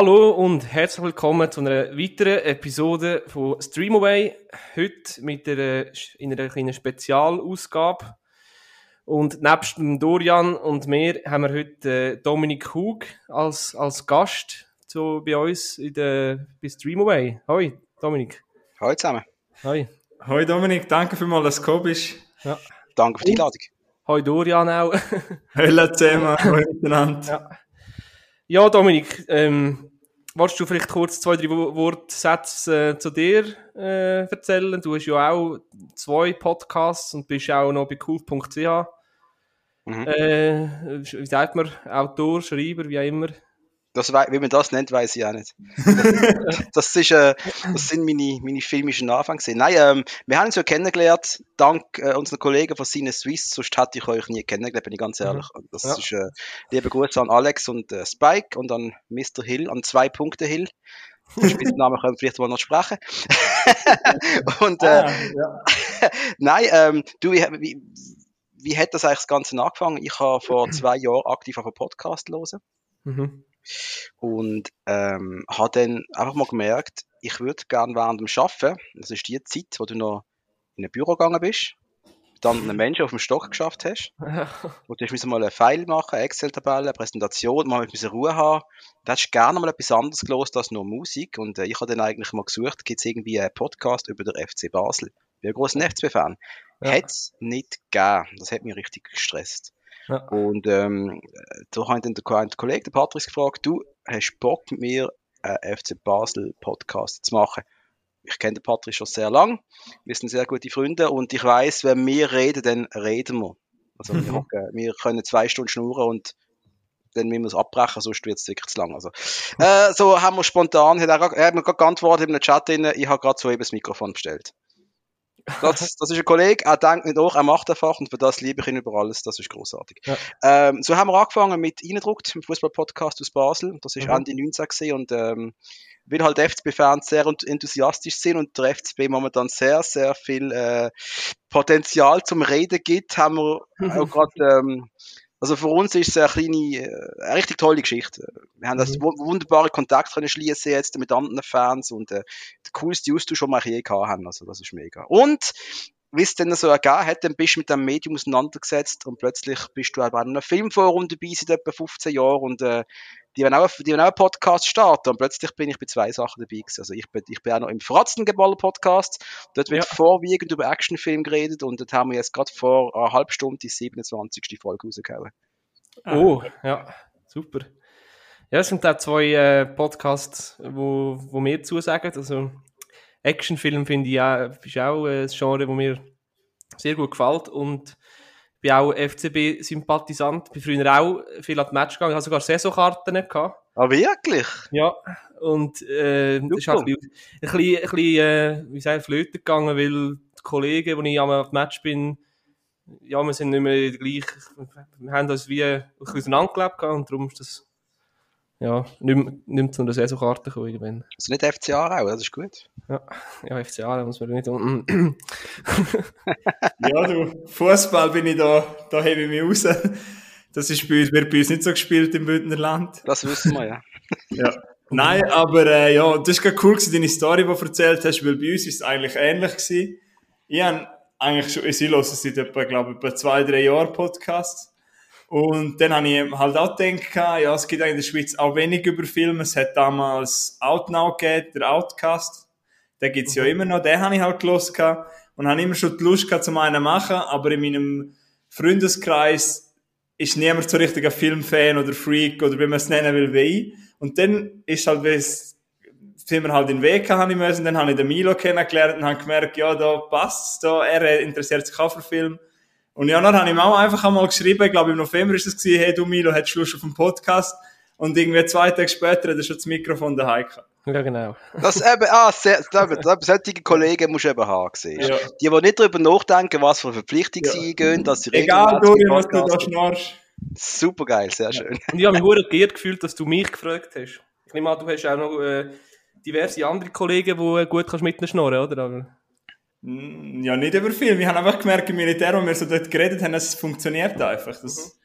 Hallo und herzlich willkommen zu einer weiteren Episode von Streamaway. Heute mit einer, in einer kleinen Spezialausgabe. Und nebst dem Dorian und mir haben wir heute äh, Dominik Hug als, als Gast zu, bei uns in der, bei Streamaway. Hoi, Dominik. Hallo zusammen. Hoi. Hoi Dominik, danke vielmals, dass du gekommen bist. Ja. Danke für die Einladung. Hoi Dorian auch. Hallo zusammen, hoi miteinander. Ja. Ja, Dominik, ähm, willst du vielleicht kurz zwei, drei Wo- Wortsätze äh, zu dir äh, erzählen? Du hast ja auch zwei Podcasts und bist auch noch bei cool.ch. Mhm. Äh, wie sagt man? Autor, Schreiber, wie auch immer. Das, wie man das nennt, weiß ich auch nicht. Das, ist, äh, das sind meine, meine filmischen Anfänge. Nein, ähm, wir haben uns ja kennengelernt, dank äh, unseren Kollegen von Cine Swiss, sonst hätte ich euch nie kennengelernt, bin ich ganz ehrlich. Das Ja. ist, äh, liebe Grüße an Alex und äh, Spike und an Mr. Hill, an zwei Punkte Hill. Den Spitznamen können wir vielleicht mal noch sprechen. und äh, Ah, ja. Nein, ähm, du, wie, wie, wie hat das eigentlich das Ganze angefangen? Ich habe vor zwei Jahren aktiv auf einen Podcast hören Mhm. Und ähm, habe dann einfach mal gemerkt, ich würde gerne während dem Arbeiten, das ist die Zeit, wo du noch in ein Büro gegangen bist, dann einen Menschen auf dem Stock geschafft hast, wo du musst mal einen File machen, eine Excel-Tabelle, eine Präsentation, mal ein bisschen Ruhe haben. Da hast du gerne mal etwas anderes gelost als nur Musik und äh, ich habe dann eigentlich mal gesucht, gibt es irgendwie einen Podcast über den FC Basel? Ich bin ein grosser FCB-Fan. Ja. Hätte es nicht gegeben. Das hat mich richtig gestresst. Ja. Und ähm, da habe ich dann den Ko- den Kollegen, den Patrick, gefragt, du hast Bock mit mir einen FC Basel Podcast zu machen? Ich kenne den Patrick schon sehr lang, wir sind sehr gute Freunde und ich weiß, wenn wir reden, dann reden wir. Also wir, Mhm. hocken, wir können zwei Stunden schnurren und dann müssen wir es abbrechen, sonst wird es wirklich zu lang. Also, äh, so haben wir spontan, hat er, er hat mir gerade geantwortet in einem Chat, drin, ich habe gerade soeben das Mikrofon bestellt. Das, das ist ein Kollege, er denkt nicht auch, er macht einfach und für das liebe ich ihn über alles, das ist großartig. Ja. Ähm, so haben wir angefangen mit Eindruckt, im Fußball-Podcast aus Basel, das ist Mhm. Ende 19 gewesen und ähm, weil halt FCB-Fans sehr ent- enthusiastisch sind und der FCB momentan sehr, sehr viel äh, Potenzial zum Reden gibt, haben wir auch gerade, ähm, also für uns ist es eine kleine, äh, eine richtig tolle Geschichte. Wir haben das Mhm. wu- wunderbare Kontakt können schließen jetzt mit anderen Fans und äh, der coolste Austausch, den wir je gehabt haben. Also das ist mega. Und wie es dann so ergeben hat, dann bist du mit dem Medium auseinandergesetzt und plötzlich bist du auch bei einem Filmforum dabei seit etwa 15 Jahren und äh, die werden auch, die werden auch einen Podcast starten und plötzlich bin ich bei zwei Sachen dabei gewesen. Also ich bin, ich bin auch noch im Fratzengeballer Podcast. Dort wird Ja. vorwiegend über Actionfilm geredet und dort haben wir jetzt gerade vor einer halben Stunde die 27. Folge rausgehauen. Oh, ja, super. Ja, es sind auch zwei äh, Podcasts, wo, wo mir zusagen. Also, Actionfilm finde ich auch, ist auch ein Genre, wo mir sehr gut gefällt. Und bin auch FCB-Sympathisant. Bin früher auch viel an die Match gegangen. Ich habe sogar Saisonkarten gehabt. Ah, wirklich? Ja, und äh, das ist halt ein bisschen, ein bisschen, äh, wie sagen, flöten gegangen, weil die Kollegen, wo ich am Match bin, ja, wir sind nicht mehr gleich, wir haben uns wie ein bisschen auseinandergelebt und darum ist das, ja, nicht, nicht zu einer Saisonkarte gekommen irgendwann. Also nicht FCA auch, das ist gut. Ja, ja FCA, da muss man nicht unten. ja, du, Fußball bin ich da, da hebe ich mich raus. Das ist bei uns, wird bei uns nicht so gespielt im Bündnerland. Das wissen wir, ja. Ja. Nein, aber äh, ja, das ist gerade cool gewesen, deine Story, die du erzählt hast, weil bei uns ist es eigentlich ähnlich gewesen. Ich habe eigentlich schon, ich höre seit etwa, glaube ich, etwa zwei, drei Jahren Podcasts. Und dann habe ich halt auch gedacht, ja, es gibt eigentlich in der Schweiz auch wenig über Filme. Es hat damals Outnow gegeben, der Outcast. Den gibt's ja immer noch. Den habe ich halt gehabt. Und habe immer schon die Lust gehabt, zum einen machen. Aber in meinem Freundeskreis ist niemand so richtig ein Filmfan oder Freak oder wie man es nennen will, wie ich. Und dann ist halt, wie sind wir halt in den Weg gehabt, habe ich müssen. Dann habe ich den Milo kennengelernt und habe gemerkt, ja, da passt's, da, er interessiert sich auch für Film. Und ja, dann habe ich ihm auch einfach einmal geschrieben, ich glaube im November ist es gewesen, hey du Milo, hättest du Lust auf einen Podcast? Und irgendwie zwei Tage später hat er schon das Mikrofon daheim gehabt. ja, genau. Das eben, ah, sehr, solche Kollegen musst du eben haben, siehst. Ja. Die, die nicht darüber nachdenken, was für Verpflichtungen Ja. sie eingehen, dass sie Egal, regelmäßig Dorian, was du da Podcasts- schnarchst. Super geil, sehr schön. Und ich habe mich hure geehrt gefühlt, dass du mich gefragt hast. Ich nehme an, du hast auch noch äh, diverse andere Kollegen, die äh, gut kannst mit ihnen schnurren, oder? Mm, Ja, nicht über viel. Wir haben einfach gemerkt im Militär, wo wir so dort geredet haben, dass es funktioniert einfach. Das,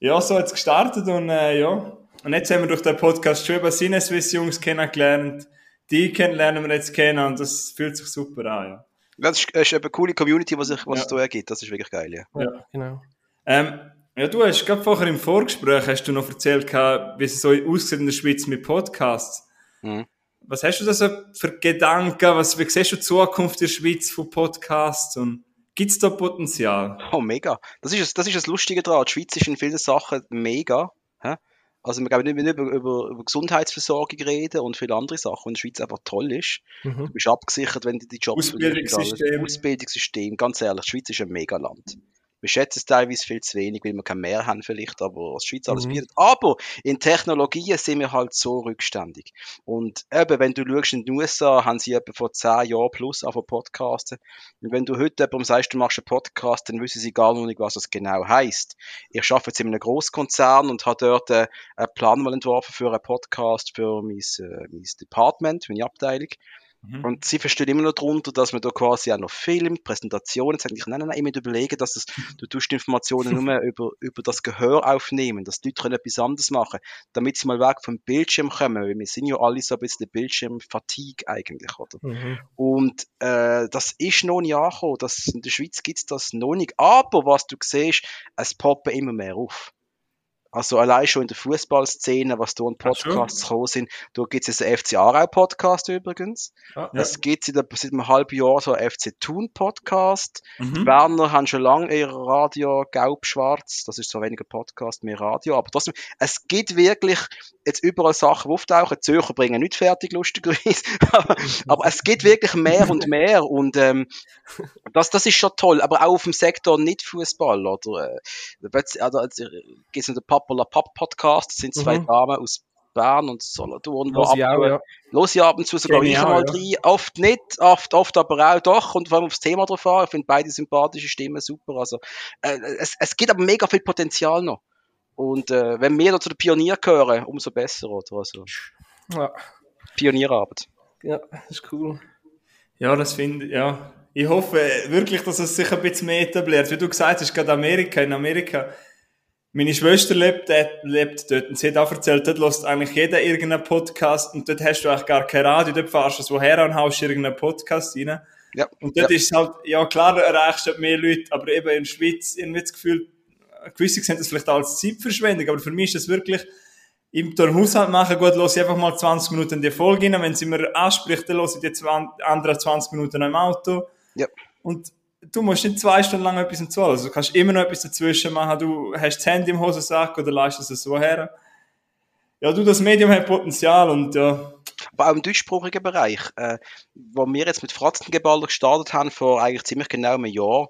ja, so hat es gestartet und äh, ja. und jetzt haben wir durch den Podcast schon über seine Swiss-Jungs kennengelernt. Die kennenlernen wir jetzt kennen und das fühlt sich super an, ja. Das ist, ist eine coole Community, was sich was Ja. es da ergibt. Das ist wirklich geil, ja. Ja, genau. Ähm, ja, du hast gerade vorher im Vorgespräch hast du noch erzählt, wie es so aussieht in der Schweiz mit Podcasts. Mhm. Was hast du da so für Gedanken? Was, wie siehst du die Zukunft der Schweiz von Podcasts? Und gibt es da Potenzial? Oh, mega. Das ist, das- das ist das Lustige daran. Die Schweiz ist in vielen Sachen mega. hä? Also, wir können nicht über, über, über Gesundheitsversorgung reden und viele andere Sachen, und die Schweiz einfach toll ist. Mhm. Du bist abgesichert, wenn du die Jobs Ausbildungssystem. Ausbildungssystem, ganz ehrlich, die Schweiz ist ein Megaland. Wir schätzen es teilweise viel zu wenig, weil wir kein Meer haben vielleicht, aber was die Schweiz alles Mhm. bietet. Aber in Technologien sind wir halt so rückständig. Und eben, wenn du schaust, in den USA haben sie etwa vor zehn Jahren plus auf Podcasten. Und wenn du heute jemandem sagst, du machst einen Podcast, dann wissen sie gar nicht, was das genau heißt. Ich arbeite jetzt in einem Großkonzern und habe dort äh, einen Plan mal entworfen für einen Podcast für mein, äh, mein Department, meine Abteilung. Mhm. Und sie verstehen immer noch darunter, dass man da quasi auch noch filmt, Präsentationen zeigt. Ich nein, nein, nein, ich muss überlegen, dass es, du tust die Informationen nur über, über das Gehör aufnehmen, dass die Leute können etwas anderes machen, damit sie mal weg vom Bildschirm kommen, weil wir sind ja alle so ein bisschen Bildschirm-Fatigue eigentlich, oder? Mhm. Und äh, das ist noch nicht angekommen. Das, in der Schweiz gibt's das noch nicht. Aber was du siehst, es poppen immer mehr auf. Also allein schon in der Fußballszene, was da an? Podcasts gekommen sind. Da gibt's jetzt den FC Aarau Podcast übrigens. Ah, Ja. Es gibt seit, seit einem halben Jahr so einen FC Thun Podcast. Mhm. Die Berner haben schon lange ihr Radio Gelb-Schwarz. Das ist zwar weniger Podcast, mehr Radio. Aber trotzdem, es gibt wirklich jetzt überall Sachen, die auftauchen. Die Zürcher bringen nicht fertig, lustigerweise. aber, aber es gibt wirklich mehr und mehr. Und ähm, das, das ist schon toll. Aber auch auf dem Sektor nicht Fußball. Oder äh, also, jetzt gibt es noch den Papa Pop Podcast. Das sind zwei Mhm. Damen aus Bern und Solothurn, auch, ab- ja. Los ich ab und zu sogar Kenn ich mal ja. rein. Oft nicht, oft, oft aber auch doch. Und vor allem aufs Thema drauf an. Ich finde beide sympathische Stimmen super. Also, äh, es, es gibt aber mega viel Potenzial noch. Und äh, wenn wir da zu den Pionieren gehören, umso besser, oder? Also, Ja, Pionierarbeit. ja, das ist cool. Ja, das finde ich, ja. Ich hoffe wirklich, dass es sich ein bisschen mehr etabliert. Wie du gesagt hast, gerade Amerika, in Amerika, meine Schwester lebt, dort, lebt dort und sie hat auch erzählt, dort lässt eigentlich jeder irgendeinen Podcast und dort hast du eigentlich gar kein Radio, dort fahrst du so her und haust irgendeinen Podcast rein. Ja. Und dort ja. ist es halt, ja klar, du erreichst dort mehr Leute, aber eben in der Schweiz, irgendwie das Gefühl, gewisse sehen das vielleicht als Zeitverschwendung, aber für mich ist das wirklich, im den Haushalt machen, gut, lasse ich einfach mal 20 Minuten in die Folge rein. Wenn sie mir anspricht, dann lasse ich die 20, anderen 20 Minuten im Auto. Ja. Und du musst nicht zwei Stunden lang etwas zuhören. Also du kannst immer noch etwas dazwischen machen. Du hast das Handy im Hosensack oder leistest es so her. Ja, du, das Medium hat Potenzial und ja. Aber auch im deutschsprachigen Bereich, äh, wo wir jetzt mit Fratzengeballer gestartet haben, vor eigentlich ziemlich genau einem Jahr,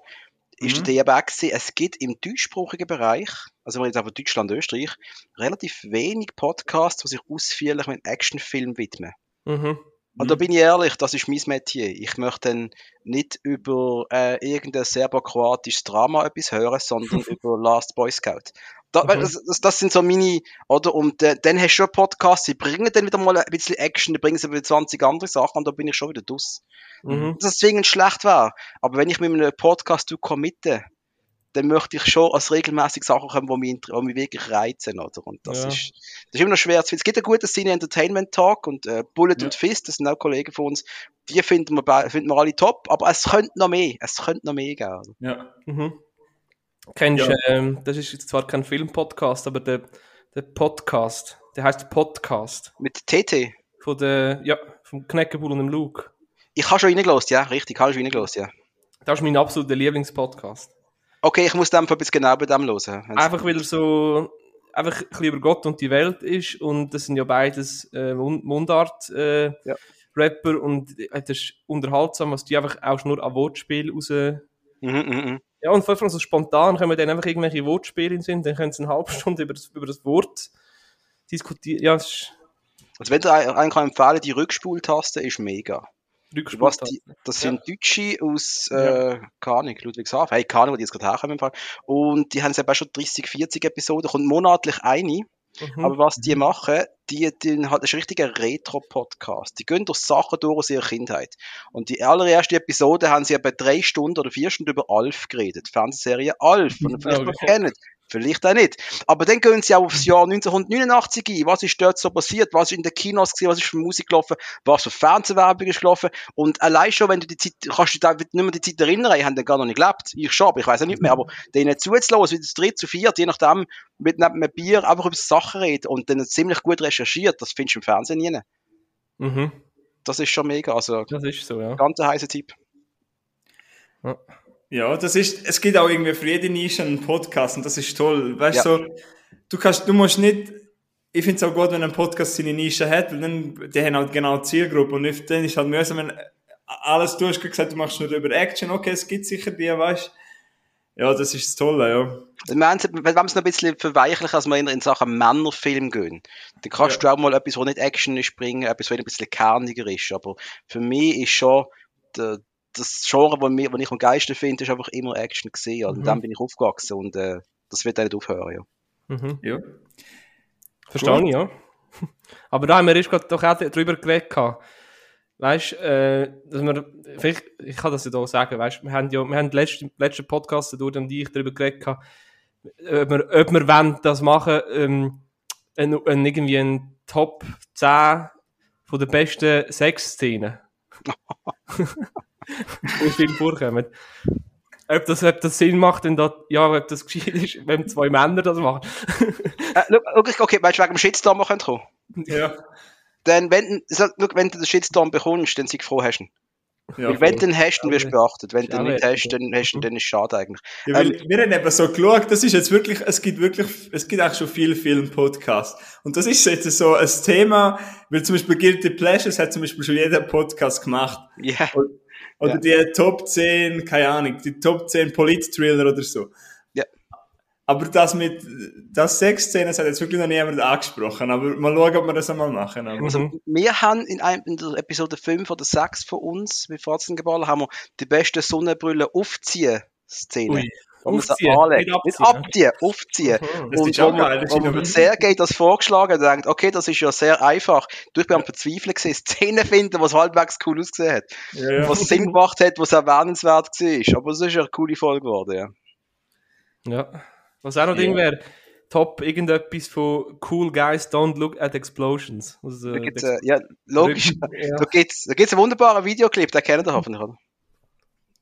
ist Mhm. der eben auch gewesen, es gibt im deutschsprachigen Bereich, also wenn wir jetzt einfach Deutschland, Österreich, relativ wenig Podcasts, die sich ausführlich mit Actionfilm widmen. Mhm. Und da bin ich ehrlich, das ist mein Metier. Ich möchte dann nicht über äh, irgendein serbokroatisches Drama etwas hören, sondern über Last Boy Scout. Da, Mhm. das, das, das sind so meine, oder? Und äh, dann hast du schon Podcasts, die bringen dann wieder mal ein bisschen Action, die bringen sie wieder 20 andere Sachen und da bin ich schon wieder dus. Mhm. Dass es zwingend schlecht wäre. Aber wenn ich mit einem Podcast du committe, dann möchte ich schon als regelmäßig Sachen kommen, die mich, inter- die mich wirklich reizen, oder? Und das Ja. ist, das ist immer noch schwer zu finden. Es gibt einen guten Cine Entertainment Talk und äh, Bullet Ja. und Fist, das sind auch Kollegen von uns. Die finden wir, finden wir alle top, aber es könnte noch mehr. Es könnte noch mehr geben. oder? Ja. Mhm. Kennst du, Ja. ähm, das ist jetzt zwar kein Film-Podcast, aber der, der Podcast, der heißt Podcast. Mit TT. Von der, ja, vom Kneckebull und dem Luke. Ich habe schon reingelassen, ja, richtig, habe schon reingelassen, ja. Das ist mein absoluter Lieblingspodcast. Okay, ich muss dann bisschen genau bei dem hören. Einfach weil er so, einfach ein bisschen über Gott und die Welt ist und das sind ja beides äh, Mund- Mundart äh, Ja. Rapper und äh, das ist unterhaltsam, was die einfach auch nur an Wortspiel raus... Mhm, mhm, mhm. Ja, und vor allem so spontan können wir dann einfach irgendwelche Wortspiele in Sinn, dann können sie eine halbe Stunde über das, über das Wort diskutieren. Ja, ist Also wenn du einen kann empfehlen, die Rückspultaste ist mega. Was Rückspult. die, das sind Deutsche aus, äh, keine Ahnung, Ludwigshafen. Hey, keine Ahnung, wo die jetzt gerade herkommen. Und die haben selber schon 30, 40 Episoden, kommt monatlich eine. Mhm. Aber was die machen, die, die ist ein richtiger Retro-Podcast. Die gehen durch Sachen durch aus ihrer Kindheit. Und die allererste Episode haben sie etwa drei Stunden oder vier Stunden über Alf geredet. Die Fernsehserie Alf, ihr vielleicht noch kennt. Vielleicht auch nicht. Aber dann gehen sie auch aufs Jahr 1989 ein. Was ist dort so passiert? Was ist in den Kinos gewesen? Was ist für Musik gelaufen? Was für Fernsehwerbung ist gelaufen? Und allein schon, wenn du die Zeit, kannst du dich nicht mehr die Zeit erinnern, ich habe den gar noch nicht gelebt. Ich schon, aber ich weiß auch nicht mehr. Aber denen zuzulassen, wie zu dritt, zu viert, je nachdem, mit einem Bier einfach über Sachen reden und dann ziemlich gut recherchiert, das findest du im Fernsehen nie. Mhm. Das ist schon mega. Also, Das ist so, ja. ganz ein heißer Tipp. ja. Ja, das ist, es gibt auch irgendwie für jede Nische einen Podcast und das ist toll. Weißt Ja. du, so, du kannst, du musst nicht, ich finde es auch gut, wenn ein Podcast seine Nische hat, weil dann, die haben halt genau die Zielgruppe und nicht, dann ist halt mühsam, wenn alles, du hast gesagt, du machst nur über Action, okay, es gibt sicher die, weißt du. Ja, das ist das Tolle, ja. Wir haben es- Wenn wir es noch ein bisschen verweichlichen, als wir in, in Sachen Männerfilm gehen, dann kannst du auch mal etwas, wo nicht Action ist, bringen, etwas, wo ein bisschen kerniger ist. Aber für mich ist schon der, das Genre, wo, mir, ich am geilsten finde, ist einfach immer Action gesehen. Und Mhm. dann bin ich aufgewachsen und äh, das wird auch nicht aufhören. Ja. Mhm. ja. Verstehe ich, ja. Aber da haben wir erst gerade doch auch drüber geredet. gehabt. Weißt du, äh, dass wir, vielleicht, ich kann das ja hier sagen, weißt du, wir haben ja, wir haben letzten, letzten Podcast, der Dudi und ich darüber geredet, ob wir, ob wir wollen, das machen, ähm, ein, ein, irgendwie ein Top 10 von der besten Sexszenen. im Film vorkommen. Ob das, ob das Sinn macht, denn da, ja, ob das gescheit ist, wenn zwei Männer das machen. Äh, okay, weißt du, wegen dem Shitstorm können kommen. Ja. Dann, wenn, wenn du den Shitstorm bekommst, dann sei froh hast du ihn. ja Weil wenn du ihn hast, dann wirst du beachtet. Wenn du ihn nicht hast, dann, hast, dann ist es schade eigentlich. Ja, weil wir haben eben so geschaut, das ist jetzt wirklich, es gibt wirklich, es gibt auch schon viele Film-Podcasts. Und das ist jetzt so ein Thema, weil zum Beispiel Guilty Pleasures hat zum Beispiel schon jeder Podcast gemacht. Ja. Oder die Top 10, keine Ahnung, die Top 10 Polit-Thriller oder so. Ja. Aber das mit, das Sexszenen, das hat jetzt wirklich noch niemand angesprochen. Aber mal schauen, ob wir das einmal machen. Mhm. Wir haben in, einem, in der Episode 5 oder 6 von uns, wie Fratzengeballen, haben wir die beste Sonnenbrille aufziehen Szene. Ui. Wo man Aufziehen, anlegt. nicht Nicht abziehen. abziehen, aufziehen. Mhm. Das und ist auch wo geil, man, das wo sehr geht das vorgeschlagen und denkt, okay, das ist ja sehr einfach. Du, ich bin am Verzweifeln gewesen, Szenen finden, was halbwegs cool ausgesehen hat. ja, ja. Was Sinn gemacht hat, was erwähnenswert war. Aber es ist ja eine coole Folge geworden, ja. Ja. Was auch noch Ding wäre, top irgendetwas von Cool Guys Don't Look at Explosions. Also, Da gibt's, äh, ja, logisch. Ja. Da gibt's, da gibt's einen wunderbaren Videoclip, den kennt ihr hoffentlich, oder?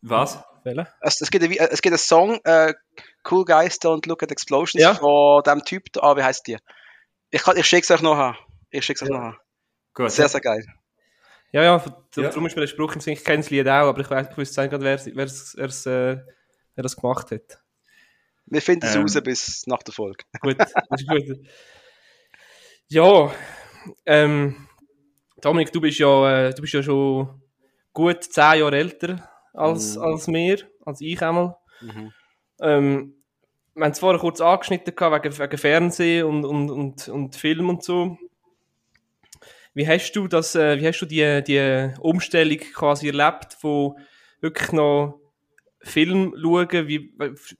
Was? Welcher? Es, es, gibt ein, es gibt einen Song, äh, Cool Guys Don't Look at Explosions, Ja. von dem Typ ah, wie heißt die? Ich, kann- ich schick's euch nachher. Ich schick's euch Ja. nachher. Gut. Sehr, sehr geil. Ja, ja, darum Ja. ist mir der Spruch im Sinn, ich kenne das Lied auch, aber ich, weiss, ich wüsste nicht wer, wer's, äh, wer das gemacht hat. Wir finden es Ähm. raus bis nach der Folge. Gut, das ist gut. Ja, ähm, Dominik, du bist ja, äh, du bist ja schon gut zehn Jahre älter als, Mhm. als wir, als ich einmal. Mhm. Ähm, wir haben es vorher kurz angeschnitten gehabt, wegen, wegen Fernsehen und, und, und, und Film und so. Wie hast du das, äh, wie hast du die, die Umstellung quasi erlebt, von wirklich noch Film schauen, wie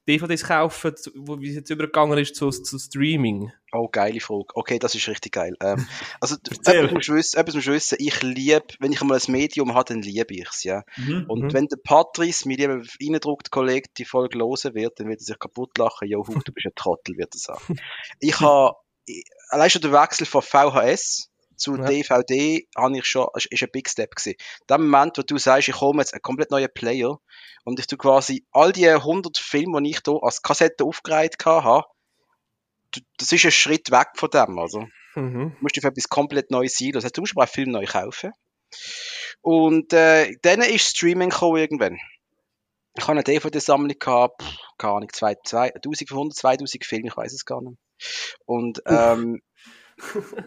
DVDs kaufen, wo, wie es jetzt übergegangen ist zu, zu Streaming? Oh, geile Frage. Okay, das ist richtig geil. Ähm, also, etwas musst du wissen, etwas musst du wissen, ich liebe, wenn ich einmal ein Medium habe, dann liebe ich es, ja. Mhm. Und Mhm. wenn der Patrice, mein lieber reindruckt Kollege, die Folge hören wird, dann wird er sich kaputt lachen. Jo, du bist ein Trottel, wird er sagen. Ich habe, allein schon der Wechsel von VHS zu Ja. DVD habe ich schon, ist, ist ein Big Step gewesen. In dem Moment, wo du sagst, ich komme jetzt einen komplett neuen Player und ich tu quasi all die 100 Filme, die ich hier als Kassette aufgereiht habe, das ist ein Schritt weg von dem, also. Mhm. Du musst dich für etwas komplett Neues sein. Das heißt, du musst aber auch Film neu kaufen. Und äh, dann ist Streaming gekommen irgendwann. Ich habe eine DVD-Sammlung gehabt, keine Ahnung, zwei, zwei, 1500, 2000 Filme, ich weiß es gar nicht. Und ähm,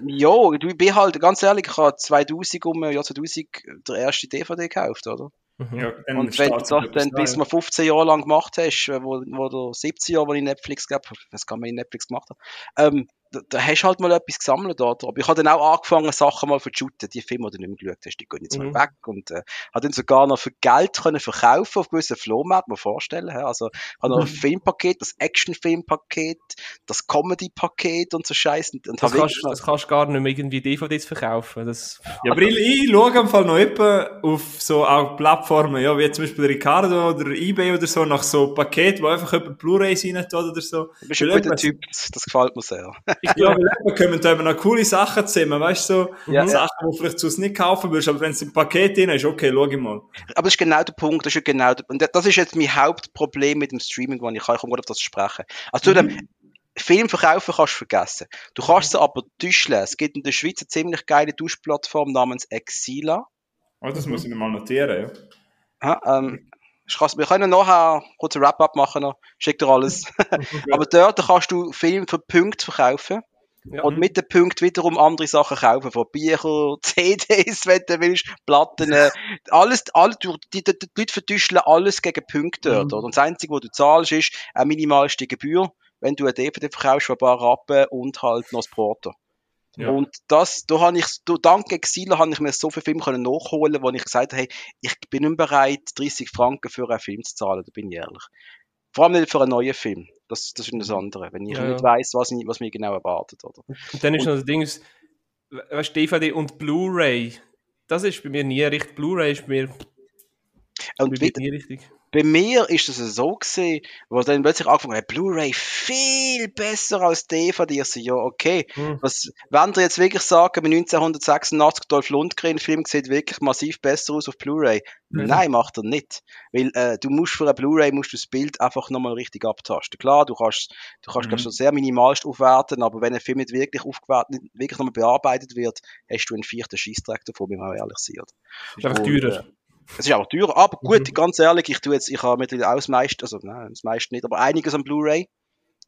ja, du ich bin halt, ganz ehrlich, ich habe 2000 um, ja 2000 der erste DVD gekauft, oder? Mhm. Ja, Und wenn du das dann bis mal 15 Jahre lang gemacht hast, wo, wo du 17 Jahre, wo ich Netflix gab, was kann man in Netflix gemacht haben, ähm, da, da hast du halt mal etwas gesammelt, oder? Aber ich habe dann auch angefangen, Sachen mal zu shooten, die Filme, die du nicht mehr geschaut hast, die gehen jetzt Mhm. mal weg. Und äh, habe dann sogar noch für Geld können verkaufen auf gewissen Flohmärkten, mir vorstellen. hä? Also, ich habe noch ein Mhm. Filmpaket, das Actionfilmpaket, das Comedy-Paket und so Scheiß. Und, und Das kannst, das kannst du gar nicht mehr irgendwie DVDs verkaufen. Das, Ja, aber ich, ich schaue im Fall noch etwa auf so auch Plattformen, ja, wie zum Beispiel Ricardo oder Ebay oder so, nach so Paketen, wo einfach jemand Blu-rays rein tut oder so. Du bist ein guter Typ, das gefällt mir sehr. Ja, weil eben kommen da eben noch coole Sachen zusammen, weißt du, so Ja. Sachen, die du vielleicht sonst nicht kaufen würdest, aber wenn es im Paket drin ist, okay, schau ich mal. Aber das ist genau der Punkt, das ist genau der, und das ist jetzt mein Hauptproblem mit dem Streaming, wo ich kann, ich komme gerade auf das zu sprechen. Also, zu dem Film verkaufen kannst du vergessen. Du kannst sie aber täuschen. Es gibt in der Schweiz eine ziemlich geile Tauschplattform namens Exila. Oh, das muss ich mir mal notieren, ja. Ja, ähm, ich kann's- wir können nachher kurz ein Wrap-up machen, noch. schick dir alles. aber dort kannst du Filme für Punkte verkaufen. ja. Und mit den Punkten wiederum andere Sachen kaufen, von Bücher, CDs, wenn du willst, Platten, äh, alles, alle, du- die, die, die Leute vertuscheln alles gegen Punkte dort. Mhm. Und das Einzige, was du zahlst, ist eine minimalste Gebühr, wenn du eine DVD verkaufst, für ein paar Rappen und halt noch das Porto. Ja. Und das, da habe ich, da, dank Exila habe ich mir so viele Filme können nachholen, wo ich gesagt habe, hey, ich bin nicht bereit, 30 Franken für einen Film zu zahlen, da bin ich ehrlich. Vor allem nicht für einen neuen Film. Das, das ist das andere. Wenn ich Ja, nicht ja. weiss, was, was mich genau erwartet, oder? Und dann ist noch das Ding, ist, weißt, DVD und Blu-ray. Das ist bei mir nie richtig. Blu-ray ist bei mir, bei Und mir wieder, nie richtig. Bei mir ist es so gesehen, wo dann plötzlich angefangen hat, Blu-ray viel besser als DVD. Ich so, ja, okay. Hm. Was, wenn ihr jetzt wirklich sagen, mit 1986 Dolph Lundgren Film sieht wirklich massiv besser aus auf Blu-ray? Mhm. Nein, macht er nicht. Weil, äh, du musst für eine Blu-ray musst du das Bild einfach nochmal richtig abtasten. Klar, du kannst, du kannst, Mhm. so sehr minimalst aufwerten, aber wenn ein Film nicht wirklich aufgewertet, nicht wirklich nochmal bearbeitet wird, hast du einen vierten Scheissdreck davon, wenn wir ehrlich sind. Ist einfach teurer. äh, Es ist auch teurer, aber gut, Mhm. ganz ehrlich, ich tue jetzt, ich habe mittlerweile auch das meiste, also nein, das meiste nicht, aber einiges an Blu-ray.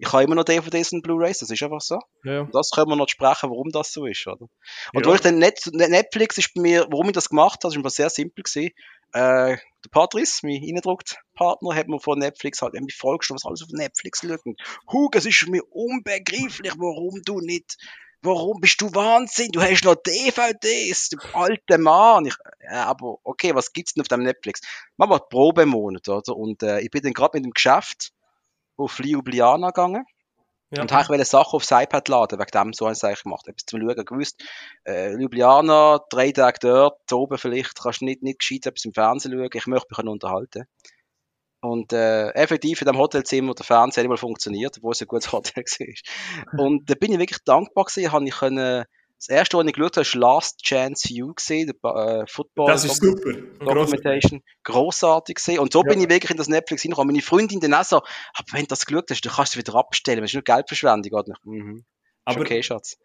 Ich habe immer noch DVDs und Blu-rays, das ist einfach so. Ja. Das können wir noch sprechen, warum das so ist, oder? Und Ja. ich dann Net Netflix ist bei mir, warum ich das gemacht habe, ist einfach sehr simpel gewesen. Äh, der Patrice, mein Eindruckt-Partner, hat mir von Netflix halt, mich vollgestellt, was alles auf Netflix schaut. Hug, es ist mir unbegreiflich, warum du nicht, warum bist du Wahnsinn? Du hast noch DVDs, du alter Mann. Ich, ja, aber okay, was gibt's denn auf dem Netflix? Machen wir Probemonat, oder? Und äh, ich bin dann gerade mit dem Geschäft auf Ljubljana gegangen. Ja. Und habe ich Sachen aufs iPad laden, wegen dem so es eigentlich gemacht. Etwas zum Schauen gewusst. Äh, Ljubljana, drei Tage dort, oben vielleicht, kannst du nicht, nicht gescheit etwas im Fernsehen schauen. Ich möchte mich unterhalten. Und äh, effektiv in dem Hotelzimmer der Fernseher nicht mal funktioniert, obwohl es ein gutes Hotel war. Und da bin ich wirklich dankbar gewesen, habe ich können, das erste, was ich geschaut habe, ist Last Chance View gesehen, der äh, Football. Das ist super. Documentation. Grossartig gesehen. Und so Ja. bin ich wirklich in das Netflix hineingekommen. Meine Freundin dann auch so, aber wenn du das geschaut hast, dann kannst du es wieder abstellen. Das ist nur Geldverschwendung. Oder? Mhm. Aber okay, Schatz.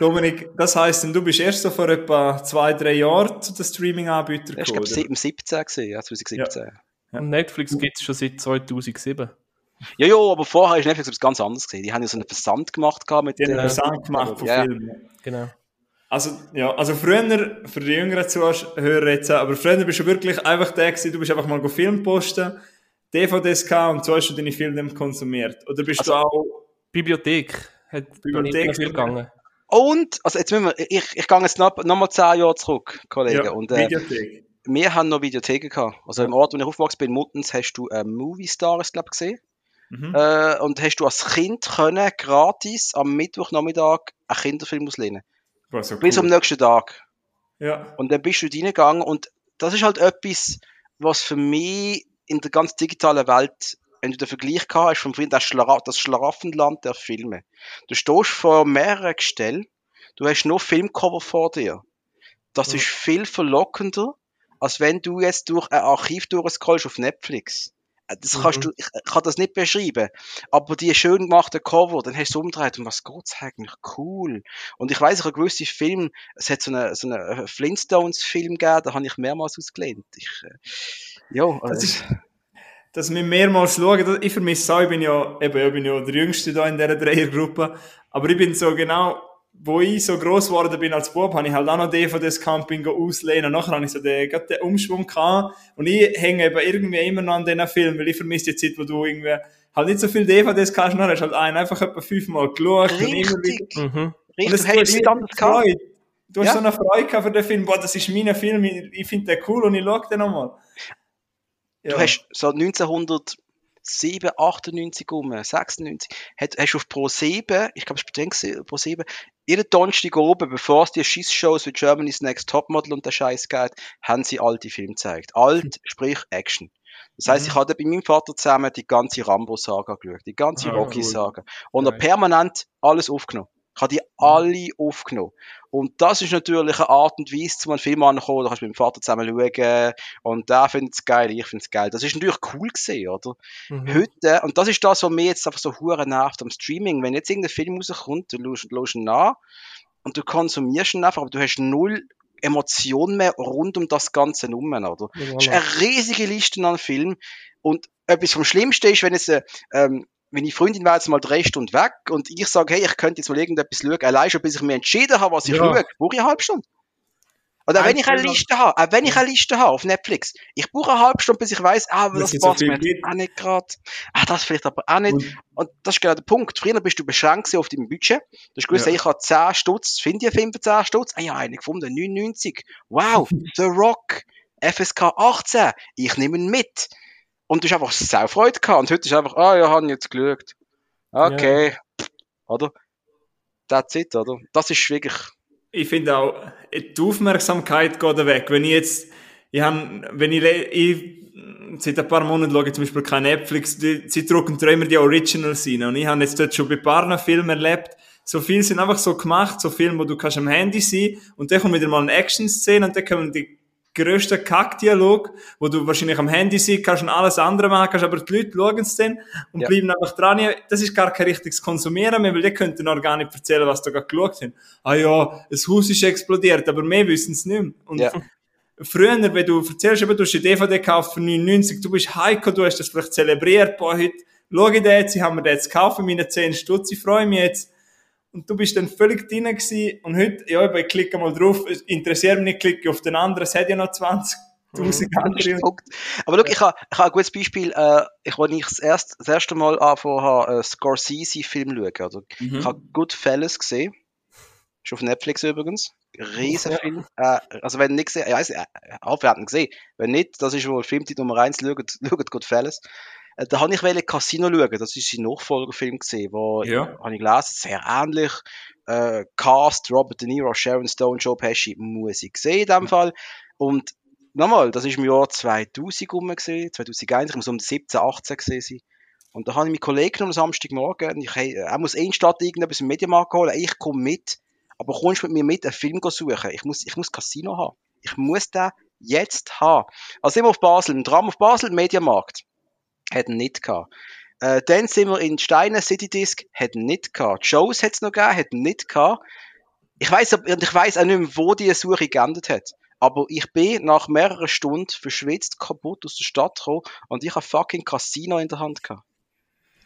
Dominik, das heisst, du bist erst so vor etwa zwei, drei Jahren zu den Streaming-Anbietern war, gekommen, glaube ich, 17 gewesen, ja, 2017. Und Netflix gibt es schon seit 2007. Ja, ja, aber vorher ist Netflix etwas ganz anderes gewesen. Die haben ja so einen Versand gemacht gehabt mit Die haben äh, Versand gemacht von Ja. Filmen. Genau. Also, ja, also früher, für die jüngeren Zuhörer jetzt, aber früher bist du wirklich einfach der gewesen, du bist einfach mal go Film posten, DVDs gehabt und so hast du deine Filme dann konsumiert. Oder bist Also- du auch, Bibliothek. Hat Bibliothek viel gegangen. Und, also jetzt müssen wir, ich, ich gehe jetzt noch, noch mal 10 Jahre zurück, Kollegen. ja, und äh, Videothek. Wir haben noch Videotheken gehabt. Also im Ort, wo ich aufgewachsen bin, in Muttens, hast du äh, Movie Stars, glaube ich, gesehen. Mhm. Äh, und hast du als Kind können gratis am Mittwochnachmittag einen Kinderfilm auslehnen. Boah, so Bis cool. am nächsten Tag. Ja, Und dann bist du reingegangen und das ist halt etwas, was für mich in der ganz digitalen Welt, wenn du den Vergleich gehabt hast vom Film, das, Schlara das Schlaraffenland der Filme. Du stehst vor mehreren Gestellen, du hast nur Filmcover vor dir. Das Ja. ist viel verlockender, als wenn du jetzt durch ein Archiv durchscrollst auf Netflix. Äh, Das kannst Mhm. du, ich kann das nicht beschreiben. Aber die schön gemachten Cover, dann hast du umgedreht und was geht's eigentlich? Cool. Und ich weiß, ich habe gewisse Filme, es hat so einen so eine Flintstones-Film gegeben, da habe ich mehrmals ausgelehnt. Ich, äh, ja, das äh, ist, dass wir mehrmals schauen, ich vermisse es auch, ich bin ja, eben, ich bin ja der Jüngste da in dieser Dreiergruppe, aber ich bin so genau wo ich so gross geworden bin als Bub, habe ich halt auch noch DVDs Camping auslehnen. Und nachher habe ich so den, gerade den Umschwung gehabt. Und ich hänge eben irgendwie immer noch an diesen Film, weil ich vermisse die Zeit, wo du irgendwie halt nicht so viel DVDs kannst, dann hast du halt einen einfach etwa fünfmal geschaut. Und immer wieder. Richtig. Und Richtig. es Du hast ist anderes gehabt. Freude. Du hast Ja. so eine Freude gehabt für den Film. Boah, das ist mein Film. Ich, ich finde den cool und ich schaue den nochmal. Du hast so 1907, 98 um, 96, hast, hast auf Pro 7, ich glaube, es war Pro 7, jeden Donnerstag oben, bevor es die Schießshows wie Germany's Next Topmodel und der Scheiß geht, haben sie alte Filme gezeigt. Alt, sprich Action. Das heisst, ich hatte bei meinem Vater zusammen die ganze Rambo-Saga geschaut, die ganze Ah, Rocky-Saga. Und er permanent alles aufgenommen. Ich habe die alle aufgenommen. Und das ist natürlich eine Art und Weise, zu einem Film anzukommen. Da kannst du mit dem Vater zusammen schauen. Und der findet es geil, ich finde es geil. Das ist natürlich cool gesehen, oder? Mhm. Heute, und das ist das, was mir jetzt einfach so hure nervt am Streaming. Wenn jetzt irgendein Film rauskommt, du schaust, ihn an und du konsumierst ihn einfach, aber du hast null Emotionen mehr rund um das Ganze herum, oder? Es ist Voilà. eine riesige Liste an Filmen. Und etwas vom Schlimmsten ist, wenn jetzt, äh, ähm, meine Freundin war jetzt mal drei Stunden weg und ich sage, hey, ich könnte jetzt mal irgendetwas schauen, allein schon bis ich mir entschieden habe, was ich Ja. schaue, brauche ich eine halbe Stunde. Oder wenn ich eine Liste habe, auch wenn ich eine Liste habe auf Netflix, ich brauche eine halbe Stunde, bis ich weiß, ah, das passt mir jetzt auch nicht gerade. Ah, das vielleicht aber auch nicht. Und- Und das ist genau der Punkt. Früher bist du beschränkt auf dein Budget. Du hast gewusst, Ja. ich habe 10 Stutz, finde ich einen Film für 10 Stutz? Ah ja, einen gefunden, 99. Wow, The Rock, FSK 18, ich nehme ihn mit. Und du hast einfach sau Freude gehabt. Und heute ist einfach, ah ja, habe ich jetzt geschaut. Okay. Oder? That's it, oder? Das ist wirklich, ich finde auch, die Aufmerksamkeit geht weg. Wenn ich jetzt, ich han, wenn ich, ich, seit ein paar Monaten schaue ich zum Beispiel kein Netflix, die, sie drucken da immer die Originals rein. Und ich habe jetzt dort schon bei ein paar Filmen erlebt, so viele sind einfach so gemacht, so Filme, wo du kannst am Handy sein und dann kommt wieder mal eine Action-Szene und dann kommen die grössten Kackdialog, wo du wahrscheinlich am Handy sein kannst und alles andere machen kannst, aber die Leute schauen es dann und Ja. bleiben einfach dran. Das ist gar kein richtiges Konsumieren mehr, weil die könnten noch gar nicht erzählen, was da gerade geschaut haben. Ah ja, das Haus ist explodiert, aber wir wissen es nicht mehr. Und Ja. früher, wenn du erzählst, eben, du hast eine DVD gekauft für 99, du bist Heiko, du hast das vielleicht zelebriert, boah, heute schaue ich den jetzt, ich habe mir jetzt gekauft für meine 10 Stutz, ich freue mich jetzt. Und du bist dann völlig drin gewesen. Und heute, ja, ich klicke mal drauf, es interessiert mich nicht, klicke auf den anderen, es hat ja noch 20.000 Das ist andere. der Punkt. Aber schau, ich habe ich ha ein gutes Beispiel. Äh, ich, als ich das erste, das erste Mal angefangen habe, einen Scorsese-Film zu schauen. Also, Mhm. Ich habe Goodfellas gesehen. Ist auf Netflix übrigens. Riesenfilm. Äh, also wenn nicht gesehen, ich weiss, äh, alle haben ihn gesehen. Wenn nicht, das ist wohl Filmtipp Nummer 1, schaut, schaut Goodfellas. Äh, da habe ich wollte Casino schauen. Das ist sein Nachfolgerfilm gesehen, wo, Ja. habe ich gelesen, sehr ähnlich. Äh, Cast, Robert De Niro, Sharon Stone, Joe Pesci, muss ich gesehen in dem Fall. Und nochmal, das ist im Jahr 2000 rum gesehen, 2001, ich muss um 17, 18 gesehen sein. Und da habe ich meinen Kollegen am Samstagmorgen, und ich, hey, er muss eh in die Stadt irgendetwas im Mediamarkt holen, ich komme mit, aber kommst mit mir mit, einen Film suchen? Ich muss, ich muss Casino haben. Ich muss den jetzt haben. Also sind wir auf Basel, im Tram auf Basel, Mediamarkt. Hat nicht gehabt. Äh, dann sind wir in Steine, City Disc, hat nicht gehabt. Shows hat es noch gegeben, hat nicht gehabt. Ich weiß, weiß auch nicht mehr, wo die Suche geendet hat. Aber ich bin nach mehreren Stunden verschwitzt, kaputt aus der Stadt gekommen und ich habe fucking Casino in der Hand gehabt.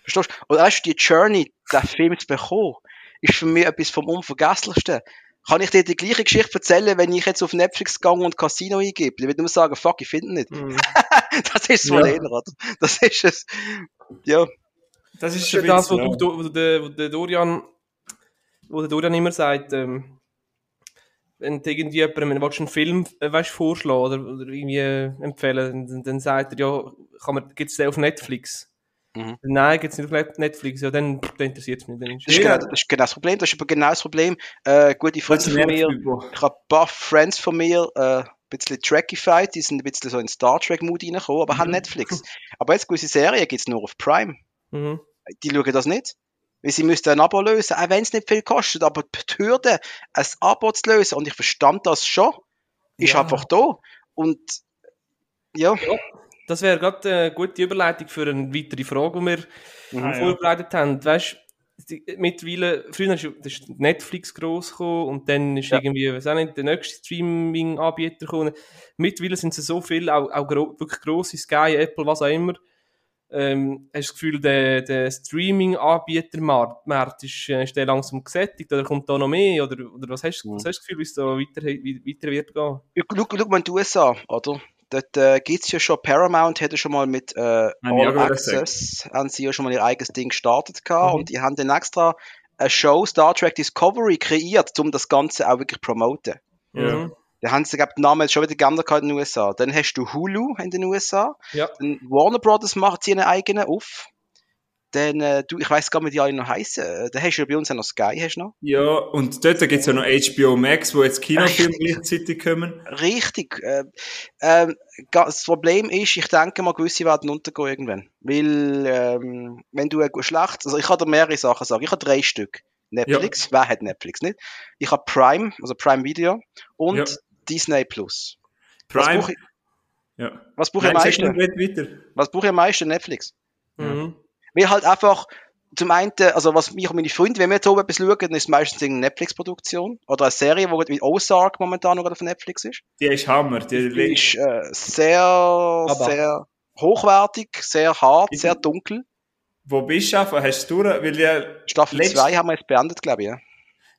Verstehst du? Und du, die Journey, den Film zu bekommen, ist für mich etwas vom Unvergesslichsten. Kann ich dir die gleiche Geschichte erzählen, wenn ich jetzt auf Netflix gehe und Casino eingebe? Ich würde nur sagen, fuck, ich finde nicht. Mhm. Das ist so Ja. eher, oder? Das ist es. Ja. Das ist Das ist das, wo, ja. du, wo, der, wo der Dorian, wo der Dorian immer sagt, ähm, wenn du irgendwie jemandem willst, einen Film äh, weißt, vorschlagen oder, oder irgendwie äh, empfehlen, dann, dann sagt er, ja, kann man, gibt's den auf Netflix? Mhm. Nein, gibt's nicht auf Net- Netflix, ja, dann, dann interessiert es mich. Dann Das ist, Ja. genau, das ist genau das Problem. Das ist aber genau das Problem. Äh, gute Freunde von mir, ich habe ein paar Friends von mir, äh, ein bisschen Trackified, die sind ein bisschen so in Star Trek Mood reingekommen, aber haben Mhm. Netflix. Aber jetzt gewisse Serien gibt's nur auf Prime. Mhm. Die schauen das nicht. Weil sie müssten ein Abo lösen, auch wenn es nicht viel kostet. Aber die Hürde, ein Abo zu lösen, und ich verstand das schon, ist Ja. einfach da. Und ja, Das wäre gerade eine gute Überleitung für eine weitere Frage, die wir Mhm. Ah, ja. vorbereitet haben. Weißt mittlerweile, früher ist ja- Netflix gekommen und dann ist Ja. irgendwie, weiß auch nicht, der nächste Streaming-Anbieter gekommen. Mittlerweile sind es so viele, auch, auch gro wirklich grosse, Sky, Apple, was auch immer, Ähm, hast du das Gefühl, der, der Streaming-Anbietermarkt ist, äh, ist der langsam gesättigt oder kommt da noch mehr? Oder, oder was, hast, Mhm. was hast du das Gefühl, wie es da weiter, weiter wird gehen? Ja, Schau, schau mal in die USA, oder? Dort äh, gibt es ja schon, Paramount ja schon mal mit äh, All Access, haben sie ja schon mal ihr eigenes Ding gestartet gehabt Mhm. und die haben dann extra eine Show Star Trek Discovery kreiert, um das Ganze auch wirklich zu promoten. Ja. Mhm. Da haben sie, glaub, den Namen jetzt schon wieder geändert gehabt in den USA. Dann hast du Hulu in den USA. Ja. Dann Warner Brothers macht sie einen eigenen auf. Dann, äh, du, ich weiß gar nicht, wie die alle noch heißen. Äh, Da hast du ja bei uns auch noch Sky, hast du noch. Ja, und dort gibt es ja noch HBO Max, wo jetzt Kinofilme gleichzeitig kommen. Richtig. Äh, ga- das Problem ist, ich denke mal, gewisse werden untergehen irgendwann. Weil, ähm, wenn du ein schlecht, also ich kann dir mehrere Sachen sagen. Ich habe drei Stück. Netflix, wer hat Netflix nicht? Ich habe Prime, also Prime Video und Ja. Disney Plus. Was Prime. brauche ich, Ja. was brauche ich am meisten? Was brauche ich am meisten? Netflix. Mhm. Weil halt einfach, zum einen, also was mich und meine Freunde, wenn wir jetzt oben etwas schauen, dann ist es meistens eine Netflix-Produktion oder eine Serie, die wie Ozark momentan noch auf Netflix ist. Die ist Hammer. Die, Die ist äh, sehr, sehr hochwertig, sehr hart, Ich- sehr dunkel. Wo bist du einfach? Hast du durch? Weil die, Staffel Letzt- 2 haben wir jetzt beendet, glaube ich. Ja.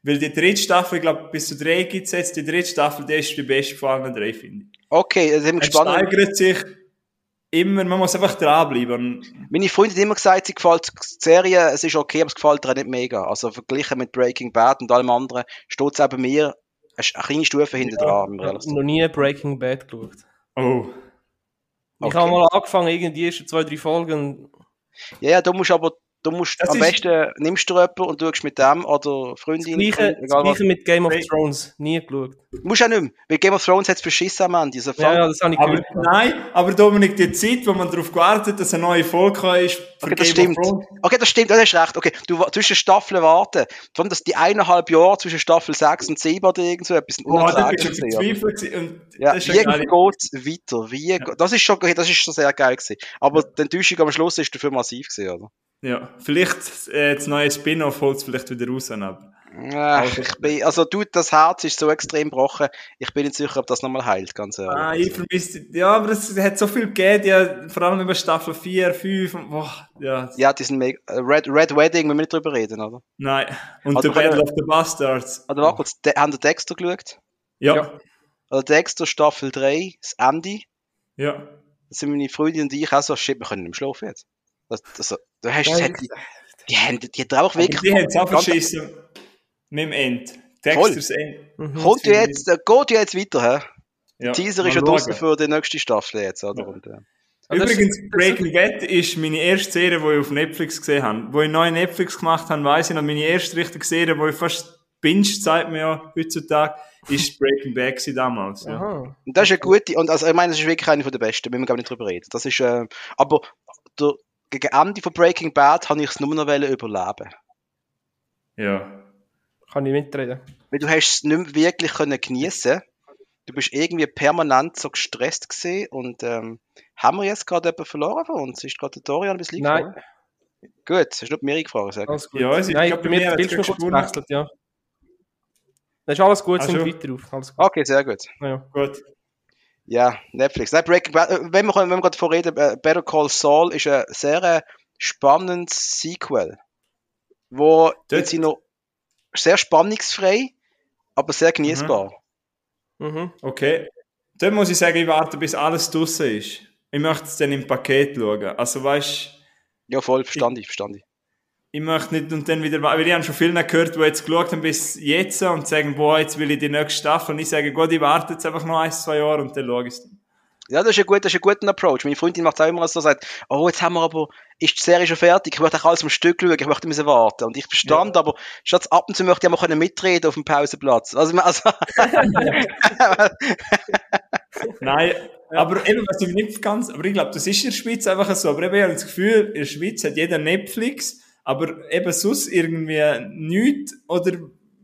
weil die dritte Staffel, ich glaube, bis zu drei gibt es jetzt. Die dritte Staffel, die ist die beste von allen drei, finde ich. Okay, wir Es gespannt. steigert sich immer, man muss einfach dranbleiben. Meine Freundin hat immer gesagt, sie gefällt die Serie, es ist okay, aber es gefällt ihr nicht mega. Also verglichen mit Breaking Bad und allem anderen steht es auch bei mir eine eine kleine Stufe hinter dran. wir Ich habe noch nie Breaking Bad geschaut. Oh. Ich Okay. habe mal angefangen, irgendwie die ersten zwei, drei Folgen. Ja, ja, du musst aber, du musst, Das am ist- besten nimmst du jemanden und schaust mit dem oder Das Freundin, Gleiche, Freund, das egal was. Gleiche mit Game of. Thrones. Nie geschaut. Musst auch nicht mehr, weil Game of Thrones hat es verschissen am Ende. Also Ja, ja, das habe ich Aber, gehört. nein, aber Dominik, die Zeit, wo man darauf gewartet dass eine neue Folge ist für Okay, das Game of stimmt. Thrones. Okay, das stimmt, du hast recht. Okay, du zwischen Staffeln warten. Vor allem, dass die eineinhalb Jahre zwischen Staffel 6 und 7 oder irgend so etwas Oh, da bist unerträglich du verzweifelt. Und Ja, das ist wie ja geil. geht's weiter? Wie, ge- das ist schon, okay, das ist schon sehr geil gewesen. Aber die Enttäuschung am Schluss ist dafür massiv gewesen, oder? Ja, vielleicht äh, das neue Spin-off holt es vielleicht wieder raus. Aber. Ja, Also- ich bin, also du, das Herz ist so extrem gebrochen. Ich bin nicht sicher, ob das nochmal heilt, ganz ehrlich. Ah, ich vermisse, ja, aber es hat so viel gegeben, ja, vor allem über Staffel 4, 5, und, boah, ja, Ja, diesen mega, äh, Red, Red Wedding, müssen wir nicht drüber reden, oder? nein. Und Also The Battle of the Bastards. Oder warte kurz, de, haben die Dexter geschaut? Ja. Also Dexter Staffel 3, das Ende. ja. Da sind meine Freundin und ich auch so, shit, wir können nicht mehr schlafen jetzt. Das, das, du hast, Ja, das hat, die, die, haben, die hat auch wirklich... die haben es auch verschissen mit dem End. Voll. Dexters End. Mhm. Kommt ja jetzt, geht ja jetzt weiter, hä? Ja. Teaser ist ja draussen für die nächste Staffel jetzt, oder? Ja. Und, das Übrigens, Breaking Bad ist meine erste Serie, die ich auf Netflix gesehen habe. Wo ich neu Netflix gemacht habe, weiss ich noch, meine erste richtige Serie, die ich fast binge, sagt man ja heutzutage, ist Breaking Bad gewesen damals. Ja. Aha. Und das ist eine gute, und also ich meine, das ist wirklich eine von der besten, müssen wir gar nicht drüber reden. Das ist, äh, aber der, gegen Ende von Breaking Bad habe ich es nur noch überleben. ja. Kann ich mitreden. Weil du hast es nicht mehr wirklich können geniessen. Du bist irgendwie permanent so gestresst gewesen und ähm, haben wir jetzt gerade jemanden verloren von uns? Ist gerade der Dorian bis liegen? Nein, Gut, hast du nur Miri gefragt, sag. alles gut. Ja, es ist Nein, glaub, bei bei mir mir hat gesponnen. gewechselt, ja. Das ist alles gut, Ach sind so. weiter auf. Alles gut. Okay, sehr gut. Ja, ja. Gut. Ja, Netflix. Nein, Breaking Bad, äh, wenn wir, wenn wir gerade vorreden, äh, Better Call Saul ist ein sehr äh, spannendes Sequel, wo Dort- jetzt noch sehr spannungsfrei, aber sehr genießbar. Mhm. Okay. Dann muss ich sagen, ich warte, bis alles draussen ist. Ich möchte es dann im Paket schauen. Also weißt Ja, voll, verstand ich, verstand ich. möchte nicht und dann wieder, weil ich habe schon viele gehört, die jetzt geschaut haben bis jetzt und sagen, boah, jetzt will ich die nächste Staffel. Und ich sage, gut, ich warte jetzt einfach noch ein, zwei Jahre und dann schaue ich es dann. Ja, das ist ein, gut, das ist ein guter Approach. Meine Freundin macht es auch immer so, sagt, oh, jetzt haben wir aber, ist die Serie schon fertig, ich möchte auch alles am Stück schauen, ich möchte müssen warten. Und ich verstand, aber statt ab und zu möchte ich auch mal mitreden auf dem Pausenplatz. Also, also Nein, aber eben, was ich nicht ganz, aber ich glaube, das ist in der Schweiz einfach so. Aber eben, ich habe das Gefühl, in der Schweiz hat jeder Netflix, aber eben sonst irgendwie nichts oder,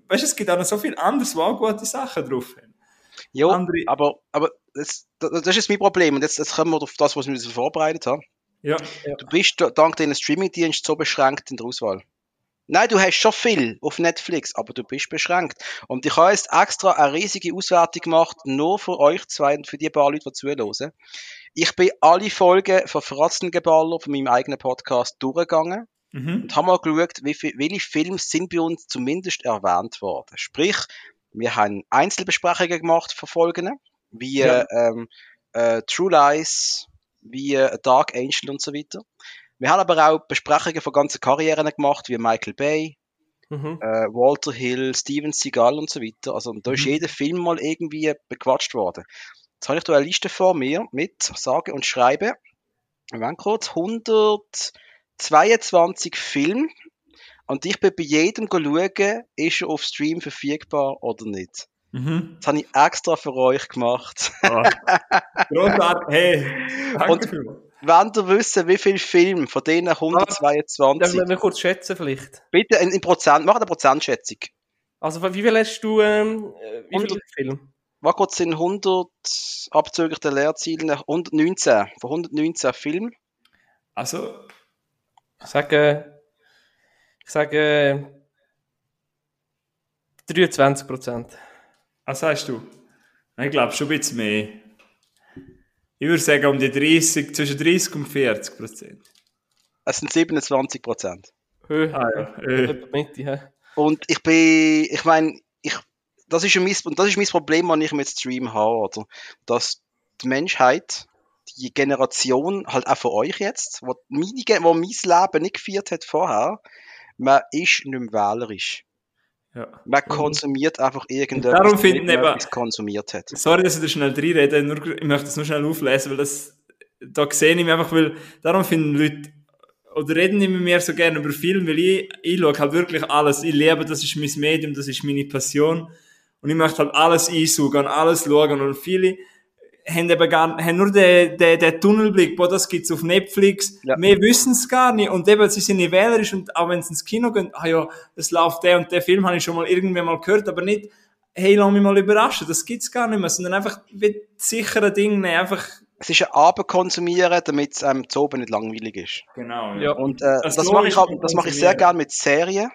weißt du, es gibt auch noch so viel anderes, wo auch gute Sachen drauf haben. ja, Andere- aber, aber das, das das ist mein Problem. Und jetzt, jetzt kommen wir auf das, was wir uns vorbereitet haben. Ja, Du bist da- dank deines Streamingdienst so beschränkt in der Auswahl. Nein, du hast schon viel auf Netflix, aber du bist beschränkt. Und ich habe jetzt extra eine riesige Auswertung gemacht, nur für euch zwei und für die paar Leute, die zuhören. Ich bin alle Folgen von Fratzengeballer von meinem eigenen Podcast durchgegangen Mhm. und haben mal geschaut, viel, welche Filme sind bei uns zumindest erwähnt worden. Sprich, wir haben Einzelbesprechungen gemacht von Folgen, wie Ja. ähm, äh, True Lies, wie äh, Dark Angel und so weiter. Wir haben aber auch Besprechungen von ganzen Karrieren gemacht, wie Michael Bay, Mhm. äh, Walter Hill, Steven Seagal und so weiter. Also da ist Mhm. jeder Film mal irgendwie bequatscht worden. Jetzt habe ich da eine Liste vor mir mit sage und schreibe. Wenn kurz 122 Filme und ich bin bei jedem schauen, ist er auf Stream verfügbar oder nicht. Mhm. Das habe ich extra für euch gemacht. Oh. Großartig. Hey, danke Und-. Wenn ihr wissen, wie viele Filme von denen Darf 122, wir kurz schätzen vielleicht? bitte in, in Prozent, macht eine Prozentschätzung. Also wie viel hast du, ähm, äh, wie viel Hundert- Film? Was kurz sind 100 abzüglich der Leerziele 119 von 119 Filmen. Also, Ich sage, ich sage 23 Prozent. was sagst du? Ich glaube schon ein bisschen mehr. Ich würde sagen um die 30, zwischen 30 und 40 Prozent. Es sind 27 Prozent. Höhe. Ah ja. Mitte? Und ich bin, ich meine, ich, das ist mein, und das ist mein Problem, wenn ich mit Stream habe, oder? Dass die Menschheit, die Generation, halt auch von euch jetzt, wo, meine, wo mein Leben nicht geführt hat vorher, man ist nicht mehr wählerisch. Ja. Man konsumiert einfach irgendetwas, Darum finden man eben- konsumiert hat. Sorry, dass ich da schnell reinrede, nur, ich möchte das nur schnell auflesen, weil das, da sehe ich mich einfach, weil, darum finden Leute, oder reden nicht mehr so gerne über Filme, weil ich, ich schaue halt wirklich alles, ich lebe, das ist mein Medium, das ist meine Passion, und ich möchte halt alles einsaugen, alles schauen, und viele haben eben gar, haben nur den, den, den Tunnelblick, boah, das gibt's auf Netflix, Ja. mehr wissen es gar nicht, und eben, sie sind nicht wählerisch, und auch wenn sie ins Kino gehen, ah ja, es läuft der und der Film, habe ich schon mal irgendwann mal gehört, aber nicht, hey, lass mich mal überraschen, das gibt's gar nicht mehr, sondern einfach wie sichere Dinge nehmen, einfach, Es ist ein Abend konsumieren, damit es einem zu oben nicht langweilig ist. genau, Ja. Und äh, Das das, mache ich, auch- das mache ich sehr gerne mit Serien.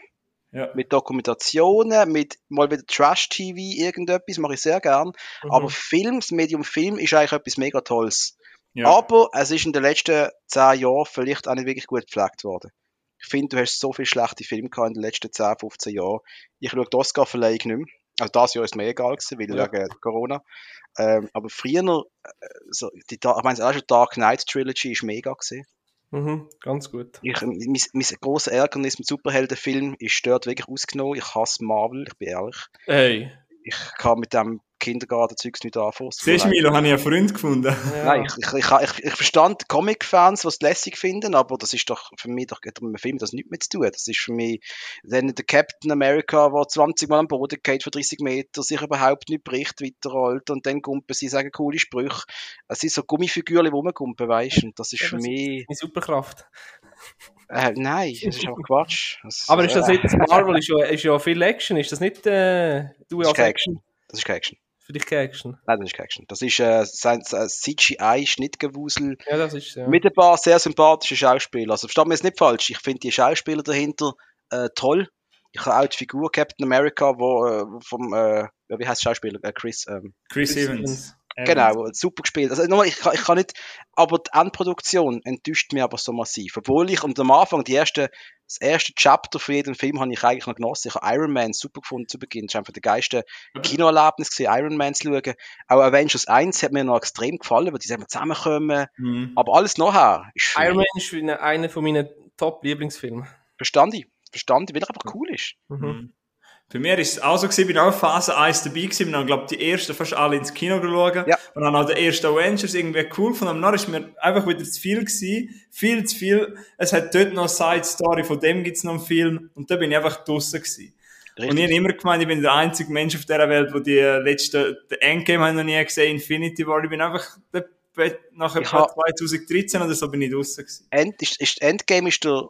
Ja. mit Dokumentationen, mit mal wieder Trash-TV, irgendetwas, mache ich sehr gern. Mhm. Aber Film, das Medium Film ist eigentlich etwas mega Tolles. ja. Aber es ist in den letzten zehn Jahren vielleicht auch nicht wirklich gut gepflegt worden. Ich finde, du hast so viele schlechte Filme gehabt in den letzten 10, 15 Jahren. Ich schaue die Oscar-Verleihung nicht mehr. Also das Jahr ist mir egal gewesen, weil Ja. wegen Corona. Ähm, aber früher, äh, so, die, ich meine, auch schon Dark Knight Trilogy ist mega gewesen. Mhm, ganz gut. Ich, mein, mein grosses Ärgernis mit Superheldenfilmen ist dort wirklich ausgenommen. Ich hasse Marvel, ich bin ehrlich. Hey. Ich kann mit dem Kindergarten-Zeugs nicht anfangen. Mir Siehst du. Milo, habe ich einen Freund gefunden. Ja. Nein, ich, ich, ich, ich, ich verstand Comic-Fans, die es lässig finden, aber das ist doch für mich doch mit dem Film das nichts mehr zu tun. Das ist für mich dann der Captain America, der 20 Mal am Boden geht für 30 Meter, sich überhaupt nicht bricht, weiterrollt und dann gumpen sie, sagen coole Sprüche. Es sind so Gummifiguren, die rumgumpen, weißt du, und das ist Ja, für das- mich, Meine Superkraft. äh, nein, das ist einfach Quatsch. Das, Aber ist das äh, nicht, Marvel ist ja, ist ja viel Action, ist das nicht, äh, du Das ist als keine Action? Das ist keine Action. Für dich keine Action. Nein, das ist keine Action. Das ist äh, sein, sein CGI-Schnittgewusel. Ja, das ist, ja. Mit ein paar sehr sympathischen Schauspielern. Also versteht mir jetzt nicht falsch. Ich finde die Schauspieler dahinter äh, toll. Ich habe auch die Figur Captain America, wo äh, vom äh, wie heißt der Schauspieler? Äh, Chris. Ähm, Chris Chris Evans. Evans. genau, super gespielt. Also nochmal, ich, kann- ich kann nicht, aber die Endproduktion enttäuscht mich aber so massiv. Obwohl ich am Anfang die erste, das erste Chapter von jedem Film habe ich eigentlich noch genossen. Ich habe Iron Man super gefunden zu Beginn. Das war einfach der geilste Kinoerlebnis gewesen, Iron Man zu schauen. Auch Avengers 1 hat mir noch extrem gefallen, weil die zusammenkommen. Mhm. Aber alles nachher ist Iron Man ist eine- einer von meinen Top-Lieblingsfilmen. Verstand ich. Verstand ich, weil er einfach cool ist. Mhm. Bei mir ist es auch so gewesen, ich bin auch Phase 1 dabei gewesen, bin dann, glaub die ersten fast alle ins Kino geschaut. Ja. Und dann auch der erste Avengers irgendwie cool von dem ist mir einfach wieder zu viel gewesen. Viel zu viel. Es hat dort noch eine Side-Story, von dem gibt's noch einen Film. Und da bin ich einfach draussen gewesen. Und ich habe immer gemeint, ich bin der einzige Mensch auf dieser Welt, wo die letzte, der Endgame habe ich noch nie gesehen, Infinity War. Ich bin einfach, nach Ich etwa hab- 2013 oder so bin ich gewesen. End, ist, ist, Endgame ist der,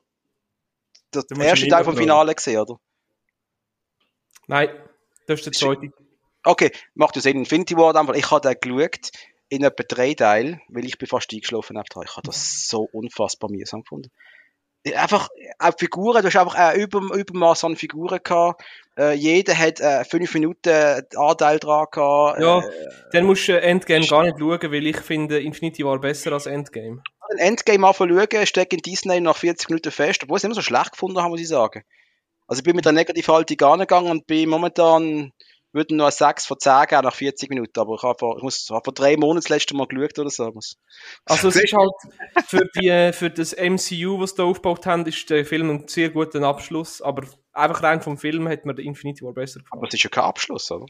der musst erste Teil vom. Finale gesehen, oder? Nein, das ist der zweite. Okay, macht ja Sinn. Infinity War dann, weil ich habe den geschaut in etwa drei Teilen, weil ich bin fast eingeschlafen habe. Ich habe das so unfassbar mühsam gefunden. einfach auch Figuren, du hast einfach ein Über Übermaß an Figuren gehabt. Äh, jeder hat äh, fünf Minuten Anteil dran gehabt. Ja, Äh, dann musst du Endgame gar nicht schauen, weil ich finde Infinity War besser als Endgame. ein Endgame anfangen schauen, steckt in Disney nach 40 Minuten fest, obwohl ich es immer so schlecht gefunden habe, muss ich sagen. Also ich bin mit der Negativhaltung angegangen und bin momentan, würde ein 6 von 10 geben nach 40 Minuten, aber ich habe vor, ich muss, habe vor drei Monaten das letzte Mal geschaut oder so. Muss. Also es ist halt für, die, für das MCU, was sie da aufgebaut haben, ist der Film ein sehr guter Abschluss, aber einfach rein vom Film hat mir der Infinity War besser gefallen. Aber es ist ja kein Abschluss, oder?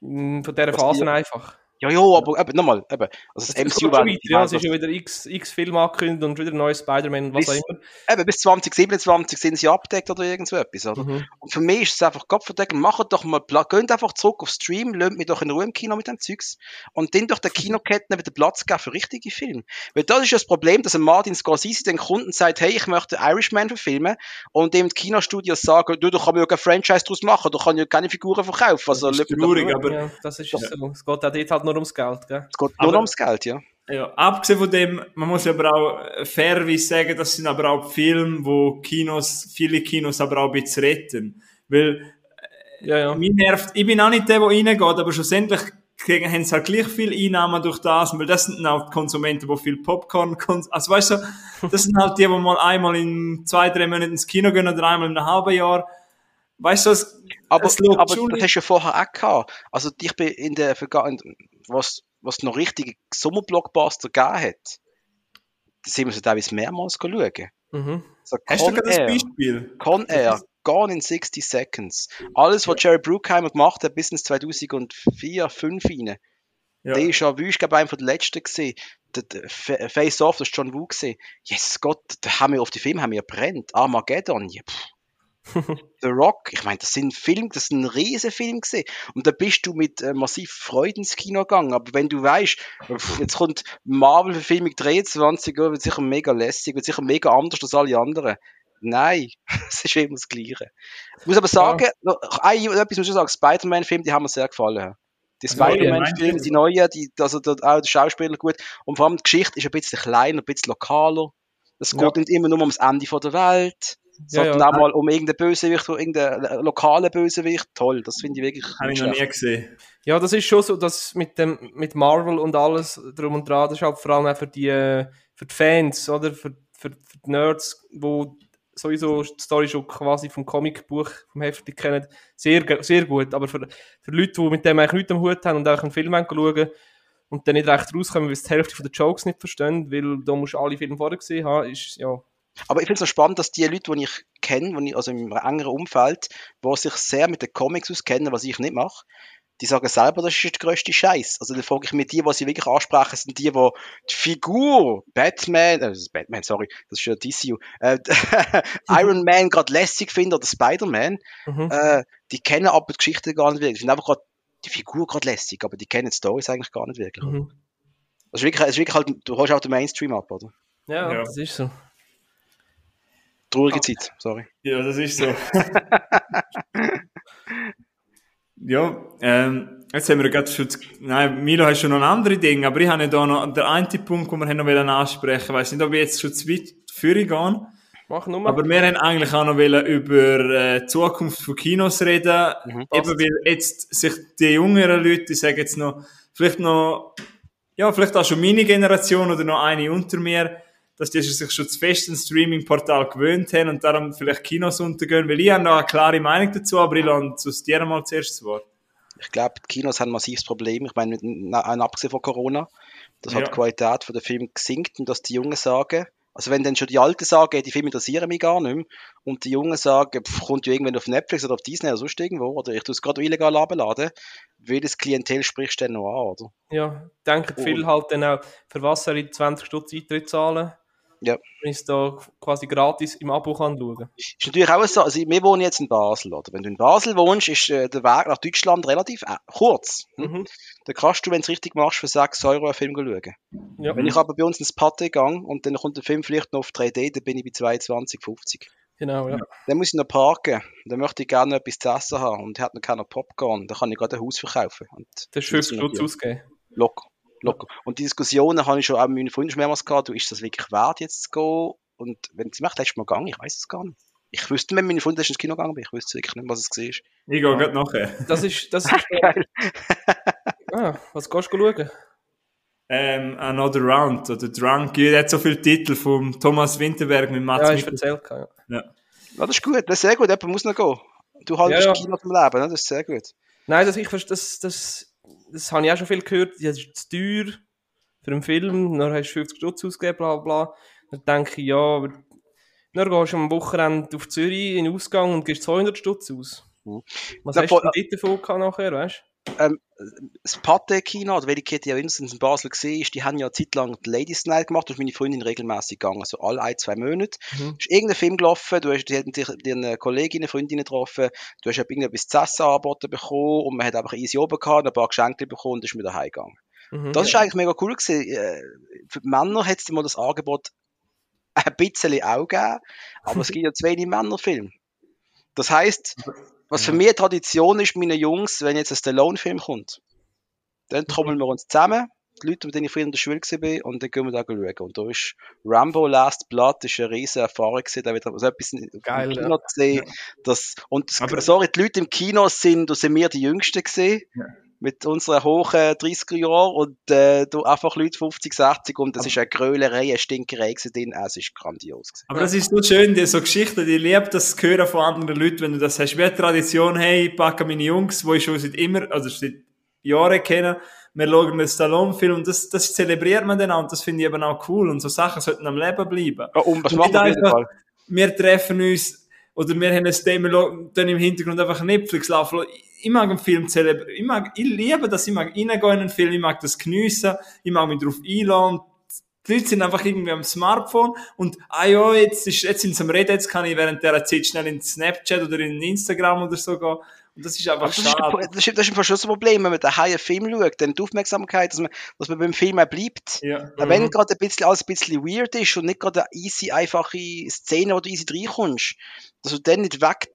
Mm, Von dieser Was Phase die- einfach. Ja, ja, aber eben, nochmal, eben, also das Es MCU war, ja, es ist ja wieder x, x Filme angekündigt und wieder ein neues Spider-Man und was auch Bis- immer. eben bis 2027 sind sie abgedeckt oder irgend so etwas, oder? Mhm. Und für mich ist es einfach Gott verdeckt, macht doch mal, geht einfach zurück auf Stream, lasst mich doch in Ruhe im Kino mit dem Zeugs und dann durch den Kinoketten wieder Platz geben für richtige Filme. Weil das ist ja das Problem, dass ein Martin Scorsese den Kunden sagt, hey, ich möchte Irishman verfilmen und dem die Kinostudios sagen, du, da kann man ja kein Franchise draus machen, da kann ja keine Figuren verkaufen. Also, Das ist doch traurig, aber ja, das ist so. Es geht auch dort halt nur ums Geld, gell? es geht nur Aber- ums Geld, ja. Ja, abgesehen von dem, man muss aber auch fairerweise sagen, das sind aber auch Filme, wo Kinos, viele Kinos aber auch ein bisschen retten. Weil, Ja, ja. mich nervt, ich bin auch nicht der, der reingeht, aber schlussendlich kriegen, haben sie halt gleich viel Einnahmen durch das, weil das sind auch die Konsumenten, die viel Popcorn konsumieren. Also weißt du, das sind halt die, die mal einmal in zwei, drei Monaten ins Kino gehen oder einmal in einem halben Jahr. Weißt du, es, Aber, es aber das hast du ja vorher auch gehabt. Also ich bin in der Vergangenheit, was, was noch richtige Sommerblockbuster gegeben hat, da sind wir so teilweise mehrmals schauen. Mhm. So hast du Con gerade ein Beispiel? Con Air, Gone in 60 Seconds. Alles, was Jerry Bruckheimer gemacht hat, bis ins 2004, 2005 rein. Ja. Der ist ja, ich glaube, einer von den letzten gesehen. Der, der Fa- Face Off, das ist John Woo gesehen. Jesus Gott, da haben wir auf die Filme haben wir brennt. Armageddon, ja, pff. The Rock, ich meine, das sind Filme, das sind ein Riesenfilm gesehen. Und da bist du mit äh, massiv Freude ins Kino gegangen. Aber wenn du weißt, pff, jetzt kommt Marvel-Verfilmung 23, ja, wird sicher mega lässig, wird sicher mega anders als alle anderen. Nein, es ist immer das Gleiche. Ich muss aber sagen, noch ein, etwas muss ich sagen, Spider-Man-Film, die haben mir sehr gefallen. Die Ja, ja, Spider-Man-Filme, die neuen, die, also dort auch der Schauspieler gut. Und vor allem die Geschichte ist ein bisschen kleiner, ein bisschen lokaler. Es geht Ja. nicht immer nur ums Ende von der Welt, Ja, sondern ja. auch mal um irgendeinen Bösewicht, oder irgendeinen lokalen Bösewicht. Toll, das finde ich wirklich Habe ich noch nie gesehen. Ja, das ist schon so, dass mit dem mit Marvel und alles drum und dran, das ist halt vor allem auch für die, für die Fans, oder? Für, für, für die Nerds, wo sowieso die Story schon quasi vom Comicbuch, vom Heft kennen, sehr, sehr gut. Aber für, für Leute, die mit dem eigentlich nichts am Hut haben und auch einen Film schauen und dann nicht recht rauskommen, weil sie die Hälfte von den Jokes nicht verstehen, weil da musst du alle Filme vorher gesehen haben, ist, ja, Aber ich finde es noch spannend, dass die Leute, die ich kenne, die ich, also im engeren Umfeld, die sich sehr mit den Comics auskennen, was ich nicht mache, die sagen selber, das ist der grösste Scheiß. Also dann frage ich mich, die, was sie wirklich ansprechen, sind die, die die Figur Batman, äh, das ist Batman, sorry, das ist ja DCU, äh, Iron Man gerade lässig finden oder Spider-Man, mhm. äh, die kennen aber die Geschichte gar nicht wirklich. Die finden einfach gerade die Figur gerade lässig, aber die kennen die Stories eigentlich gar nicht wirklich. Mhm. Das ist wirklich, das ist wirklich halt, du holst auch den Mainstream ab, oder? Ja, Ja. das ist so. Traurige Zeit, sorry. Ja, das ist so. ja, ähm, jetzt haben wir gerade schon, nein, Milo hat schon noch andere Ding, aber ich habe da noch den einen Punkt, den wir noch wollen ansprechen. Ich weiss nicht, ob ich jetzt schon zu weit führen gehen. Mach nur mal. Aber wir haben eigentlich auch noch wollen über äh, die Zukunft von Kinos reden. Mhm. Eben weil jetzt sich die jüngeren Leute, ich sage jetzt noch, vielleicht noch, ja, vielleicht auch schon meine Generation oder noch eine unter mir, dass die sich schon zu fest ein Streaming-Portal gewöhnt haben und darum vielleicht Kinos untergehen, weil ich habe noch eine klare Meinung dazu, aber ich lasse es dir mal zuerst zu Wort. Ich glaube, die Kinos haben ein massives Problem. Ich meine, abgesehen von Corona, dass halt Ja. die Qualität von der Film sinkt und dass die Jungen sagen, also wenn dann schon die Alten sagen, ey, die Filme interessieren mich gar nicht mehr, und die Jungen sagen, pff, kommt ja irgendwann auf Netflix oder auf Disney oder sonst irgendwo, oder ich tue es gerade illegal abladen, welches Klientel sprichst du denn noch an, oder? Ja, denken Oh. viel halt dann auch, für was soll ich 20 Stutz Eintritt zahlen? Ja. Wenn ich es da quasi gratis im Abo kann schauen. Ist natürlich auch so, also wir wohnen jetzt in Basel, oder? Wenn du in Basel wohnst, ist äh, der Weg nach Deutschland relativ äh, kurz. Hm? Mhm. Da kannst du, wenn du es richtig machst, für 6 Euro einen Film schauen. Ja. Wenn ich aber bei uns ins Pate gehe und dann kommt der Film vielleicht noch auf 3D, dann bin ich bei 22,50. Genau, ja. Dann muss ich noch parken. Dann möchte ich gerne etwas zu essen haben und hat noch keiner Popcorn. Dann kann ich gerade ein Haus verkaufen. Und Das ist 50 Stutz ausgeben. locker. Locker. Und die Diskussionen habe ich schon auch mit meinen Freunden schon mehrmals gehabt. Du, ist das wirklich wert, jetzt zu gehen? und wenn sie macht, letztes Mal gegangen, ich weiß es gar nicht. Ich wüsste, wenn meine Freundin ins Kino gegangen bin, ich wüsste wirklich nicht, was es war. Ich gehe gerade nachher. Das ist, das ist, Geil. ah, was gehst du schauen? Ähm, Another Round oder Drunk. Der hat so viele Titel vom Thomas Winterberg mit Mats Ja, ich erzählt, ja. Ja. Ja, das ist gut, das ist sehr gut, jemand muss noch gehen. Du haltest Ja, ja. Kino zum Leben, ne? das ist sehr gut. Nein, das, ich, das, das, das habe ich auch schon viel gehört. Das ist zu teuer für einen Film. Dann hast du 50 Stutz ausgegeben, bla bla. Dann denke ich, ja, aber dann gehst du am Wochenende auf Zürich in den Ausgang und gibst 200 Stutz aus. Mhm. Was Na, hast du denn dort davon gehabt nachher, weißt Ähm, das Pate-Kino, oder welche Kette ja mindestens in Basel gesehen ist, die haben ja eine Zeit lang die Ladies Night gemacht, da ist meine Freundin regelmäßig gegangen, so alle ein, zwei Monate. Mhm. ist irgendein Film gelaufen, du hast, dich deine Kolleginnen, Freundinnen getroffen, du hast irgendetwas zu essen angeboten bekommen und man hat einfach easy oben gehabt, ein paar Geschenke bekommen und ist wieder heimgegangen. Mhm. Das ist eigentlich mega cool gewesen. Äh, Für die Männer hat es mal das Angebot ein bisschen auch gegeben, aber es gibt ja zu wenig Männerfilme. Das heisst, was für Ja. mich eine Tradition ist, meine Jungs, wenn jetzt ein Stallone-Film kommt, dann trommeln wir uns zusammen, die Leute, mit denen ich früher in der Schule war, und dann gehen wir da schauen. Und da ist Rambo Last Blood, das ist eine riesige Erfahrung gewesen, da wieder so etwas im Geil, Kino zu sehen. Das, und das, sorry, die Leute im Kino sind, da sind wir die Jüngsten gesehen. Mit unseren hohen 30er Jahren und äh, du einfach Leute 50, 60 und das ist eine Grölerei, eine Stinkerei drin. Es ist grandios gewesen. Aber das ist so schön, die so Geschichten, die liebt das hören von anderen Leuten, wenn du das hast. Wie eine Tradition, hey, ich packe meine Jungs, die ich schon seit immer, also seit Jahren kenne, wir schauen einen Stallone-Film und das, das zelebriert man dann auch und das finde ich eben auch cool und so Sachen sollten am Leben bleiben. Ja, und was machen wir auf jeden Fall? wir treffen uns oder wir haben ein Thema, dann im Hintergrund einfach Netflix laufen. lassen. Ich mag einen Film zelebrieren. Ich, mag, ich liebe das. Ich mag reingehen in einen Film. Ich mag das geniessen. Ich mag mich darauf einladen. Die Leute sind einfach irgendwie am Smartphone und, ah ja, jetzt, ist, jetzt sind sie am Reden, jetzt kann ich während dieser Zeit schnell in Snapchat oder in Instagram oder so gehen. Und das ist einfach Das ist, schade. das, ist, das ist im Fall schon das Problem, wenn man daheim einen Film schaut, dann die Aufmerksamkeit, dass man, dass man beim Film auch bleibt. Ja. Auch Wenn gerade ein bisschen, alles ein bisschen weird ist und nicht gerade eine easy, einfache Szene, wo du easy reinkommst, dass du dann nicht weg,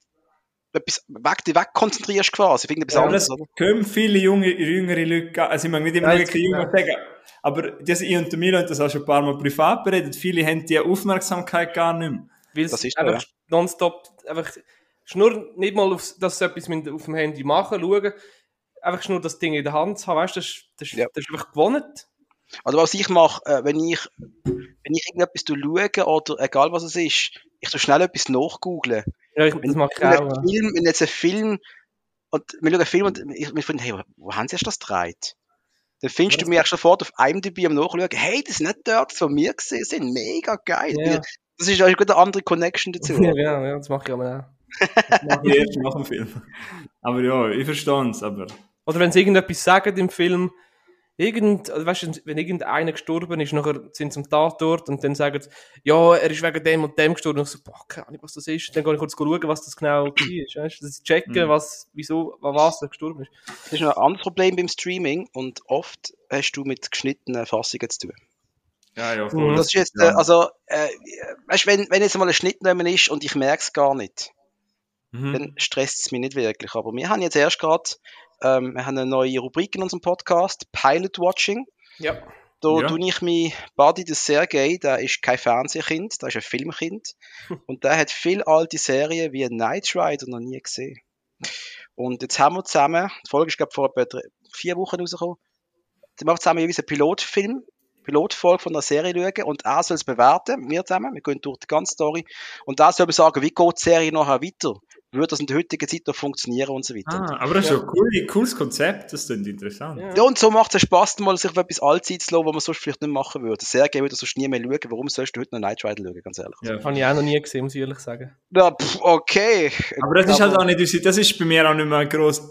etwas, weg, dich wegkonzentrierst quasi, irgendetwas Ja, anderes. das oder? können viele junge, jüngere Leute, also ich mag nicht immer Ja, ja, keine Jungen sagen, aber das, ich und Milo haben das auch schon ein paar Mal privat beredet, viele haben die Aufmerksamkeit gar nicht mehr. Weil Das es ist einfach nonstop, einfach, ist nur nicht mal, auf, dass sie etwas mit, auf dem Handy machen, schauen, einfach nur das Ding in der Hand zu haben, weißt du, das, ist- das, ist- Ja. das ist einfach gewohnt. Also was ich mache, äh, wenn ich, wenn ich irgendetwas schaue oder egal was es ist, ich so schnell etwas nachgoogeln. Ja, ich, das ich wenn, auch. ein Film, wenn jetzt ein Film, und wir schauen einen Film und ich, wir finden, hey, wo, wo haben sie erst das gedreht? Dann findest du mich sofort auf IMDb am Nachschauen, hey, das sind nicht dort, von mir gesehen sind, mega geil. Ja. Das ist auch eine andere Connection dazu. Ja, ja, ja, das mache ich aber auch. Das mache ich erst nach dem Film. Aber ja, ich verstehe es, aber... Oder wenn sie irgendetwas sagen im Film, irgend, also weißt du, wenn irgendeiner gestorben ist, nachher sind sie am Tatort und dann sagen sie, ja, er ist wegen dem und dem gestorben. Und ich so, boah, keine Ahnung, was das ist. Dann gehe ich kurz schauen, was das genau war. Weißt du, dass ich checke, Mhm. was, wieso, wa- was er gestorben ist. Das ist noch ein anderes Problem beim Streaming und oft hast du mit geschnittenen Fassungen zu tun. Ja, ja, voll. Das ist jetzt, Ja. äh, also, äh, weißt du, wenn, wenn jetzt mal ein Schnitt nehmen ist und ich merke es gar nicht, Mhm. dann stresst es mich nicht wirklich. Aber wir haben jetzt erst gerade, ähm, wir haben eine neue Rubrik in unserem Podcast, Pilot Watching. Ja. Da Ja. tue ich mich, Buddy, der Sergei, der ist kein Fernsehkind, der ist ein Filmkind. und der hat viel alte Serien wie Knight Rider noch nie gesehen. Und jetzt haben wir zusammen, die Folge ist, glaube ich, vor etwa drei, vier Wochen rausgekommen, dann machen wir zusammen jeweils einen Pilotfilm, Pilotfolge von einer Serie schauen und er soll es bewerten, wir zusammen, wir gehen durch die ganze Story und er soll sagen, wie geht die Serie nachher weiter? Würde das in der heutigen Zeit noch funktionieren und so weiter. Ah, aber das ist ja ein cool, cooles Konzept, das klingt interessant. Ja. Ja, und so macht es Spaß, mal sich auf etwas Allzeit zu lassen, was man sonst vielleicht nicht machen würde. Sehr gerne würde sonst nie mehr schauen. Warum sollst du heute noch Night Rider schauen, ganz ehrlich? Ja. Habe ich auch noch nie gesehen, muss ich ehrlich sagen. Ja, pff, okay. Aber das ist halt auch nicht das ist bei mir auch nicht mehr gross,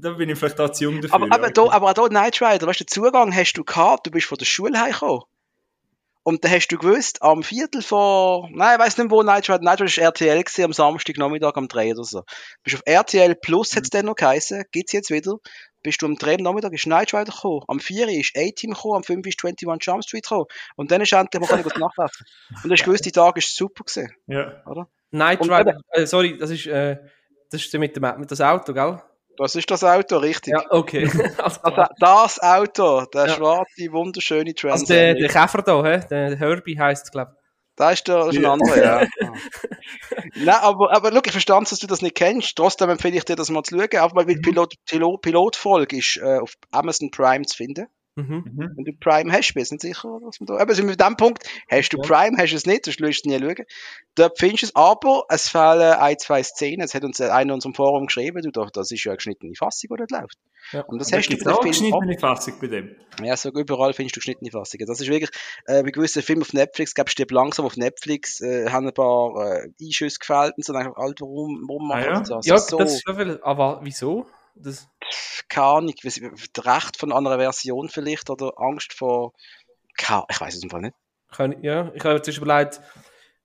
da bin ich vielleicht auch zu jung dafür. Aber, aber, ja. da, aber auch da Night Rider, weißt du, den Zugang hast du gehabt, du bist von der Schule heimgekommen. Und dann hast du gewusst, am Viertel vor, nein, ich weiß nicht wo Night Rider, Night Rider ist RTL gewesen, am Samstagnachmittag um 3 oder so. Bist auf RTL Plus, hat's dann noch geheißen, gibt's jetzt wieder. Bist du am 3 am Nachmittag, ist Night Rider gekommen. Am 4 ist A-Team gekommen, am 5 ist 21 Jump Street gekommen. Und dann ist endlich mal gut nachlesen. Und du hast gewusst, die Tag ist super gewesen. ja. Night Und Rider, äh, sorry, das ist, äh, das ist mit dem, mit das Auto, gell? Das ist das Auto, richtig. Ja, okay. also, Das, Auto, der Ja. schwarze, wunderschöne Trans. also der, der Käfer da, hä? der Herbie heisst es, glaube ich. Da ist der ist ein anderer, ja. Nein, aber, aber look, ich verstand, dass du das nicht kennst. Trotzdem empfehle ich dir, das mal zu schauen. Auch weil die Pilot, Pilot, Pilotfolge ist äh, auf Amazon Prime zu finden. Mhm. Mhm. Wenn du Prime hast, bin ich nicht sicher, was man da. Aber wir an dem Punkt, hast du Ja. Prime, hast du es nicht, sonst wirst du es nie schauen. Dort findest du es, aber es fehlen ein, zwei Szenen. Es hat uns einer in unserem Forum geschrieben, du, das ist ja eine geschnittene Fassung, die dort läuft. Ja. Und das Da hast du bei Filmen auch. geschnittene Fassung bei dem. Ja, so überall findest du geschnittene Fassungen. Das ist wirklich, äh, bei gewissen Filmen auf Netflix, gab es langsam auf Netflix, äh, haben ein paar äh, Einschüsse gefällt und so, dann einfach, Alter, warum, warum Ah, machen ja? die das? Ja, so, das ist schon viel. Aber wieso? Das, keine Ahnung, ich, Recht von einer Version vielleicht oder Angst vor, keine, ich weiß es einfach nicht. kann ich, ja, ich habe jetzt überlegt,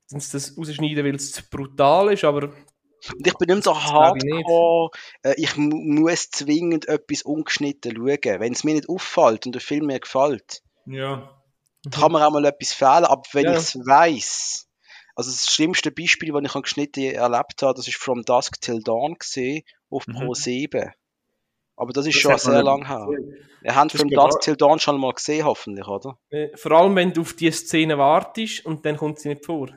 dass das rausschneiden, weil es zu brutal ist, aber Und ich bin nicht so ich nicht. hardcore, äh, ich mu muss zwingend etwas ungeschnitten schauen. Wenn es mir nicht auffällt und der Film mir gefällt, Ja. kann mir auch mal etwas fehlen, aber wenn Ja. ich es weiss, also das schlimmste Beispiel, das ich an geschnitten erlebt habe, das ist From Dusk Till Dawn gesehen auf Mhm. Pro 7. Aber das ist Das schon sehr nicht lang her. Wir haben genau- Dusk Till Dawn schon mal gesehen, hoffentlich, oder? äh, vor allem, wenn du auf die Szene wartest und dann kommt sie nicht vor.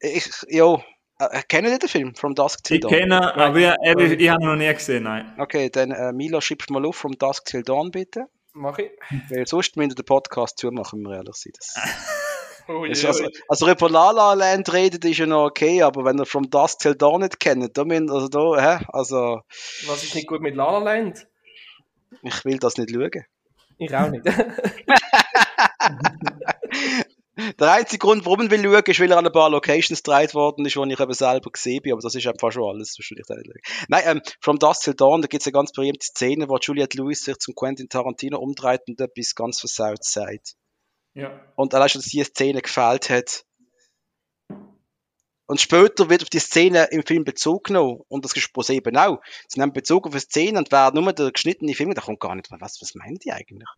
Ich, ja, äh, kennen Sie den Film? From Dusk Till Ich Dawn? kenne, aber ich, ehrlich, ich habe ihn noch nie gesehen, nein. Okay, dann äh, Milo, schreibst mal auf From Dusk Till Dawn, bitte. Mach ich. Weil sonst müssen wir den Podcast zumachen, wenn wir ehrlich sind. Oh, das ist je. also, also über La La Land redet ist ja noch okay, aber wenn ihr From Dusk Till Dawn nicht kennt, da müsst also da, hä? Also, Was ist nicht gut mit La La Land? ich will das nicht schauen. Ich auch nicht. Der einzige Grund, warum ich will schauen, ist, weil er an ein paar Locations gedreht worden ist, wo ich eben selber gesehen bin, aber das ist einfach schon alles. Will ich da nicht schauen. Nein, ähm, From Dusk Till Dawn, da gibt es eine ganz berühmte Szene, wo Juliette Lewis sich zum Quentin Tarantino umdreht und etwas ganz versaut sagt. Ja. Und allein schon, dass diese Szene gefällt hat. Und später wird auf die Szene im Film Bezug genommen. Und das pro eben auch. Sie nehmen Bezug auf eine Szene und werden nur der geschnittene Film, da kommt gar nicht, was, was meinen die eigentlich?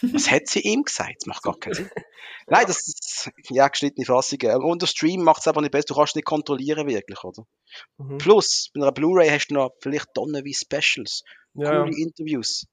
Was hat sie ihm gesagt? Das macht gar keinen Sinn. Nein, das ist, ja, geschnittene Fassungen. Und der Stream macht es einfach nicht besser. Du kannst nicht kontrollieren, wirklich, oder? Mhm. Plus, bei einer Blu-ray hast du noch vielleicht Tonnen wie Specials, Ja, coole Interviews.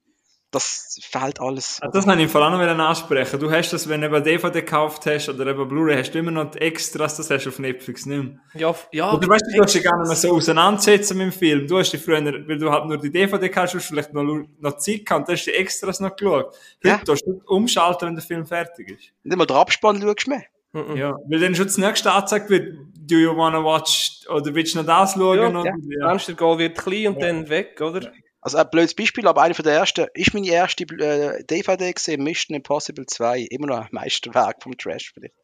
Das fehlt alles. Ah, Das wollte ich vor allem noch ansprechen. Du hast das, wenn du eben DVD gekauft hast oder eben Blu-ray, hast du immer noch die Extras, das hast du auf Netflix nicht mehr. ja, ja. Oder weißt du, du hast dich gar nicht mehr so auseinandersetzen mit dem Film. Du hast dich früher, weil du halt nur die DVD hast, hast vielleicht noch, noch Zeit gehabt, du hast die Extras noch geschaut. Heute Ja. darfst du umschalten, wenn der Film fertig ist. Nicht mal den Abspann schaust du mehr. Mhm. Ja, weil dann schon das nächste angezeigt wird, do you wanna watch, oder willst du noch das schauen? Ja, oder, ja. ja. Fenstergoal wird klein und dann weg, oder? Also ein blödes Beispiel, aber einer von der ersten, ist meine erste äh, DVD gesehen, Mission Impossible 2, immer noch ein Meisterwerk vom Trash vielleicht.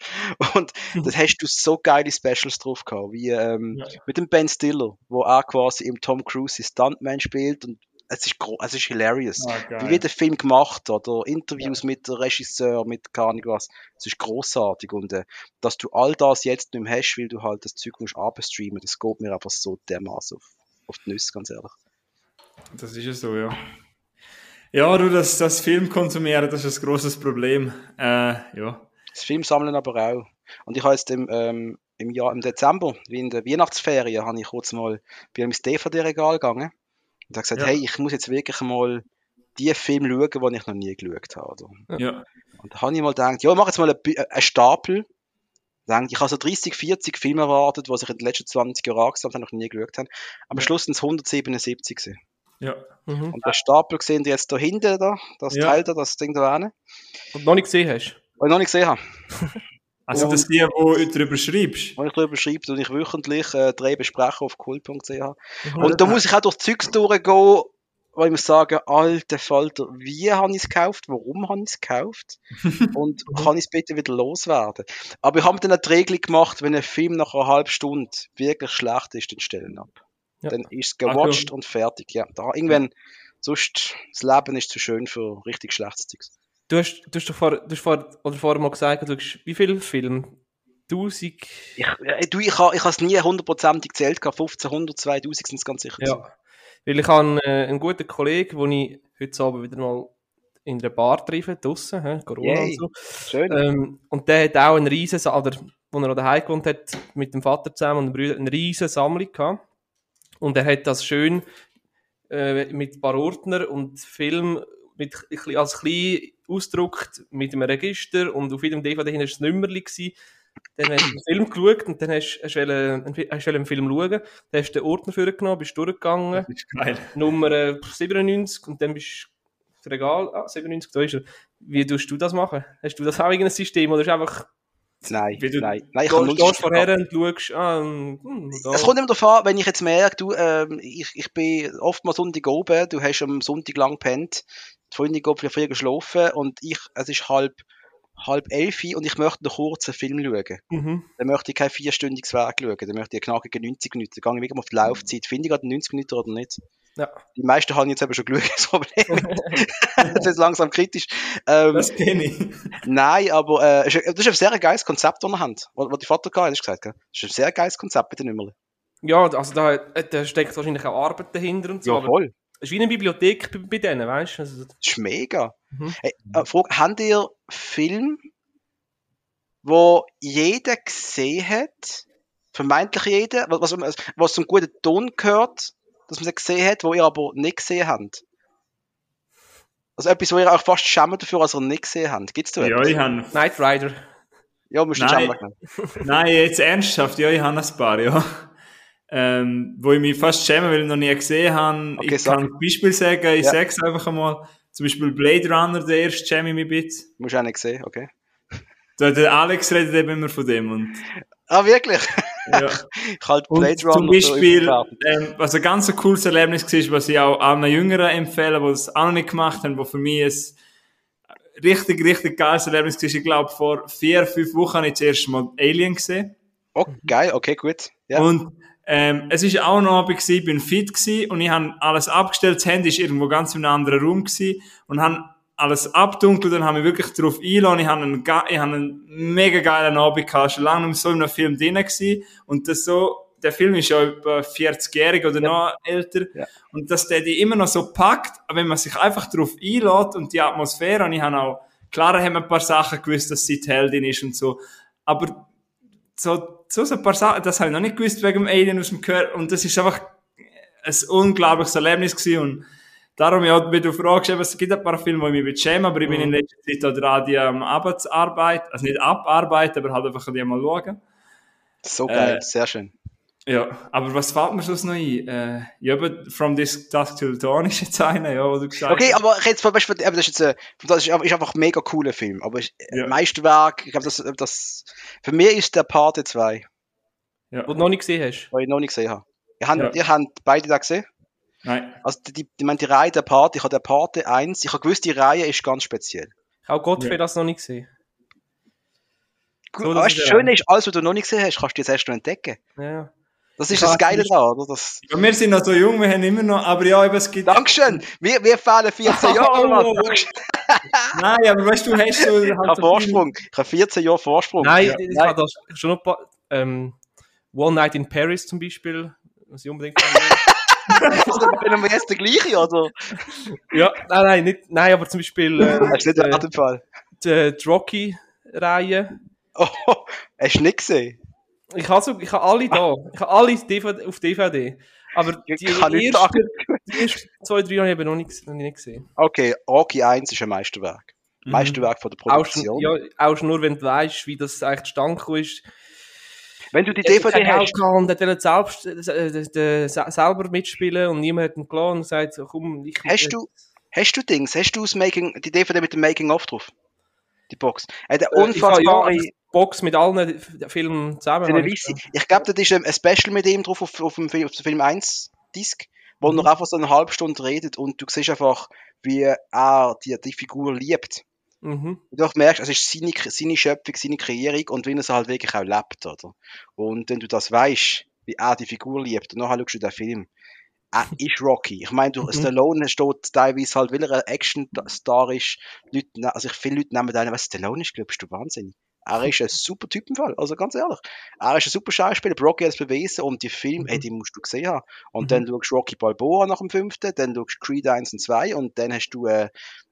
Und da hast du so geile Specials drauf gehabt, wie ähm, Ja. mit dem Ben Stiller, wo er quasi im Tom Cruise Stuntman spielt und es ist, es ist hilarious. Ah, Wie wird der Film gemacht oder Interviews mit dem Regisseur, mit keine was. Es ist großartig und äh, dass du all das jetzt nicht mehr hast, weil du halt das Zeug musst abstreamen, das geht mir einfach so dermaßen auf, auf die Nüsse, ganz ehrlich. Das ist ja so, ja. Ja, du, das, das Film konsumieren, das ist ein großes Problem. Äh, ja. Das Filmsammeln aber auch. Und ich habe jetzt im, ähm, im Jahr, im Dezember, wie in der Weihnachtsferien, habe ich kurz mal bei einem DVD-Regal gegangen und habe gesagt, Ja. hey, ich muss jetzt wirklich mal die Filme schauen, die ich noch nie geschaut habe. Oder? Ja. Und da habe ich mal gedacht, ja, ich mache jetzt mal einen, äh, einen Stapel. Ich habe so 30, 40 Filme erwartet, die sich in den letzten 20 Jahren angesammelt haben, noch nie geschaut haben. Am. Schluss sind es 177 gewesen. Ja. Mhm. Und der Stapel sehen die jetzt da hinten, da, das Ja. Teil da, das Ding da hinten, Und noch nicht gesehen hast. was ich noch nicht gesehen habe. Also, Und- das die, wo du darüber schreibst. Wenn ich darüber schreibe, und ich wöchentlich äh, drei besprechen auf cool.ch. Mhm. Und da muss ich auch durch Zeugs durchgehen, wo ich muss sagen, alter Falter, wie habe ich es gekauft, warum habe ich es gekauft und kann ich es bitte wieder loswerden. Aber ich habe mir dann eine die Regel gemacht, wenn ein Film nach einer halben Stunde wirklich schlecht ist, dann stellen ab. Ja. Dann ist es gewatcht und fertig. Ja, da irgendwann, sonst, das Leben ist zu schön für richtig schlechtes Zeugs. Du hast, du hast doch vor, du hast vor, oder vorher mal gesagt, du schaust, wie viele Filme? 1000? Ich, äh, du, ich habe ich es nie hundertprozentig gezählt, gehabt, 1500, 2000 sind es ganz sicher. Ja. Weil ich habe äh, einen guten Kollegen, den ich heute Abend wieder mal in einer Bar treffe, draussen, hä, Corona Yay. und so. Schön. Ähm, und der hat auch einen riesen, oder, wo er daheim gewohnt hat, mit dem Vater zusammen und den Brüdern, eine riesen Sammlung gehabt. Und er hat das schön äh, mit ein paar Ordner und Film mit, als klein ausgedruckt mit einem Register und auf jedem DVD war ein Nummerli gewesen. dann hast du einen Film geschaut und dann hast, hast, du wollen- einen, hast wollen einen Film schauen, dann hast du den Ordner vorgenommen, bist durchgegangen, Das. Nummer äh, 97 und dann bist du das Regal, ah, 97, da ist er. Wie tust du das machen? Hast du das auch irgendein System oder ist einfach, Nein, Wie du- nein, nein, ich habe null System vorher und schaust, ah, hm, da. Es kommt immer darauf an, wenn ich jetzt merke, du, ähm, ich, ich bin oft mal Sonntag oben, du hast am Sonntag lang gepennt, die Freundin geht vielleicht früher geschlafen und ich, es ist halb, halb elf und ich möchte noch kurz einen Film schauen. Mhm. Dann möchte ich kein vierstündiges Werk schauen, dann möchte ich einen knackigen 90 Minuten. Dann gehe ich wirklich auf die Laufzeit. Finde ich gerade 90 Minuten oder nicht? Ja. Die meisten haben jetzt eben schon geschaut, das Problem. das ist langsam kritisch. Ähm, Das kenne ich. Nein, aber äh, das ist ein sehr geiles Konzept, das wir haben. Was, die Vater gehabt hat, hast du gesagt, gell? Das ist ein sehr geiles Konzept mit den Nummern. Ja, also da, äh, da steckt wahrscheinlich auch Arbeit dahinter und so, Ja, aber voll. es ist wie eine Bibliothek bei, bei denen, weißt du? Also, Das ist mega. Mhm. Hey, äh, Frage, habt ihr Film, wo jeder gesehen hat, vermeintlich jeder, was, was, was zum guten Ton gehört, dass man es gesehen hat, wo ihr aber nicht gesehen habt? Also etwas, wo ihr auch fast schämt dafür, als ihr nicht gesehen habt. Gibt's da Ja, etwas? ich habe. Knight Rider. Ja, musst du Nein. schämen. Nein, jetzt ernsthaft, ja, ich habe ein paar, ja. Ähm, wo ich mich fast schäme, weil ich noch nie gesehen habe. Okay, ich kann ein Beispiel sagen, ich Ja. sage es einfach einmal. Zum Beispiel Blade Runner, der erste schäme ich mich ein bisschen. Musst du auch nicht sehen, okay. Der, der Alex redet eben immer von dem. Und, Ah, wirklich? ja. Ich halte Und Blade Runner zum für Beispiel, ähm, was ein ganz cooles Erlebnis war, was ich auch allen Jüngeren empfehle, die es auch noch nicht gemacht haben, wo für mich ein richtig, richtig geiles Erlebnis war. Ich glaube, vor vier, fünf Wochen habe ich das erste Mal Alien gesehen. Oh, geil, okay, gut. Ja. Und ähm, es ist auch noch Abend gewesen, ich bin fit gewesen und ich habe alles abgestellt, das Handy ist irgendwo ganz in einem anderen Raum gewesen und habe alles abdunkelt und habe mich wirklich darauf eingeladen. Ich habe einen, ich habe einen mega geilen Abend gehabt, schon lange nicht so in einem Film drin gewesen und das so, der Film ist ja etwa 40-jährig oder noch älter Ja. und dass der die immer noch so packt, wenn man sich einfach darauf einlädt und die Atmosphäre und ich habe auch, klar haben wir ein paar Sachen gewusst, dass sie die Heldin ist und so, aber so, so, so ein paar Sachen, das habe ich noch nicht gewusst wegen dem Alien aus dem Gehör. Und das ist einfach ein unglaubliches Erlebnis gewesen. Und darum, ja, wie du fragst, eben, es gibt ein paar Filme, die ich mich schäme, aber ich bin in letzter Zeit auch dran, die am Arbeitsarbeit, also nicht abarbeiten, aber halt einfach die mal schauen. So geil, äh, sehr schön. Ja, aber was fällt mir sonst noch ein? Äh, ja, aber From This Dusk Till Dawn ist jetzt einer, ja, wo du gesagt Okay, hast. aber jetzt, weißt du, aber das ist jetzt, äh, das ist, ist einfach ein mega cooler Film. Aber ich, Ja. Meisterwerk, ich glaube, das, das, für mich ist der Pate 2, Ja. Wo du noch nicht gesehen hast. den ich noch nicht gesehen habe. Ihr habt, Ja. ihr habt beide da gesehen? Nein. Also, die, die, ich meine, die Reihe der Pate, ich habe der Pate 1, ich habe gewusst, die Reihe ist ganz speziell. Ich habe Godfrey Ja. das noch nicht gesehen. Gut, So, das weißt du, ist das Schöne ist, alles, was du noch nicht gesehen hast, kannst du jetzt erst noch entdecken. Ja. Das ist das Geile da, oder? Das, Ja, wir sind noch so jung, wir haben immer noch, aber ja, eben, es gibt, Dankeschön! Wir, wir fehlen 14 Jahre, Mann. Oh. Dankeschön. nein, aber weißt du, du hast so, Ich halt habe so Vorsprung. Ich habe 14 Jahre Vorsprung. Nein, Ja. ich Nein. habe da schon noch ein paar, ähm, One Night in Paris zum Beispiel, was ich unbedingt Wenn wir jetzt der gleiche, oder? will. Ja, nein, nein, nicht, nein, aber zum Beispiel äh, Das ist nicht äh, Fall. die, die Rocky-Reihe. Oh, hast du nicht gesehen? Ich habe so, ich habe alle da. Ich habe alle DVD, auf DVD. Aber die, ersten, die ersten zwei, drei habe ich eben noch nicht, noch nicht gesehen. Okay, Rocky 1 ist ein Meisterwerk. Mhm. Meisterwerk von der Auch Produktion. ja, auch nur, wenn du weißt, wie das eigentlich zustande ist. Wenn du die Der DVD hast, Geld gehabt und hat wollte selbst, äh, äh, äh, se- selber mitspielen und niemand hat ihn gelassen und gesagt, so, komm, ich... hast du, hast du Dings, hast du das Making, die DVD mit dem Making-of drauf? Die Box. Äh, ich habe unfassbare eine Box mit allen Filmen zusammen. ich. Ich glaube, das ist ein ein Special mit ihm drauf auf, auf, dem, Film, auf dem Film 1 Disc, wo Mhm. er einfach so eine halbe Stunde redet und du siehst einfach, wie er die, die Figur liebt. Mhm. Und du auch merkst, es ist seine, seine Schöpfung, seine Kreierung und wie er es halt wirklich auch lebt, oder? Und wenn du das weißt, wie er die Figur liebt, und nachher schaust du den Film, er ist Rocky. Ich meine, du, Mhm. Stallone steht teilweise halt, weil er ein Action-Star ist, Leute, ne- also ich, viele Leute nehmen einen, was Stallone ist, glaubst du, Wahnsinn. Er ist ein super Typ im Fall, also ganz ehrlich. Er ist ein super Schauspieler, Rocky hat es bewiesen und die Filme, Mhm. ey, die musst du gesehen haben. Und Mhm. dann schaust du Rocky Balboa nach dem fünften, dann schaust du Creed 1 und 2 und dann hast du äh,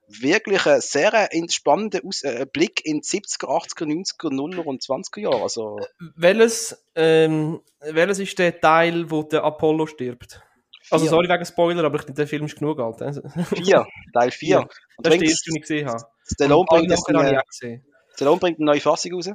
wirklich einen sehr äh, spannenden Aus äh, Blick in die 70er, 80er, 90er, 0er und 20er Jahre. Also Welches, ähm, welches ist der Teil, wo der Apollo stirbt? Also, Vier. sorry wegen Spoiler, aber ich, der Film ist genug alt. Also, vier, Teil 4. Ja, das ist der erste, den ich gesehen habe. Stallone, bringt eine. Stallone bringt eine neue Fassung raus.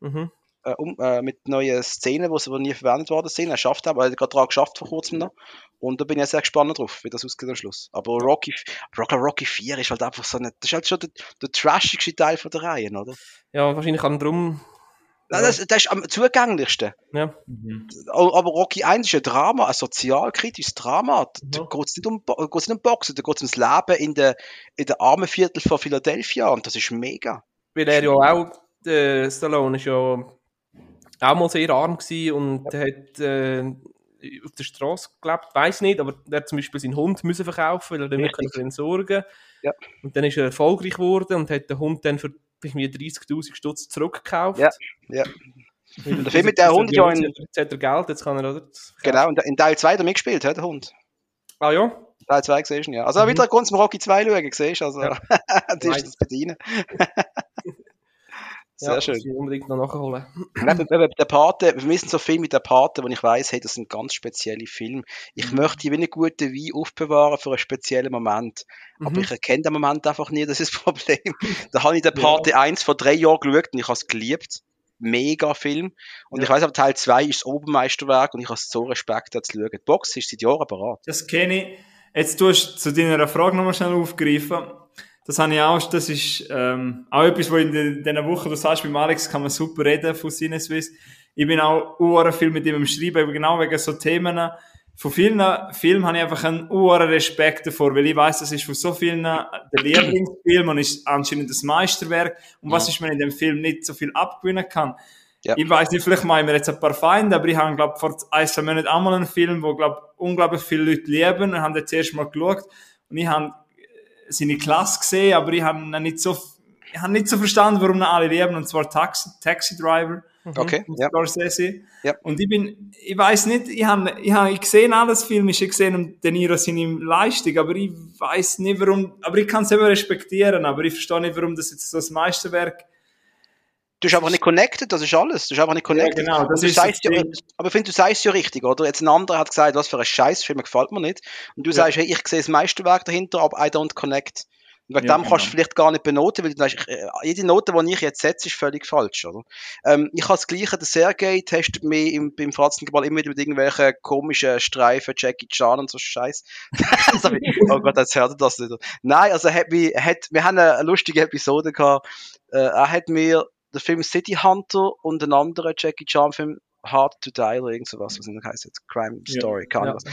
Mhm. Äh, um, äh, mit neuen Szenen, die aber nie verwendet worden sind. Er schafft aber, er hat gerade daran geschafft vor kurzem noch. Und da bin ich sehr gespannt drauf, wie das ausgeht am Schluss. Aber Rocky, Rocky, Rocky 4 ist halt einfach so eine, das ist halt schon der, der trashigste Teil von der Reihe, oder? Ja, wahrscheinlich kann drum. Ja. Das, das ist am zugänglichsten. Ja. Mhm. Aber Rocky 1 ist ein Drama, ein sozialkritisches Drama. Da Mhm. geht es nicht, um, geht's nicht um Boxen, da geht es ums Leben in der, in der armen Viertel von Philadelphia. Und das ist mega. Weil er ja auch, der Stallone ist ja auch mal sehr arm gewesen und hat äh, auf der Straße gelebt, weiß nicht, aber er hat zum Beispiel seinen Hund müssen verkaufen, weil er nicht für ihn sorgen Ja. Und dann ist er erfolgreich geworden und hat den Hund dann für irgendwie 30'000 Stutz zurückgekauft. Ja, ja. Weil Der Film mit der Hund ist ja in- Jetzt hat er Geld, jetzt kann er, oder? Genau, und in Teil 2 hat er mitgespielt, der Hund. Ah ja? Teil 2 gesehen, ja. Also Mhm. wieder kurz zum Rocky 2 schauen, siehst du, also, Ja. das ist das Bedienen. Sehr ja, schön. muss ich unbedingt noch nachholen. Der Pate, wir müssen so viel mit der Pate, wo ich weiß, hey, das sind ganz spezielle Filme. Ich Mhm. möchte wie einen guten Wein aufbewahren für einen speziellen Moment. Aber Mhm. ich erkenne den Moment einfach nie, das ist das Problem. Da habe ich den Pate 1 vor drei Jahren geschaut und ich habe es geliebt. Mega Film. Und Ja. ich weiß aber, Teil 2 ist das Obermeisterwerk und ich habe so Respekt, das zu schauen. Die Box ist seit Jahren parat. Das kenne ich. Jetzt tust du zu deiner Frage nochmal schnell aufgreifen. Das habe ich auch, das ist ähm, auch etwas, wo in den- diesen Wochen, du sagst, beim Alex kann man super reden von Cineswiss. Ich bin auch uhren viel mit ihm am Schreiben, eben genau wegen so Themen. Von vielen Filmen habe ich einfach einen uhren Respekt davor, weil ich weiß, das ist von so vielen der Lieblingsfilm und ist anscheinend das Meisterwerk. Und was ist, wenn ich in dem Film nicht so viel abgewinnen kann? Ja. Ich weiß nicht, vielleicht machen wir jetzt ein paar Feinde, aber ich habe, glaube vor ein, zwei Monaten auch mal einen Film, wo, glaube unglaublich viele Leute lieben und haben den zuerst mal geschaut. Und ich habe seine Klasse gesehen, aber ich habe nicht so, ich habe nicht so verstanden, warum ihn alle lieben, und zwar Taxi, Taxi Driver. Okay, mit ja. Scorsese. Ja. Und ich bin, ich weiß nicht, ich habe, ich habe, ich gesehen alles Film, ich habe gesehen um De Niro seine Leistung, aber ich weiß nicht warum, aber ich kann es eben respektieren, aber ich verstehe nicht, warum das jetzt so das Meisterwerk Du bist einfach nicht connected, das ist alles. Du bist einfach nicht connected. genau, das ist das ja, aber ich finde, du sagst ja richtig, oder? Jetzt ein anderer hat gesagt, was für ein Scheißfilm gefällt mir nicht. Und du Ja. sagst, hey, ich sehe das Meisterwerk dahinter, aber I don't connect. Und wegen Ja, dem kannst du genau. vielleicht gar nicht benoten, weil du ich, äh, jede Note, die ich jetzt setze, ist völlig falsch, oder? Ähm, ich habe das Gleiche, der Sergei testet mich im, beim Fratzengeball immer wieder mit irgendwelchen komischen Streifen, Jackie Chan und so Scheiß. Also, oh Gott, jetzt hört er das nicht. Nein, also hat mich, hat, wir haben eine, eine lustige Episode gehabt. Äh, er hat mir den Film City Hunter und einen anderen Jackie Chan Film Hard to Die oder irgend sowas, was das heisst jetzt, Crime Ja. Story, Ja. Ahnung was.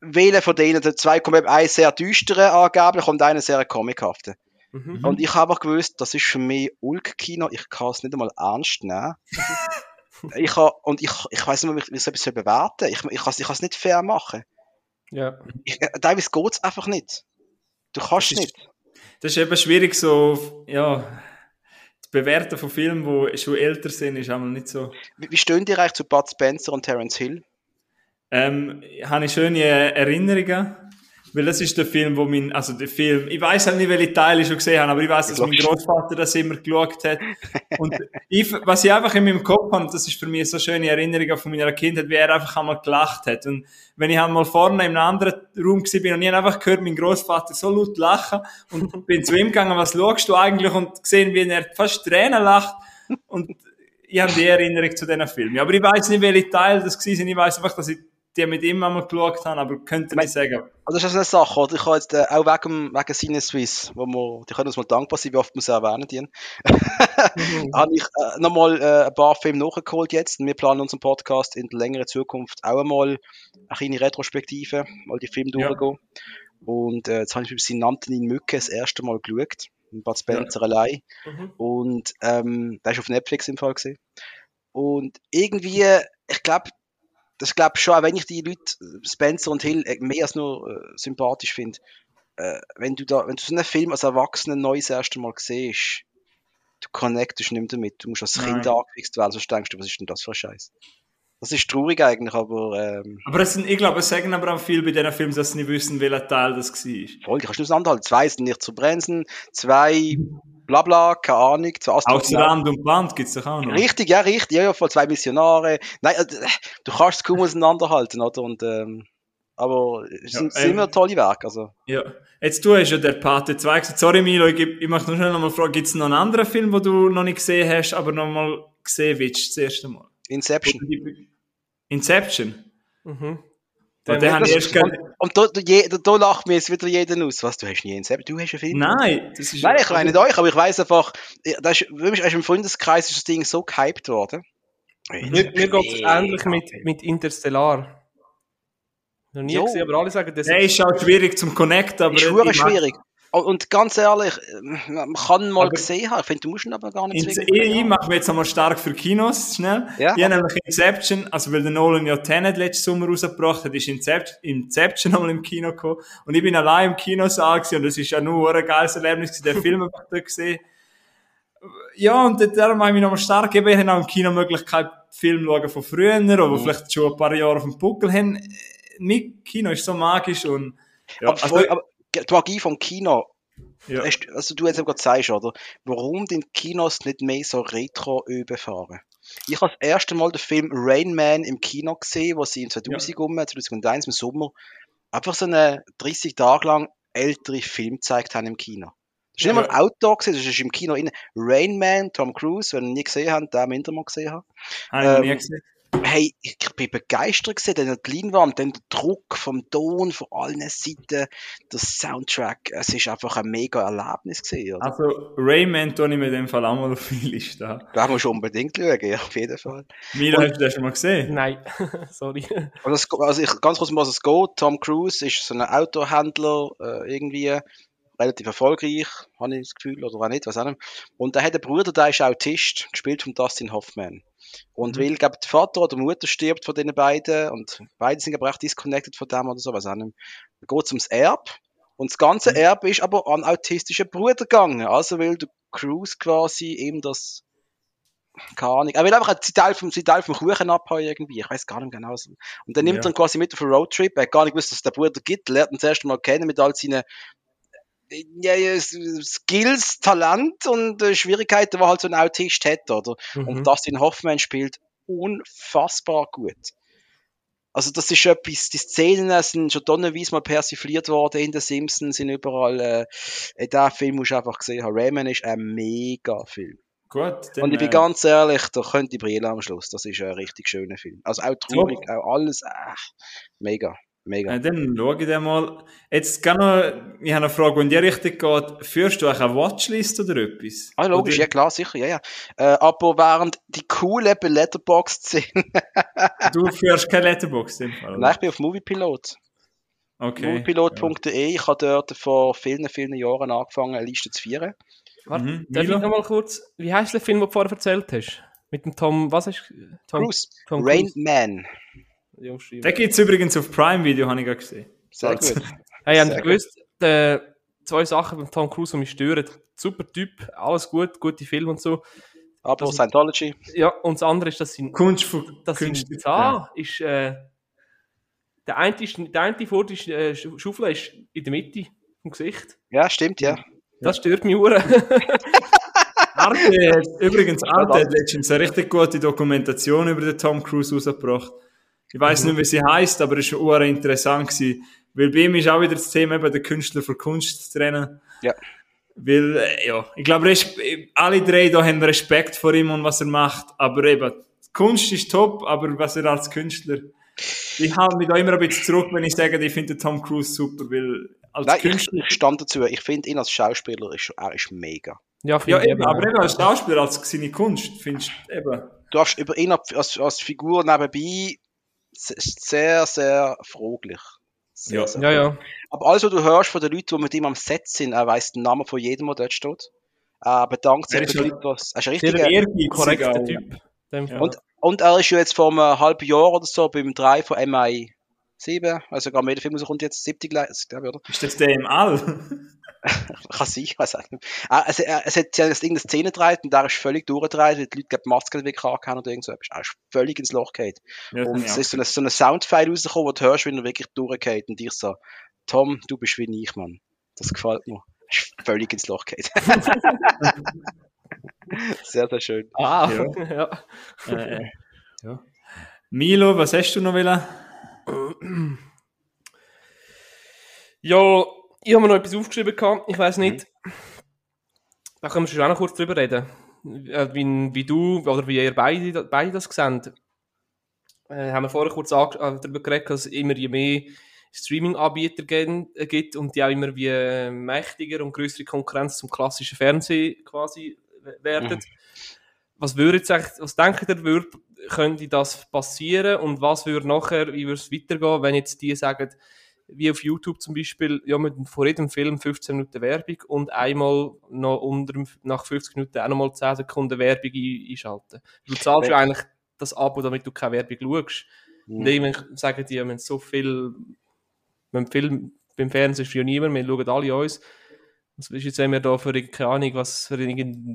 Wählen von denen, der zwei kommt eben ein sehr düsterer angeblich und einer sehr comichaften. Mhm. Und ich habe auch gewusst, das ist für mich Ulk-Kino, ich kann es nicht einmal ernst nehmen. ich habe, und ich, ich weiß nicht mehr, wie ich so etwas soll bewerten Ich, ich kann es ich kann es nicht fair machen. Ja. Ich, äh, teilweise geht es einfach nicht. Du kannst Das ist- nicht. Das ist eben schwierig, so, ja, bewerten von Filmen, die schon älter sind, ist einmal nicht so. Wie, wie stehen die eigentlich zu Bud Spencer und Terence Hill? Ähm, habe ich schöne Erinnerungen, weil das ist der Film, wo mein, also der Film, ich weiß halt nicht, welche Teile ich schon gesehen habe, aber ich weiß, dass mein. Großvater das immer geschaut hat. Und ich, was ich einfach in meinem Kopf habe, das ist für mich so schöne Erinnerungen von meiner Kindheit, wie er einfach einmal gelacht hat. Und wenn ich einmal vorne in einem anderen Raum bin und ich habe einfach gehört, mein Großvater so laut lachen und bin zu ihm gegangen, was schaust du eigentlich und gesehen, wie er fast Tränen lacht und ich habe die Erinnerung zu diesen Filmen. Aber ich weiß nicht, welche Teile das sind. Ich weiß einfach, dass ich die mit ihm einmal geschaut habe, aber könnte nicht sagen. Also das ist eine Sache, oder? Ich habe jetzt äh, auch wegen, wegen Cine Suisse, wo wir, die können uns mal dankbar sein, wie oft wir sie erwähnen, die. habe ich äh, nochmal äh, ein paar Filme nachgeholt jetzt wir planen unseren Podcast in der längeren Zukunft auch einmal eine kleine Retrospektive, mal die Filme Ja. durchgehen. Und äh, jetzt habe ich mit Sie nannten ihn Mücke das erste Mal geschaut, mit Bud Spencer allein. Mhm. Und ähm, der ist auf Netflix im Fall gesehen. Und irgendwie, ich glaube, das glaube schon, auch wenn ich die Leute, Spencer und Hill, äh, mehr als nur äh, sympathisch finde, äh, wenn du da, wenn du so einen Film als Erwachsener neu das erste Mal siehst, du connectest nicht mehr damit. Du musst als Nein. Kind angefixt werden, sonst denkst du, was ist denn das für ein Scheiß? Das ist traurig eigentlich, aber ähm, Aber es sind, ich glaube, es sagen aber auch viel bei diesen Filmen, dass sie nicht wissen, welcher Teil das war. voll, kannst du auseinanderhalten. Zwei sind nicht zu bremsen, zwei bla bla, keine Ahnung, zwei Außer Astronauten. Rand und Band gibt es doch auch noch. Richtig, ja, richtig, ja, ja, voll zwei Missionare. Nein, äh, du kannst es kaum auseinanderhalten, oder? Und, ähm, aber es Ja, sind, ähm, sind immer tolle Werke, also. Ja. Jetzt du hast ja der Pate 2 gesagt. Sorry Milo, ich, ich möchte nur schnell noch mal fragen, gibt es noch einen anderen Film, den du noch nicht gesehen hast, aber noch mal gesehen willst, das erste Mal? Inception. Inception? Mhm. Und den habe ich Und, und da, da, da, da lacht mir jetzt wieder jeden aus. Was, du hast nie Inception? Du hast einen Film? Nein, das ist Nein, ich meine nicht euch, aber ich weiß einfach, das ist, ist im Freundeskreis ist das Ding so gehypt worden. Mir, mir geht es ähnlich mit, mit Interstellar. Noch nie Jo. gesehen, aber alle sagen, das Der ist auch schwierig zum Connecten, aber ist schwierig. Und- Und ganz ehrlich, man kann mal Aber- gesehen haben. Ich finde, du musst ihn aber gar nicht In, zwingend ich, gesehen ich mache mich jetzt einmal stark für Kinos, schnell. Ja. Ich habe nämlich Inception, also weil der Nolan ja Tenet letzten Sommer rausgebracht hat, ist Inception, Inception einmal im Kino gekommen. Und ich bin allein im Kinosaal gewesen, und das ist ja nur ein geiles Erlebnis den Film einfach dort gesehen. Ja, und darum habe ich mich nochmal stark gegeben. Ich habe auch im Kino Möglichkeit, Film zu schauen von früher, oder Mhm. vielleicht schon ein paar Jahre auf dem Buckel haben. Mit Kino ist so magisch und, ja, aber, also, aber die Magie vom Kino, ja. Also du jetzt eben gerade sagst, oder? Warum die Kinos nicht mehr so retro überfahren? Ich habe das erste Mal den Film Rain Man im Kino gesehen, wo sie in 2000 um, 2001 im Sommer einfach so einen 30 Tage lang ältere Film gezeigt haben im Kino. Das ist Ja. nicht mal Outdoor gewesen, das ist im Kino innen. Rain Man, Tom Cruise, wenn ihr nie gesehen habt, der minder mal gesehen habe ich noch nie ähm, gesehen. Hey, ich bin begeistert gewesen, dann die Leinwand, dann der Druck vom Ton von allen Seiten, der Soundtrack, es ist einfach ein mega Erlebnis gewesen, oder? Also, Rayman tue ich mir in dem Fall auch mal auf die Liste. Da muss man unbedingt schauen, ja, auf jeden Fall. Milo, hast du das schon mal gesehen? Nein, sorry. Also, es, also ich, ganz kurz, um was es geht. Tom Cruise ist so ein Autohändler, äh, irgendwie relativ erfolgreich, habe ich das Gefühl, oder auch nicht, was auch nicht. Und er hat einen Bruder, der ist Autist, gespielt von Dustin Hoffman. Und Mhm. weil, glaube der Vater oder die Mutter stirbt von den beiden und beide sind aber auch disconnected von dem oder so, was auch nicht. Dann geht es ums Erb. Und das ganze Mhm. Erbe ist aber an einen autistischen Bruder gegangen. Also will der Cruise quasi ihm das keine Ahnung. Er will einfach einen Teil vom, einen Teil vom Kuchen abhauen irgendwie. Ich weiß gar nicht genau. Und dann nimmt Ja. er ihn quasi mit auf einen Roadtrip. Er hat gar nicht gewusst, dass es den Bruder gibt. Lernt ihn das erste Mal kennen mit all seinen ja, Skills, Talent und äh, Schwierigkeiten, die halt so ein Autist hat, oder? Mhm. Und Dustin Hoffman spielt unfassbar gut. Also das ist etwas, die Szenen sind schon tonnenweise mal persifliert worden in den Simpsons, sind überall, äh, äh, den Film musst du einfach gesehen haben. Rayman ist ein mega Film. Gut, dann, Und ich bin äh, ganz ehrlich, da könnte die Brille am Schluss. Das ist ein richtig schöner Film. Also auch traurig, auch alles, ach, mega, mega. äh, dann schaue ich den mal. Jetzt kann noch, ich habe eine Frage, die in die Richtung geht. Führst du auch eine Watchlist oder etwas? Ah, logisch, Oder ja klar, sicher, ja, ja. Äh, aber während die coolen bei Letterboxd sind, Du führst keine Letterbox in dem Fall. oder? nein, ich bin auf Moviepilot. Okay. Moviepilot.de, ich habe dort vor vielen, vielen Jahren angefangen, eine Liste zu führen. Warte, Mhm. darf ich Milo? noch mal kurz, wie heißt der Film, den du vorher erzählt hast? Mit dem Tom, was hast du? Tom Cruise, Tom Rain Cruise. Man. Ja, schreiben. Den gibt es übrigens auf Prime Video, habe ich gerade gesehen. Sehr Also, gut. Hey, habt ihr gewusst, äh, zwei Sachen beim Tom Cruise, die mich stören. Super Typ, alles gut, gute Filme und so. Aber Das- Scientology. Ja, und das andere ist, dass sein, Kunst von dass sein Künstler. Zahn ist, äh, der eine, ist, der eine vordere äh, Schu- Schaufel ist in der Mitte vom Gesicht. Ja, stimmt, ja. Das stört mich hure. Arte, übrigens, Arte hat letztens eine richtig gute Dokumentation über den Tom Cruise rausgebracht. Ich weiß nicht, wie sie heißt, aber es war interessant gewesen. Weil bei ihm ist auch wieder das Thema, eben den Künstler von Kunst zu trennen. Ja. Weil, äh, ja, ich glaube, alle drei da haben Respekt vor ihm und was er macht. Aber eben, Kunst ist top, aber was er als Künstler, ich halte mich da immer ein bisschen zurück, wenn ich sage, ich finde Tom Cruise super, weil als Nein, ich, Künstler, ich stand dazu. Ich finde ihn als Schauspieler, ist, er ist mega. ja, ja ich eben, aber eben als Schauspieler, als seine Kunst, findest du eben, Du darfst über ihn als, als Figur nebenbei sehr, sehr fraglich. Sehr, Ja. sehr Ja, ja. Aber alles, was du hörst von den Leuten, die mit ihm am Set sind, er weiss den Namen von jedem, der dort steht. Er bedankt sich den halt Leuten, was. Er ist ein richtiger. ehrgeizig Korrekter auch. Typ. Und, und er ist ja jetzt vor einem halben Jahr oder so beim 3 von MI 7, also gerade der Film rauskommt jetzt, 70 Leute, glaube ich, oder? Ist das der im All? Kann ich nicht. Ah, Es, er- es hat ja das Ding eine Szene gedreht und der ist völlig durchgedreht, weil die Leute glaub, die Maske weg haben oder irgend so etwas. Er ist völlig ins Loch gefallen. Ja, Und es ist so ein, so ein Soundfile rausgekommen, wo du hörst, wie er wirklich durchgeht und ich so, Tom, du bist wie ich, Mann. Das gefällt mir. Er ist völlig ins Loch gefallen. sehr, sehr schön. Ah, Ja. ja. äh, ja. Milo, was hast du noch willen? Ja, ich habe mir noch etwas aufgeschrieben gehabt. Ich weiß nicht. Da können wir schon auch noch kurz drüber reden. äh, wie, wie du oder wie ihr beide, beide das seht, äh, haben wir vorher kurz äh, darüber geredet, dass es immer je mehr Streaming-Anbieter äh, gibt und die auch immer wie äh, mächtiger und größere Konkurrenz zum klassischen Fernsehen quasi werden. Mhm. Was würde jetzt eigentlich, was denkt ihr, würde, könnte das passieren und was würde nachher, wie würde es weitergehen, wenn jetzt die sagen, wie auf YouTube zum Beispiel, ja, mit vor jedem Film 15 Minuten Werbung und einmal noch unter, nach 50 Minuten auch nochmal 10 Sekunden Werbung einschalten. Du zahlst ja eigentlich das Abo, damit du keine Werbung schaust. Mhm. Und irgendwann sagen die, wir haben so viel, beim Film, beim Fernsehen ist ja niemand, wir schauen alle uns. Was ist jetzt, wenn wir da für, keine Ahnung, was für einen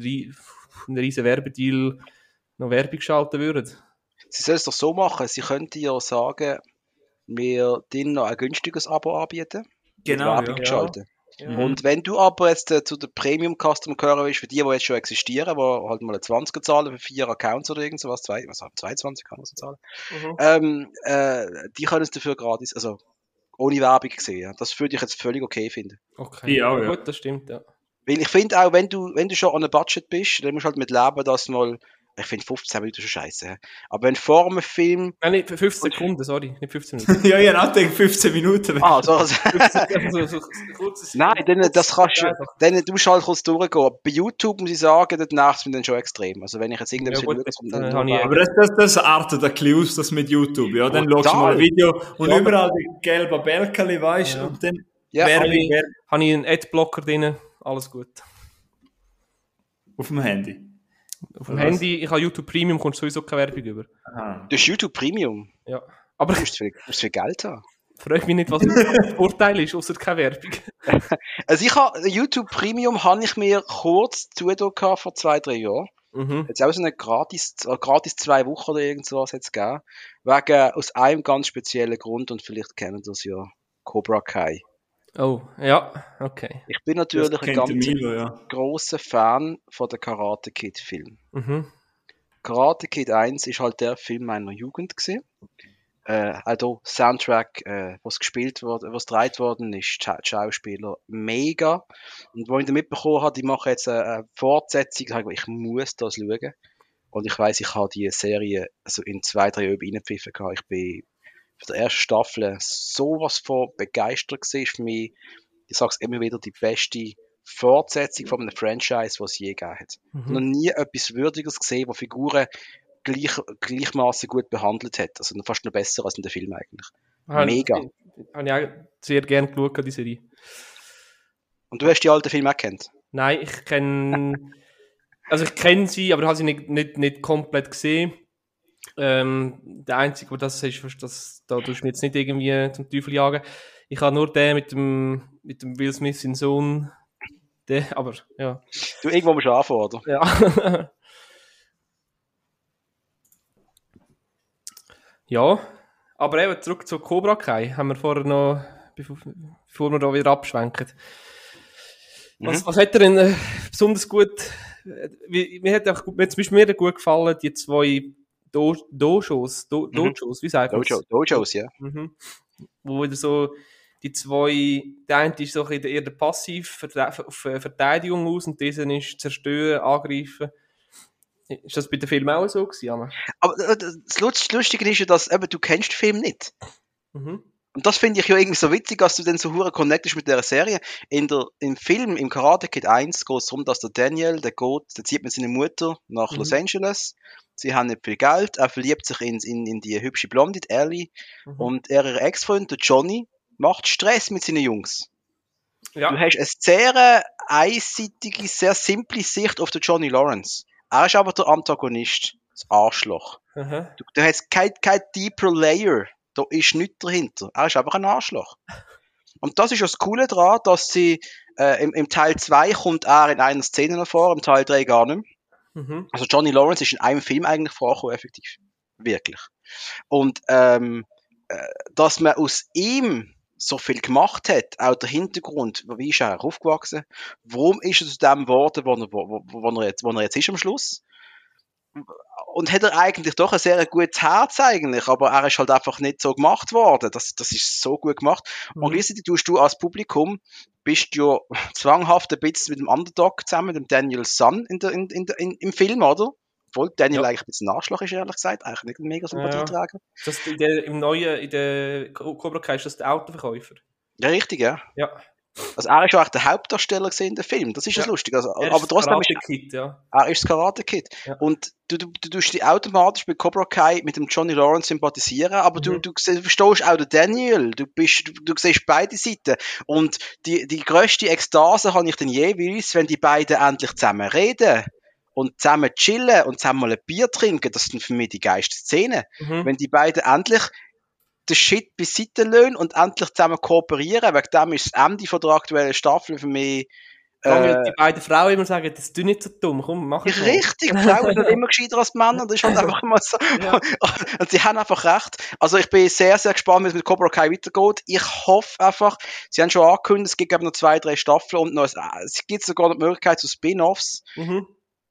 riesen Werbedeal noch Werbung schalten würden? Sie sollen es doch so machen, sie könnten ja sagen, wir denen noch ein günstiges Abo anbieten. Genau. Werbung ja. Schalten. Ja. Und wenn du aber jetzt äh, zu der Premium Customer gehören willst, für die, die jetzt schon existieren, die halt mal eine 20er zahlen für vier Accounts oder irgend sowas, zwei, was 22 kann man so zahlen, mhm. ähm, äh, die können es dafür gratis, also ohne Werbung sehen. Ja. Das würde ich jetzt völlig okay finden. Okay, ja, ja. gut, das stimmt, ja. Weil ich finde auch, wenn du, wenn du schon an einem Budget bist, dann musst du halt mit leben, dass mal ich finde 15 Minuten schon scheiße. Aber wenn vor einem Film. Nein, nicht 15 Sekunden, sorry, nicht 15 Minuten. ja, ja, ich denke 15 Minuten. Ah, so. also, so, so, kurzes, Nein, dann, das kannst du. Dann, du musst halt kurz durchgehen. Bei YouTube muss ich sagen, dort nervt es mich dann schon extrem. Also, wenn ich jetzt irgendwas ja, schaue, dann. dann aber das, das, das artet ein bisschen aus, das mit YouTube. Ja, dann schaust du mal ein Video und ja, überall die gelben Bälkchen, weißt du, ja. und dann. Ja, habe ich, hab ich einen Adblocker drin, alles gut. Auf dem Handy. Auf dem Handy, ich habe YouTube Premium, kommst sowieso keine Werbung über. Aha. Du hast YouTube Premium? Ja. Aber du musst viel, musst viel Geld haben. Frage mich nicht, was der Vorteil ist, außer keine Werbung. also ich habe, YouTube Premium habe ich mir kurz zugetan vor zwei, drei Jahren. Mhm. Jetzt auch so eine gratis, äh, gratis zwei Wochen oder irgend sowas jetzt gegeben. Wegen, aus einem ganz speziellen Grund und vielleicht kennen das ja Cobra Kai. Oh, ja, okay. Ich bin natürlich ein ganz Milo, ja. großer Fan von der Karate Kid Film. Mhm. Karate Kid 1 ist halt der Film meiner Jugend gesehen. Äh, auch Soundtrack, äh, was gespielt wurde, was gedreht worden ist, Sch Schauspieler, mega. Und wo ich dann mitbekommen habe, die machen jetzt eine, eine Fortsetzung, habe ich, ich muss das schauen. Und ich weiß, ich habe die Serie also in zwei, drei Jahren reingepfiffen. Ich bin für die erste Staffel sowas von begeistert war für mich. Ich sage es immer wieder, die beste Fortsetzung von einem Franchise, was es je gegeben hat. Mhm. Noch nie etwas Würdiges gesehen, wo Figuren gleich, gleichmaßen gut behandelt hat. Also fast noch besser als in den Film eigentlich. Ah, Mega. Habe ich auch sehr gerne geschaut, die Serie. Und du hast die alten Filme auch kennt? Nein, ich kenne. also ich kenne sie, aber habe sie nicht, nicht, nicht komplett gesehen. Ähm, der einzige, wo das ist, das, da tust du mir jetzt nicht irgendwie zum Teufel jagen. Ich habe nur den mit dem, mit dem Will Smith in Sohn. Den, aber, ja. Du, irgendwo musst du anfangen, oder? Ja. ja. Aber eben zurück zu Cobra Kai. Haben wir vorher noch, bevor, bevor wir da wieder abschwenken. Was, mhm. was hat dir denn äh, besonders gut, äh, mir hat auch, mir, zum Beispiel mir gut gefallen, die zwei Do Dojos, Do mhm. Dojos, wie sagt man Dojo, Dojos, ja. Mhm. Wo wieder so die zwei, der eine ist so eher der passiv auf Verteidigung aus und dieser ist zerstören, angreifen. Ist das bei den Filmen auch so gewesen? Aber, aber äh, das Lustige ist ja, dass eben, du kennst den Film nicht. Mhm. Und das finde ich ja irgendwie so witzig, dass du dann so hure connectest mit der Serie. In der, Im Film, im Karate Kid 1 geht es darum, dass der Daniel, der geht, der zieht mit seiner Mutter nach mhm. Los Angeles. Sie haben nicht viel Geld, er verliebt sich in, in, in die hübsche Blonde, die Ellie. Mhm. Und ihr Ex-Freund, der Johnny, macht Stress mit seinen Jungs. Ja. Du hast eine sehr einseitige, sehr simple Sicht auf den Johnny Lawrence. Er ist aber der Antagonist, das Arschloch. Mhm. Du, du hast kein, kein deeper Layer da ist nichts dahinter. Er ist einfach ein Arschloch. Und das ist das Coole daran, dass sie äh, im, im, Teil 2 kommt er in einer Szene noch vor, im Teil 3 gar nicht mhm. Also Johnny Lawrence ist in einem Film eigentlich vorgekommen, effektiv. Wirklich. Und ähm, äh, dass man aus ihm so viel gemacht hat, auch der Hintergrund, wie ist er aufgewachsen, warum ist er zu dem geworden, wo er, wo, wo, er, jetzt, wo er jetzt ist am Schluss, und hat er eigentlich doch ein sehr gutes Herz eigentlich, aber er ist halt einfach nicht so gemacht worden. Das, das ist so gut gemacht. Und Mhm. gleichzeitig tust du als Publikum, bist du ja zwanghaft ein bisschen mit dem Underdog zusammen, dem Daniel Sun in der, in, in, in, im Film, oder? Obwohl Daniel Ja. eigentlich ein bisschen Arschloch ist, ehrlich gesagt. Eigentlich nicht ein mega Sympathieträger. Das in der, Im neuen, in der Cobra Kai ist das der Autoverkäufer. Ja, richtig, ja. Ja. Also er ist auch der Hauptdarsteller in dem Film. Das ist das Ja. Lustige. Also, Er aber trotzdem ist Karate Kid, ja. er ist das Karate Kid. Ja. Und du, du, du tust dich automatisch bei Cobra Kai mit dem Johnny Lawrence sympathisieren, aber du, Mhm. du, se- verstehst auch den Daniel. Du bist, du, du siehst beide Seiten. Und die, die grösste Ekstase habe ich dann jeweils, wenn die beiden endlich zusammen reden und zusammen chillen und zusammen mal ein Bier trinken. Das sind für mich die geilsten Szenen. Mhm. Wenn die beiden endlich den Shit beiseite lassen und endlich zusammen kooperieren. Wegen dem ist das Ende von der aktuellen Staffel für mich Äh, die beiden Frauen immer sagen, das ist nicht so dumm, komm, mach es. Richtig, Frauen sind immer gescheiter als Männer, das ist halt einfach mal so. Ja. Und sie haben einfach recht. Also ich bin sehr, sehr gespannt, wie es mit Cobra Kai weitergeht. Ich hoffe einfach, sie haben schon angekündigt, es gibt eben noch zwei, drei Staffeln und noch, es gibt sogar noch die Möglichkeit zu Spin-Offs. Mhm.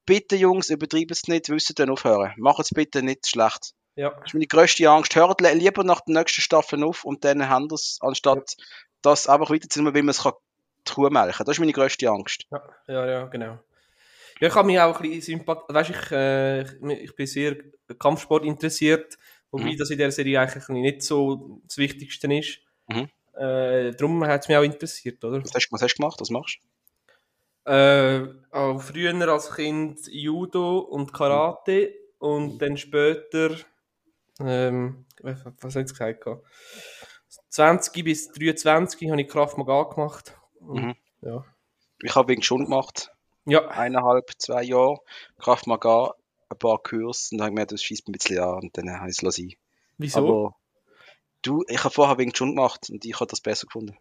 Bitte Jungs, übertreibt es nicht, wisst dann aufhören. Macht es bitte nicht schlecht. Ja. Das ist meine grösste Angst. Hört lieber nach der nächsten Staffel auf und dann haben wir es, anstatt das einfach weiterzunehmen, weil man es kann. Das ist meine grösste Angst. Ja, ja, ja, genau. Ja, ich habe mich auch ein bisschen sympath... Weißt ich, äh, ich, bin sehr Kampfsport interessiert, wobei Mhm. das in der Serie eigentlich nicht so das Wichtigste ist. Mhm. Äh, darum hat es mich auch interessiert, oder? Was hast, was hast du gemacht? Was machst Äh, auch früher als Kind Judo und Karate und dann später, ähm, was ich jetzt gesagt? gehabt? 20 bis 23 habe ich Kraft Maga gemacht. Mhm. Ja. Ich habe Wing Chun gemacht. ja, eineinhalb, zwei Jahre, Kraft Maga, ein paar Kurse und dann habe ich mir das schießt ein bisschen an und dann habe ich es lassen. wieso? Aber du, ich habe vorher Wing Chun gemacht und ich habe das besser gefunden.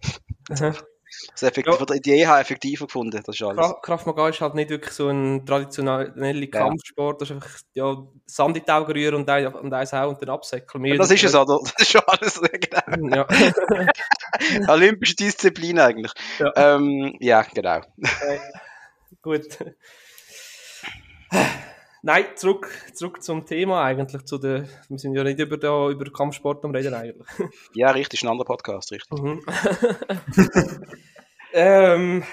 Das effektiv, Ja. die Idee habe effektiver gefunden, das ist alles. Kraft Maga ist halt nicht wirklich so ein traditioneller. Kampfsport. Das ist einfach ja, Sand in die Augen rühren und, ein, und eins hauen und dann absäckeln. Ja, das ist es, oder? Das ist schon alles, genau. Ja. Olympische Disziplin eigentlich. Ja. Ähm, ja, genau. Gut. Nein, zurück, zurück zum Thema eigentlich. Zu der, wir sind ja nicht über, da, über Kampfsport am Reden eigentlich. Ja, richtig, ist ein anderer Podcast, richtig. Mhm. ähm,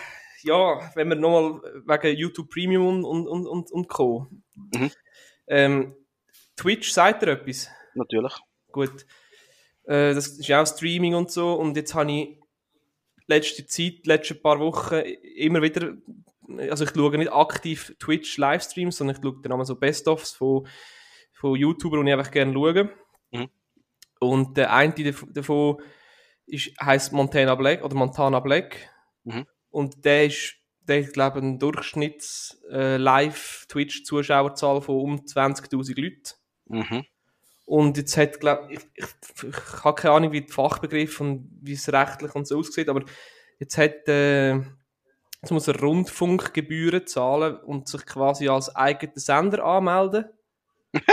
ja, wenn wir nochmal wegen YouTube Premium und, und, und, und Co. Mhm. Ähm, Twitch sagt ihr etwas? Natürlich. Gut. Äh, das ist ja auch Streaming und so. Und jetzt habe ich letzte Zeit, letzte paar Wochen immer wieder, also ich schaue nicht aktiv Twitch Livestreams, sondern ich schaue dann einmal so Best-ofs von, von YouTubern, die ich einfach gerne schaue. Mhm. Und der eine dav- davon ist, heisst Montana Black oder Montana Black. Mhm. Und der ist, der hat, glaube ich, eine Durchschnitts äh, von um 20.000 Leuten. Mhm. Und jetzt hat, glaub, ich, ich, ich habe keine Ahnung, wie die Fachbegriffe und wie es rechtlich und so aussieht, aber jetzt hat, äh, jetzt muss er Rundfunkgebühren zahlen und sich quasi als eigener Sender anmelden.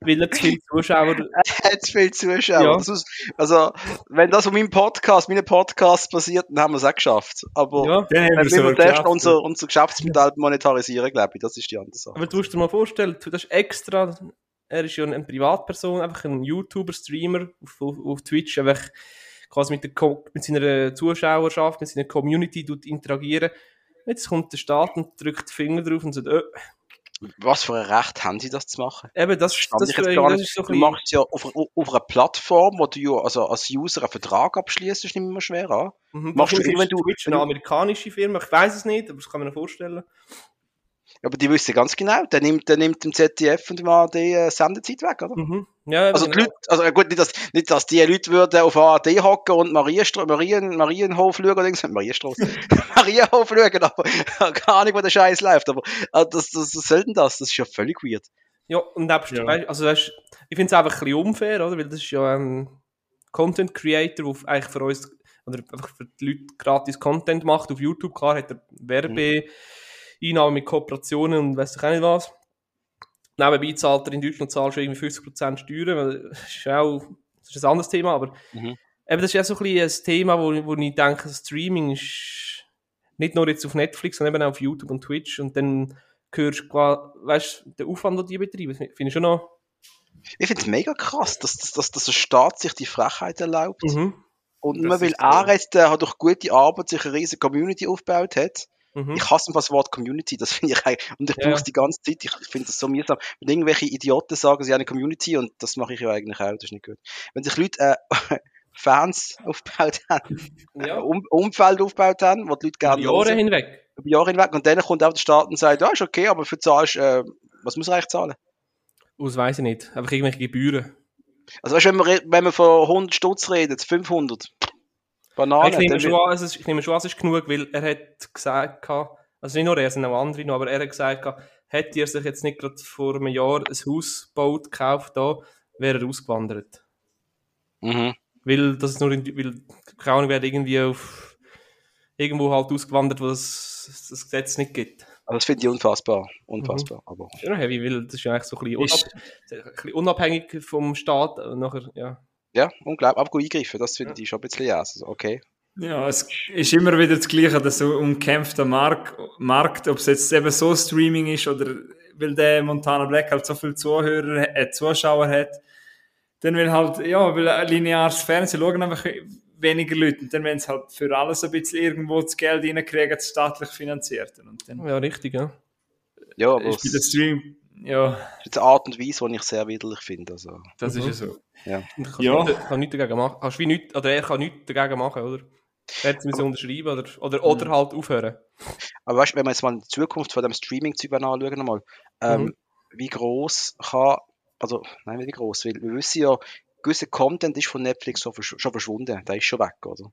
weil er zu viele Zuschauer, Hat zu viele Zuschauer. Ja. Ist, also, wenn das auf meinem Podcast, meinen Podcast passiert, dann haben wir es auch geschafft. Aber ja. Den haben Dann wir so müssen wir geschafft. unser, unser Geschäftsmodell monetarisieren, glaube ich. Das ist die andere Sache. Aber du musst dir mal vorstellen, du- das ist extra, er ist ja eine Privatperson, einfach ein YouTuber, Streamer auf, auf, auf Twitch, einfach quasi mit, der, Co- mit seiner Zuschauerschaft, mit seiner Community interagieren. Jetzt kommt der Staat und drückt den Finger drauf und sagt, äh, Was für ein Recht haben sie, das zu machen? eben, das, Stand das, ich jetzt gar nicht. ist so du machst es ja auf, auf einer Plattform, wo du also als User einen Vertrag abschließt, ist nicht mehr schwer an. mhm, machst du wenn du- Twitch eine amerikanische Firma, ich weiß es nicht, aber das kann man sich vorstellen. Aber die wissen ganz genau, der nimmt, der nimmt dem ZDF und dem ARD äh, Sendezeit weg, oder? Mhm. Ja, Also, die genau. Leute, also gut, nicht dass, nicht, dass die Leute würden auf ARD hocken und Marienstra Marien, Marienhof schauen oder. Marienstraße. Marienhof schauen, aber keine Ahnung, wo der Scheiß läuft. Aber äh, das, das, was soll denn das? Das ist ja völlig weird. Ja, und nebst, Ja. weißt, also das ist, ich finde es einfach ein bisschen unfair, oder? Weil das ist ja ein Content Creator, der eigentlich für uns, oder einfach für die Leute gratis Content macht auf YouTube. Klar hat er Werbeeinnahmen mit Kooperationen und weiss ich auch nicht was. Nebenbei zahlt er in Deutschland zahlst du irgendwie 50% Steuern, weil das ist auch das ist ein anderes Thema, aber Mhm. eben, das ist ja so ein bisschen ein Thema, wo, wo ich denke, Streaming ist nicht nur jetzt auf Netflix, sondern eben auch auf YouTube und Twitch und dann hörst du, weißt du, den Aufwand, den die betreiben, finde ich schon noch... Ich finde es mega krass, dass, dass, dass, dass der Staat sich die Frechheit erlaubt. Mhm. Und Das nur weil ist er so. jetzt hat durch gute Arbeit sich eine riesige Community aufgebaut hat. Mhm. Ich hasse das Wort Community, das finde ich eigentlich, und ich Ja. brauche es die ganze Zeit, ich finde das so mühsam. Wenn irgendwelche Idioten sagen, sie haben eine Community, und das mache ich ja eigentlich auch, das ist nicht gut. Wenn sich Leute äh, Fans aufgebaut haben, ja. um, Umfeld aufgebaut haben, wo die Leute gerne Jahre hören, hinweg. über Jahre hinweg, und dann kommt auch der Staat und sagt, ja, ist okay, aber für zahlst, äh, was muss er eigentlich zahlen? Aus weiß ich nicht. Einfach irgendwelche Gebühren. Also weißt, du, wenn wir, wenn wir von 100 Stutz reden, 500 Bananen, ich, nehme schon an, es ist, ich nehme schon an, es ist genug, weil er hat gesagt, also nicht nur er, sondern auch andere noch, aber er hat gesagt, hätte er sich jetzt nicht gerade vor einem Jahr ein Haus gebaut, gekauft, da, wäre er ausgewandert. mhm. Weil das nur in, weil, keine Ahnung, wäre irgendwie auf, irgendwo halt ausgewandert, wo es das Gesetz nicht gibt. Also das finde ich unfassbar, unfassbar, aber... Das ist ja heavy, weil das ist ja eigentlich so ein bisschen, unab ein bisschen unabhängig vom Staat. Nachher, ja. Ja, unglaublich. Aber gut eingreifen, das finde ich schon ein bisschen ja. Also, okay. Ja, es ist immer wieder das Gleiche, dass so umkämpfter Markt, Markt, ob es jetzt eben so Streaming ist oder weil der Montana Black halt so viele Zuhörer, äh, Zuschauer hat, dann will halt, ja, weil ein lineares Fernsehen schauen einfach weniger Leute und dann wenn es halt für alles ein bisschen irgendwo das Geld reinkriegen, das staatlich finanziert. Und dann ja, richtig, ja. Ja, aber ist bei Stream, ja, jetzt eine Art und Weise, die ich sehr widerlich finde. Also. das Mhm. ist ja so. Ja. Kannst Ja. nichts, kann nichts dagegen machen. Kannst wie nichts, oder er kann nichts dagegen machen, oder? Er hat es müssen unterschreiben oder, oder, oder halt aufhören. Aber weißt du, wenn wir jetzt mal die Zukunft von dem Streaming-Zeug anschauen, nochmal, ähm, Mhm. wie groß kann, also, nein, nicht wie groß, weil wir wissen ja, gewisser Content ist von Netflix schon, versch schon verschwunden, der ist schon weg, oder?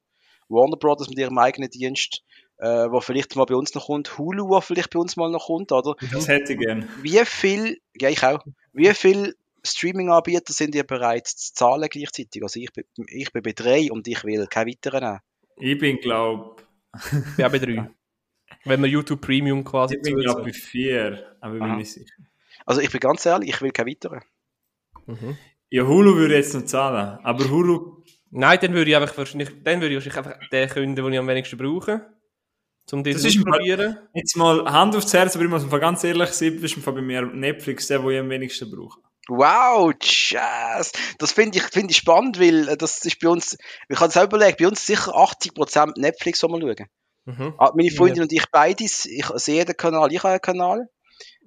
Warner Brothers mit ihrem eigenen Dienst, äh, wo vielleicht mal bei uns noch kommt, Hulu, wo vielleicht bei uns mal noch kommt, oder? Das hätte ich gern. Wie viel, ja ich auch, wie viel Streaming-Anbieter sind ihr bereit zu zahlen gleichzeitig? Also ich bin, ich bin bei drei und ich will keine weiteren nehmen. Ich bin, glaub, Ich bin auch bei drei. Wenn man YouTube Premium quasi ich bin, glaub, bei vier, aber ich bin nicht sicher. Also ich bin ganz ehrlich, ich will keine weiteren. Mhm. Ja, Hulu würde ich jetzt noch zahlen, aber Hulu Nein, dann würde ich einfach wahrscheinlich, dann würde ich wahrscheinlich einfach den künden, den ich am wenigsten brauche. Um das Das ist auszuprobieren. Jetzt mal Hand aufs Herz, aber ich muss im Fall ganz ehrlich sein, das ist im Fall bei mir Netflix der, wo ich am wenigsten brauche. Wow, Jazz! Das finde ich, finde ich spannend, weil äh, das ist bei uns, ich habe es auch überlegt, bei uns ist sicher 80% Netflix, wo wir schauen. Mhm. Ah, Meine Freundin und ich beides, ich sehe den Kanal, ich habe einen Kanal.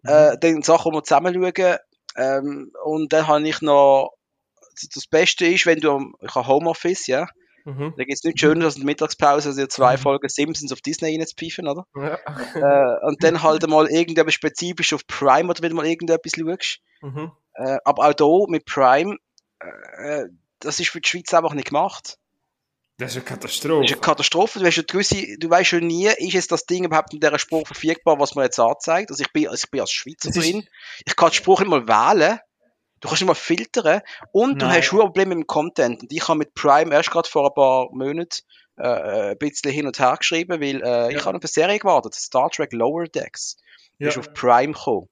Äh, dann Sachen, die wir zusammen schauen. Ähm, und dann habe ich noch, das Beste ist, wenn du, ich habe Homeoffice, ja. Mhm. Da gibt es nichts Schöneres als in der Mittagspause, also zwei Folgen Simpsons auf Disney reinzupfeifen, oder? Ja. äh, und dann halt mal irgendetwas spezifisch auf Prime oder wenn du mal irgendetwas schaust. Mhm. Äh, aber auch hier mit Prime, äh, das ist für die Schweiz einfach nicht gemacht. Das ist eine Das Katastrophe. ist eine Katastrophe. Du, hast ja gewisse, du weißt schon nie, ist jetzt das Ding überhaupt in dieser Spruch verfügbar, was man jetzt anzeigt. Also ich bin, also ich bin als Schweizer Das drin. Ich kann den Spruch nicht mal wählen. Du kannst mal filtern. Und du Nein. hast hohe Probleme mit dem Content. Und ich habe mit Prime erst gerade vor ein paar Monaten äh, ein bisschen hin und her geschrieben, weil äh, ich Ja. habe auf eine Serie gewartet. Star Trek Lower Decks. Ja. ist auf Prime gekommen.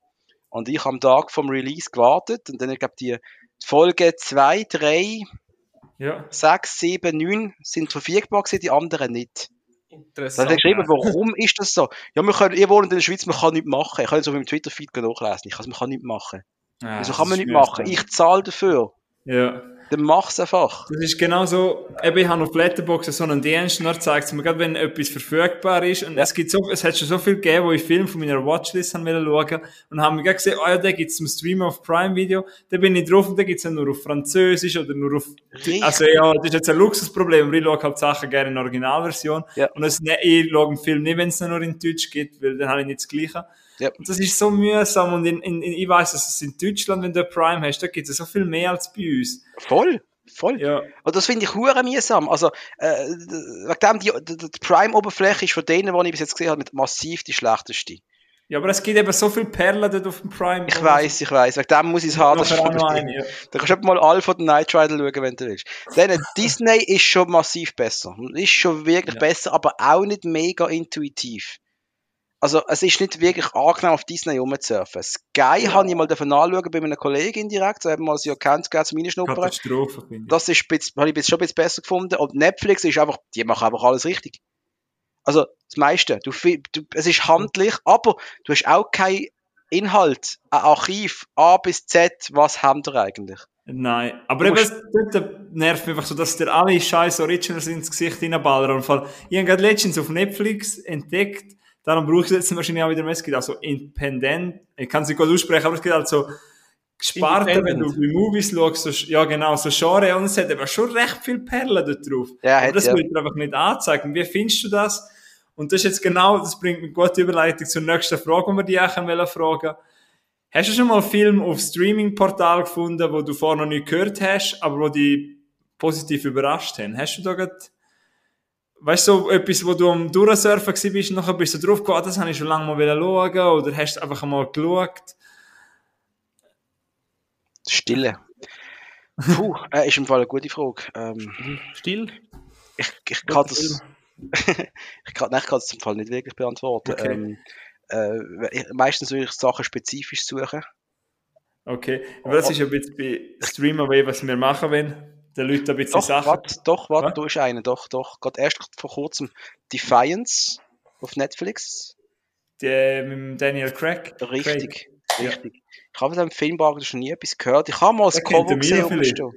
Und ich habe am Tag vom Release gewartet und dann, ich glaube, die Folge 2, 3, Ja. 6, 7, 9 sind verfügbar gewesen, die anderen nicht. Dann er Interessant. geschrieben, warum ist das so? Ja, wir können, ihr wohnt in der Schweiz, man kann nichts machen. Ich kann jetzt auf meinem Twitter-Feed nachlesen. Ich kann, man kann nichts machen. Wieso das kann man ist nichts machen? Ich zahle dafür. Ja. Dann mach's einfach. Das ist genau so, eben, ich habe auf Letterboxd so einen Dienst, und er zeigt mir gerade, wenn etwas verfügbar ist, und es gibt so, es hat schon so viel gegeben, wo ich Filme von meiner Watchlist haben wollen schauen, und haben mir gerade gesehen, ah ja, den gibt's zum Streamen auf Prime Video, da bin ich drauf, und den gibt's dann nur auf Französisch, oder nur auf, Richtig. also ja, das ist jetzt ein Luxusproblem, aber ich schaue halt Sachen gerne in Originalversion, Ja. und es, ne, ich schaue einen Film nicht, wenn es nur in Deutsch gibt, weil dann habe ich nicht das Gleiche. Ja. Und das ist so mühsam, und in, in, in, ich weiss, dass es in Deutschland, wenn du Prime hast, da gibt es so viel mehr als bei uns. Voll. Voll. Ja. Und das finde ich hure mühsam. Also, äh, wegen dem, die, die, die Prime-Oberfläche ist von denen, die ich bis jetzt gesehen habe, mit massiv die schlechteste. Ja, aber es gibt eben so viele Perlen dort auf dem Prime. Ich weiß, ich weiß. Wegen dem muss ich es haben. Das eine, ja. Da kannst du mal Alpha den Night Rider schauen, wenn du willst. Dann, Disney ist schon massiv besser. Ist schon wirklich Ja. besser, aber auch nicht mega intuitiv. Also, es ist nicht wirklich angenehm, auf Disney rumzusurfen. Sky Ja. habe ich mal davon anschauen bei einer Kollegin direkt, so haben wir sie ja kennt, gegeben zum Reinschnuppern. Katastrophe, finde ich. Das ist habe ich schon ein bisschen besser gefunden. Und Netflix ist einfach, die machen einfach alles richtig. Also, das meiste. Du, du, es ist handlich, aber du hast auch keine Inhalt, ein Archiv, A bis Z, was haben wir eigentlich? Nein, aber eben, dort nervt mich einfach so, dass dir alle scheiß Originals ins Gesicht hineinballern. Und vor allem, ich habe gerade letztens auf Netflix entdeckt, darum brauche ich es jetzt wahrscheinlich auch wieder mehr, es gibt auch so Independent, ich kann es nicht gut aussprechen, aber es gibt halt so Sparte, wenn du bei Movies schaust, so, ja genau, so Genre, und es hat aber schon recht viele Perlen dort drauf. Ja, aber das ja. wird dir einfach nicht anzeigen. Wie findest du das? Und das ist jetzt genau, das bringt mich gute Überleitung zur nächsten Frage, die wir dich auch wollen fragen Hast du schon mal einen Film auf Streaming-Portal gefunden, wo du vorher noch nicht gehört hast, aber wo dich positiv überrascht haben? Hast du da gerade, weißt du, so etwas, wo du am Durchsurfen bist und nachher bist du drauf gekommen, ah, das habe ich schon lange mal schauen oder hast du einfach einmal geschaut? Stille. Puh, äh, ist im Fall eine gute Frage. Ähm, Still? ich, ich kann das, ich kann, nein, ich kann das im Fall nicht wirklich beantworten. Okay. Ähm, äh, ich, meistens würde ich Sachen spezifisch suchen. Okay, aber das ist ja ein bisschen bei Streamaway, was wir machen wollen. Den Leuten ein bisschen Doch, Sachen. warte, doch, warte, Was? du ist eine, doch, doch. Gerade erst vor kurzem Defiance auf Netflix. Die, mit dem Daniel Craig. Richtig, Ja. richtig. Ich habe von dem Filmwagen schon nie etwas gehört. Ich habe mal das Cover der gesehen.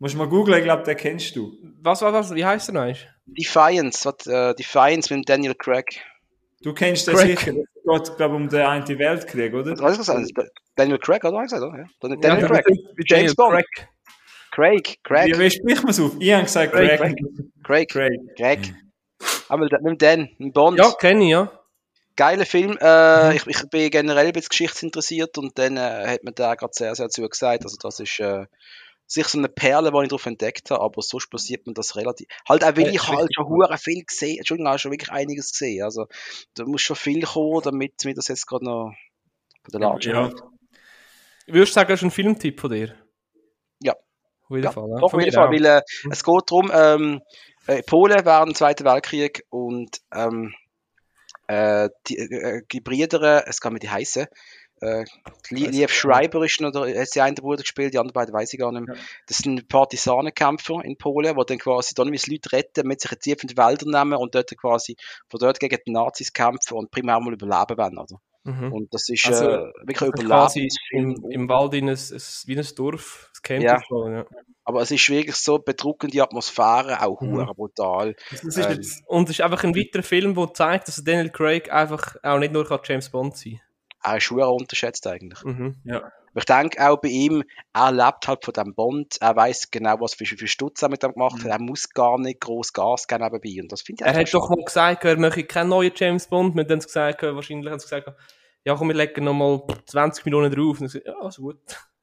Musst du mal googlen, ich glaube, den kennst du. Was war das? Wie heißt der noch? Defiance, was, äh, Defiance mit dem Daniel Craig. Du kennst den Craig. sicher. Es geht, glaube um den einen Weltkrieg, oder? Was hast du gesagt? Daniel Craig, oder? Hast gesagt, oder? Ja. Daniel Ja, Craig. James Bond. Craig. Craig, Craig, Wie, wie spricht man es auf? Ich habe gesagt Craig, Craig. Craig, Craig. Craig. Aber mit mit dem Dan, mit dem Bond. Ja, kenne ich, ja. Geiler Film. Äh, ich, ich bin generell ein bisschen geschichtsinteressiert und dann äh, hat mir der gerade sehr, sehr zugesagt. Also das ist äh, sicher so eine Perle, die ich drauf entdeckt habe, aber sonst passiert mir das relativ. Halt auch, weil Ja, ich halt schon hure viel gesehen Entschuldigung, habe schon wirklich einiges gesehen. Also da muss schon viel kommen, damit mir das jetzt gerade noch von der Latsch Ja. Würdest du sagen, das ist ein Filmtipp von dir? Auf jeden Ja, Fall. ja. Doch, auf jeden Fall, auch. weil äh, es geht darum, ähm, äh, Polen während dem Zweiten Weltkrieg und ähm, äh, die, äh, die Brüder, es kann mir die heißen, äh, Liev Schreiber ist noch, der, hat sie einen der Bruder gespielt, die anderen beiden weiß ich gar nicht mehr. Ja. Das sind Partisanenkämpfer in Polen, die dann quasi dann wie Leute retten, mit sich tief in die Wälder nehmen und dort quasi von dort gegen die Nazis kämpfen und primär mal überleben wollen, oder? Mhm. Und das ist Also, äh, wirklich ein quasi Überlebensfilm. im, im Wald in ein, wie ein Dorf, das Camp Ja. ja. Aber es ist wirklich so bedruckende Atmosphäre, auch Mhm. brutal. Das ist Ähm, jetzt, Und es ist einfach ein weiterer Film, der zeigt, dass Daniel Craig einfach auch nicht nur kann James Bond sein Er ist unterschätzt eigentlich. kann. Mhm. ja. Aber Ich denke auch bei ihm, er lebt halt von dem Bond, er weiß genau, was für, für Stutz er mit dem gemacht hat, er muss gar nicht groß Gas geben nebenbei und das finde ich Er hat doch mal gesagt, er möchte keinen neuen James Bond. Wir haben dann gesagt, wahrscheinlich haben sie gesagt, ja komm, wir legen nochmal 20 Millionen drauf. Und ich so, ja, also gut.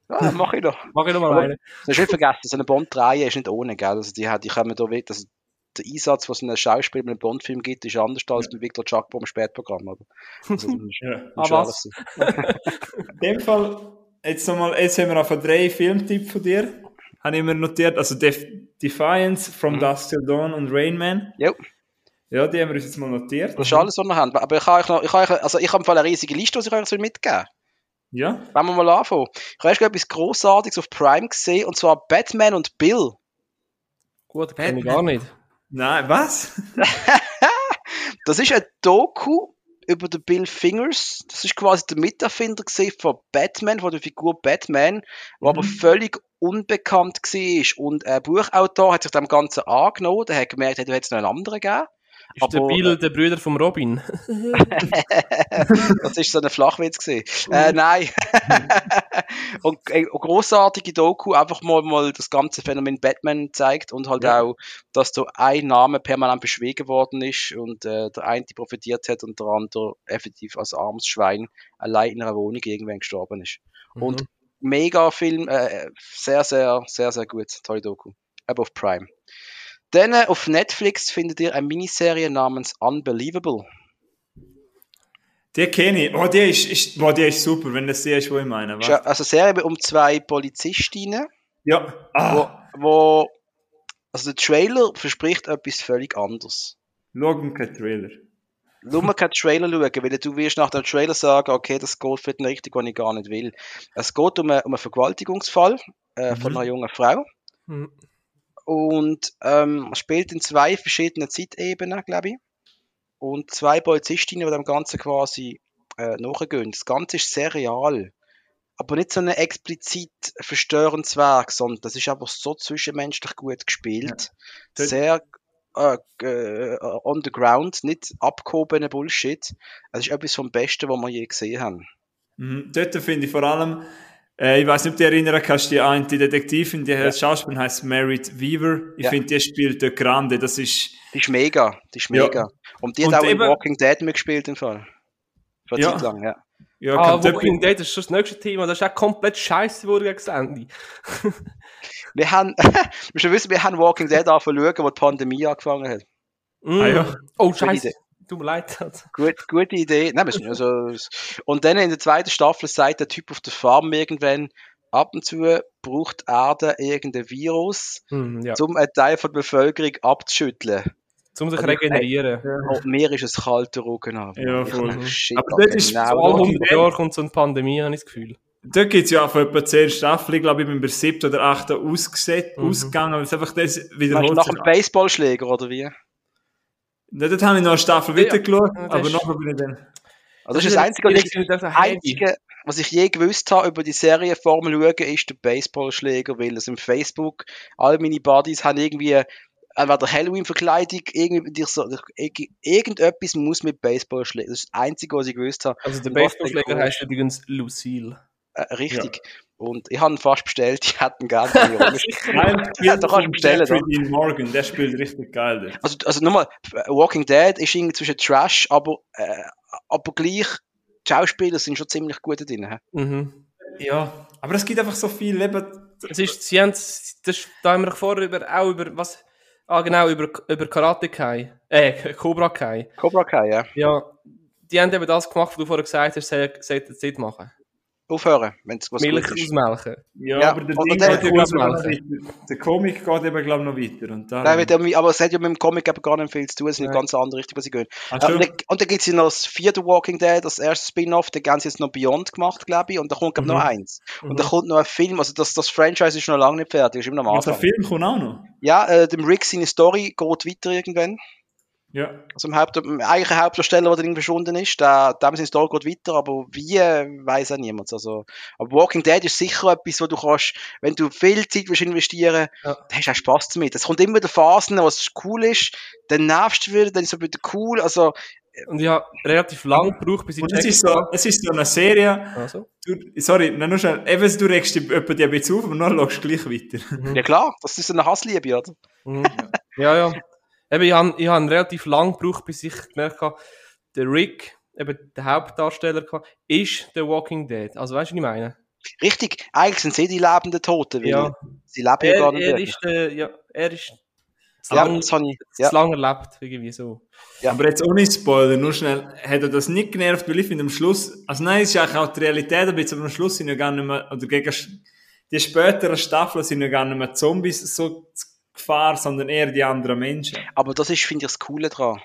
Ja, mach ich doch. Mach ich nochmal Aber- einen. Du hast nicht vergessen, so eine Bond-Reihe ist nicht ohne, gell? Also die, die kommen da wirklich, also der Einsatz, was ein Schauspiel mit einem Bond-Film gibt, ist anders als mit Victor Jacobo im Spätprogramm, oder? Also, ja. muss Ah, was? In dem Fall, jetzt, nochmal, jetzt haben wir auch drei Filmtipps von dir. Habe ich mir notiert. Also Def Defiance, From Mhm. Dusk Till Dawn und Rain Man. Jo. Ja, die haben wir uns jetzt mal notiert. Das ist alles, was wir haben. Aber ich habe euch noch, ich habe euch, also ich habe im Fall eine riesige Liste, die ich euch mitgeben soll. Ja? Wenn wir mal anfangen. Ich habe erst gerade etwas Grossartiges auf Prime gesehen, und zwar Batman und Bill. Gut, ich gar nicht. Nein, was? Das ist ein Doku über den Bill Fingers. Das ist quasi der Miterfinder von Batman, von der Figur Batman, der aber Mhm. völlig unbekannt war. Und ein Buchautor hat sich dem Ganzen angenommen, der hat gemerkt, hey, du hättest noch einen anderen gegeben. Ist der Aber, Bill der Brüder vom Robin? das ist so ein Flachwitz gewesen. Äh, nein. und, äh, und großartige Doku, einfach mal, mal das ganze Phänomen Batman zeigt und halt Ja. auch, dass da ein Name permanent beschwiegen worden ist und äh, der eine profitiert hat und der andere effektiv als armes Schwein allein in einer Wohnung irgendwann gestorben ist. Und Mhm. mega Film, äh, sehr, sehr, sehr, sehr gut. Tolle Doku. Aber auf Prime. Dann äh, auf Netflix findet ihr eine Miniserie namens Unbelievable. Die kenne ich. Oh, die ist, ist, boah, die ist super, wenn das die ist, wo ich meine. Was? Also eine Serie um zwei Polizistinnen, Ja. Ah, wo, wo also der Trailer verspricht etwas völlig anderes. schau mir keinen Trailer. Nur mal keinen Trailer schauen, weil du wirst nach dem Trailer sagen, okay, das geht für den richtig, was ich gar nicht will. Es geht um einen, um einen Vergewaltigungsfall äh, von Mhm. einer jungen Frau Mhm. Und ähm, spielt in zwei verschiedenen Zeitebenen, glaube ich. Und zwei Polizistinnen, die dem Ganzen quasi äh, nachgehen. Das Ganze ist sehr real. Aber nicht so ein explizit verstörendes Werk, sondern das ist einfach so zwischenmenschlich gut gespielt. Ja. Sehr äh, äh, on the ground, nicht abgehobener Bullshit. Es ist etwas vom Besten, was wir je gesehen haben. Mhm. Dort finde ich vor allem, äh, ich weiß nicht, ob du dich erinnern kannst, die eine die Detektivin, die ja. Schauspielerin heißt Merit Weaver. Ich Ja. finde, die spielt dort grande. Das ist, Die ist mega, die ist Ja. mega. Und die hat Und auch in eben- Walking Dead mitgespielt im Fall. Für Ja. Zeit lang, ja. ja, Ah, Walking Dead, ist schon das nächste Thema. Das ist auch komplett scheiße geworden gegen das Ende. Wir haben, du musst ja wissen, wir haben Walking Dead angefangen zu schauen, wo die Pandemie angefangen hat. Mm. Ah, ja. Oh, scheiße. Tut mir leid. Gut, gute Idee. Nein, wir sind also, und dann in der zweiten Staffel sagt der Typ auf der Farm irgendwann, ab und zu braucht Erde irgendein Virus, Hm, ja. um einen Teil von der Bevölkerung abzuschütteln. Zum sich ich- regenerieren. Und mir ist es kalter Rücken an. Ja, voll. shit, Aber das ist genau vor Alle allem- so. 100 Jahre kommt so eine Pandemie, habe ich das Gefühl. Dort gibt es ja auch etwa 10 Staffeln. Glaube, ich bin bei 7 oder 8 ausgesetzt, Mhm. ausgegangen, weil es einfach das wiederholt nach dem Baseballschläger oder wie? Ja, Dort habe ich noch eine Staffel Ja. weitergeschaut, Ja, das aber ist- nachher bin ich dann... Also das ist das Einzige, was ich, das Einzige, was ich je gewusst habe über die Serienformel schauen, ist der Baseballschläger, weil es im Facebook, all meine Buddies haben irgendwie entweder Halloween-Verkleidung, irgendetwas muss mit Baseballschläger. Das ist das Einzige, was ich gewusst habe. Also der Baseballschläger heißt übrigens Lucille. Äh, richtig. Und ich habe ihn fast bestellt, ich hätte ihn gerne. Nein, da kannst von bestellen. Dean Morgan, der spielt richtig geil. dort. Also, also nochmal, Walking Dead ist irgendwie zwischen Trash, aber, äh, aber gleich, die Schauspieler sind schon ziemlich gut drin. Mhm. Ja, aber es gibt einfach so viel Leben. Es ist, sie haben, das, da haben wir vorher über, auch über, was, ah genau, über, über Karate Kai, äh, Cobra Kai. Cobra Kai, ja. Ja, die haben eben das gemacht, was du vorher gesagt hast, sie sollten es nicht machen. Aufhören, wenn es was Milch gut ist. ausmelken. Ja, Ja, aber der, und Ding dann geht ausmelken. weiter. der Comic geht eben, glaube ich, noch weiter. Und darum, Nein, irgendwie- aber es hat ja mit dem Comic eben gar nicht viel zu tun, es ist eine ganz andere Richtung, was sie gehen. Ach, und dann, und dann gibt es ja noch das vierte Walking Dead, das erste Spin-off, da haben sie jetzt noch Beyond gemacht, glaube ich, und da kommt glaub, ich, noch Mhm. eins. Und da kommt noch ein Film, also das, das Franchise ist noch lange nicht fertig, ist immer noch am Also, der Anfang. Film kommt auch noch. Ja, äh, dem Rick seine Story geht weiter irgendwann. Ja. Also im Haupt, eigentlich ein Hauptdarsteller, der irgendwie verschwunden ist, der, dem seine Story geht weiter, aber wie, äh, weiß auch niemand. Also, aber Walking Dead ist sicher etwas, wo du kannst, wenn du viel Zeit willst investieren, Ja. dann hast du auch Spaß damit. Es kommt immer wieder Phasen, wo es cool ist, dann nervst du wieder, dann ist es wieder cool, also, Und ich habe relativ lang gebraucht, bis ich es ist, so, es ist so eine Serie, Also. du, sorry, nein, nur schnell, eben, du regst dich ein bisschen auf, aber dann schaust du gleich weiter. ja klar, das ist eine Hassliebe, oder? Mhm. ja, ja. Eben, ich habe ich hab relativ lang gebraucht, bis ich gemerkt habe, der Rick, eben der Hauptdarsteller, ist der Walking Dead. Also weißt du, was ich meine? Richtig, eigentlich sind sie die lebenden Toten, weil Ja. sie leben ja Er, gar nicht er ist der, ja, er ist zu Ja, lang, das ich, zu ja. lang erlebt, irgendwie so. Ja. Aber jetzt ohne Spoiler, nur schnell, hat er das nicht genervt, weil ich finde am Schluss, also nein, es ist eigentlich auch die Realität ein bisschen, aber am Schluss sind ja gar nicht mehr, oder gegen die späteren Staffeln sind ja gar nicht mehr Zombies so die Gefahr, sondern eher die anderen Menschen. Aber das ist, finde ich, das Coole dran.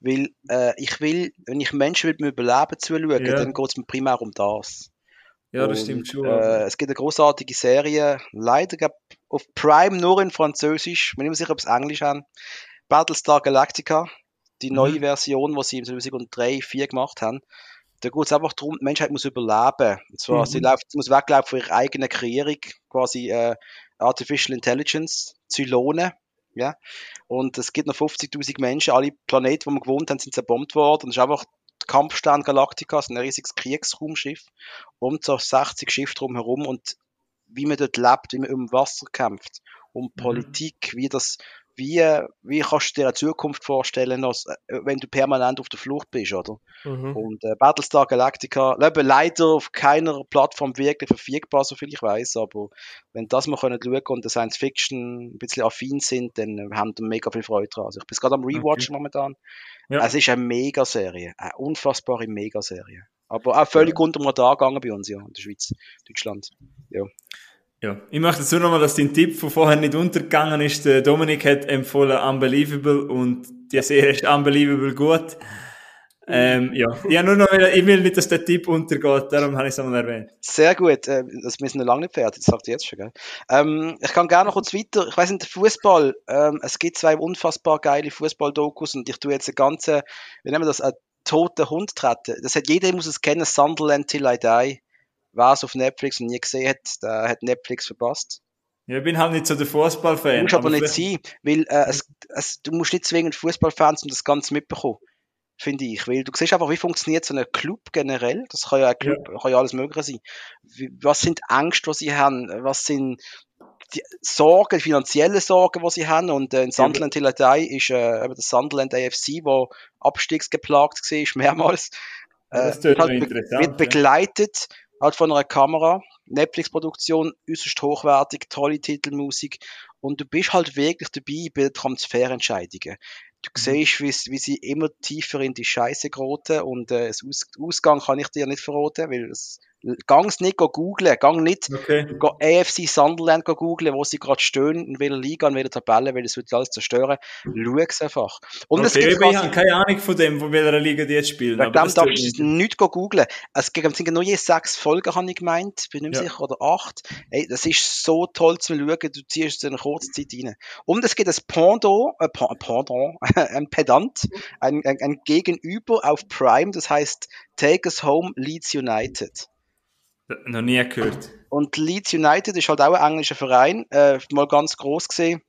Weil äh, ich will, wenn ich Menschen will beim Überleben zuschauen, Ja. dann geht es mir primär um das. Ja, das Und, stimmt schon. Äh, es gibt eine großartige Serie, leider glaub, auf Prime nur in Französisch, ich bin nicht mehr sicher, ob es Englisch haben. Battlestar Galactica, die neue Mhm. Version, die sie im 2003, 2004 gemacht haben. Da geht es einfach darum, die Menschheit muss überleben. Und zwar, Mhm. sie, läuft, muss weglaufen von ihrer eigenen Kreierung, quasi äh, Artificial Intelligence, Zylone. Ja? Und es gibt noch 50.000 Menschen, alle Planeten, wo wir gewohnt haben, sind zerbombt worden. Und es ist einfach Kampfstern Galactica, ein riesiges Kriegsraumschiff, um so 60 Schiffe drumherum und wie man dort lebt, wie man um Wasser kämpft, um Mhm. Politik, wie das, wie, wie kannst du dir eine Zukunft vorstellen, als, äh, wenn du permanent auf der Flucht bist, oder? Mhm. Und äh, Battlestar Galactica, eben leider auf keiner Plattform wirklich verfügbar, soviel ich weiß, aber wenn das mal können schauen und der Science Fiction ein bisschen affin sind, dann äh, haben wir mega viel Freude dran. Also ich bin gerade am Rewatchen momentan. Ja. Es ist eine Megaserie, eine unfassbare Megaserie. Aber auch völlig unter dem Radar gegangen bei uns, ja, in der Schweiz, Deutschland. Ja. Ja, ich möchte dazu nochmal, dass dein Tipp von vorher nicht untergegangen ist. Der Dominik hat empfohlen Unbelievable und die Serie ist Unbelievable gut. Ähm, ja, ich, habe nur noch, ich will nicht, dass der Tipp untergeht, darum habe ich es einmal erwähnt. Sehr gut. Äh, wir sind noch lange nicht fertig, das sagt ihr jetzt schon, gell? Ähm, ich kann gerne noch kurz weiter. Ich weiß nicht, Fußball. Ähm, es gibt zwei unfassbar geile Fußball-Dokus und ich tue jetzt eine ganze, wie nennen wir das, eine toten Hund treten. Das hat jeder muss es kennen, Sunderland Till I Die. Es auf Netflix noch nie gesehen hat, der hat Netflix verpasst. Ja, ich bin halt nicht so der Fußballfan. Muss aber, aber nicht sein, weil äh, es, es, du musst nicht zwingend Fußballfans um das Ganze mitbekommen, finde ich. Weil du siehst einfach, wie funktioniert so ein Club generell. Das kann ja ein Club, kann ja alles Mögliche sein. Wie, was sind Ängste, die sie haben? Was sind die Sorgen, finanzielle Sorgen, die sie haben? Und äh, in Sunderland Till I Die ist äh, das Sunderland AFC, wo abstiegsgeplagt war, mehrmals. Ja, das Äh, tönt halt be- wird ja. Halt von einer Kamera. Netflix-Produktion, äußerst hochwertig, tolle Titelmusik. Und du bist halt wirklich dabei bei den Transferentscheidungen. Du Mhm. siehst, wie, wie sie immer tiefer in die Scheiße geraten und äh, das Aus Ausgang kann ich dir nicht verraten, weil es gang's nicht go googlen, gang nicht Okay. go AFC Sunderland go googlen, wo sie gerade stehen, in welcher Liga, in welcher Tabelle, weil es wird alles zerstören. Schau's einfach. Und es okay, gibt eben, ich habe keine Ahnung von dem, von welcher Liga die jetzt spielen. Wegen dem das darfst du nicht googlen. Es gibt sind nur je sechs Folgen, habe ich gemeint. Bin nicht Ja. sicher. Oder acht. Ey, das ist so toll zu schauen. Du ziehst es in einer kurzen Zeit rein. Und es gibt ein Pendant, äh, Pen- Pendant, ein Pedant, ein, ein, ein Gegenüber auf Prime, das heißt Take Us Home Leeds United. Noch nie gehört. Und Leeds United ist halt auch ein englischer Verein, äh, mal ganz groß gesehen.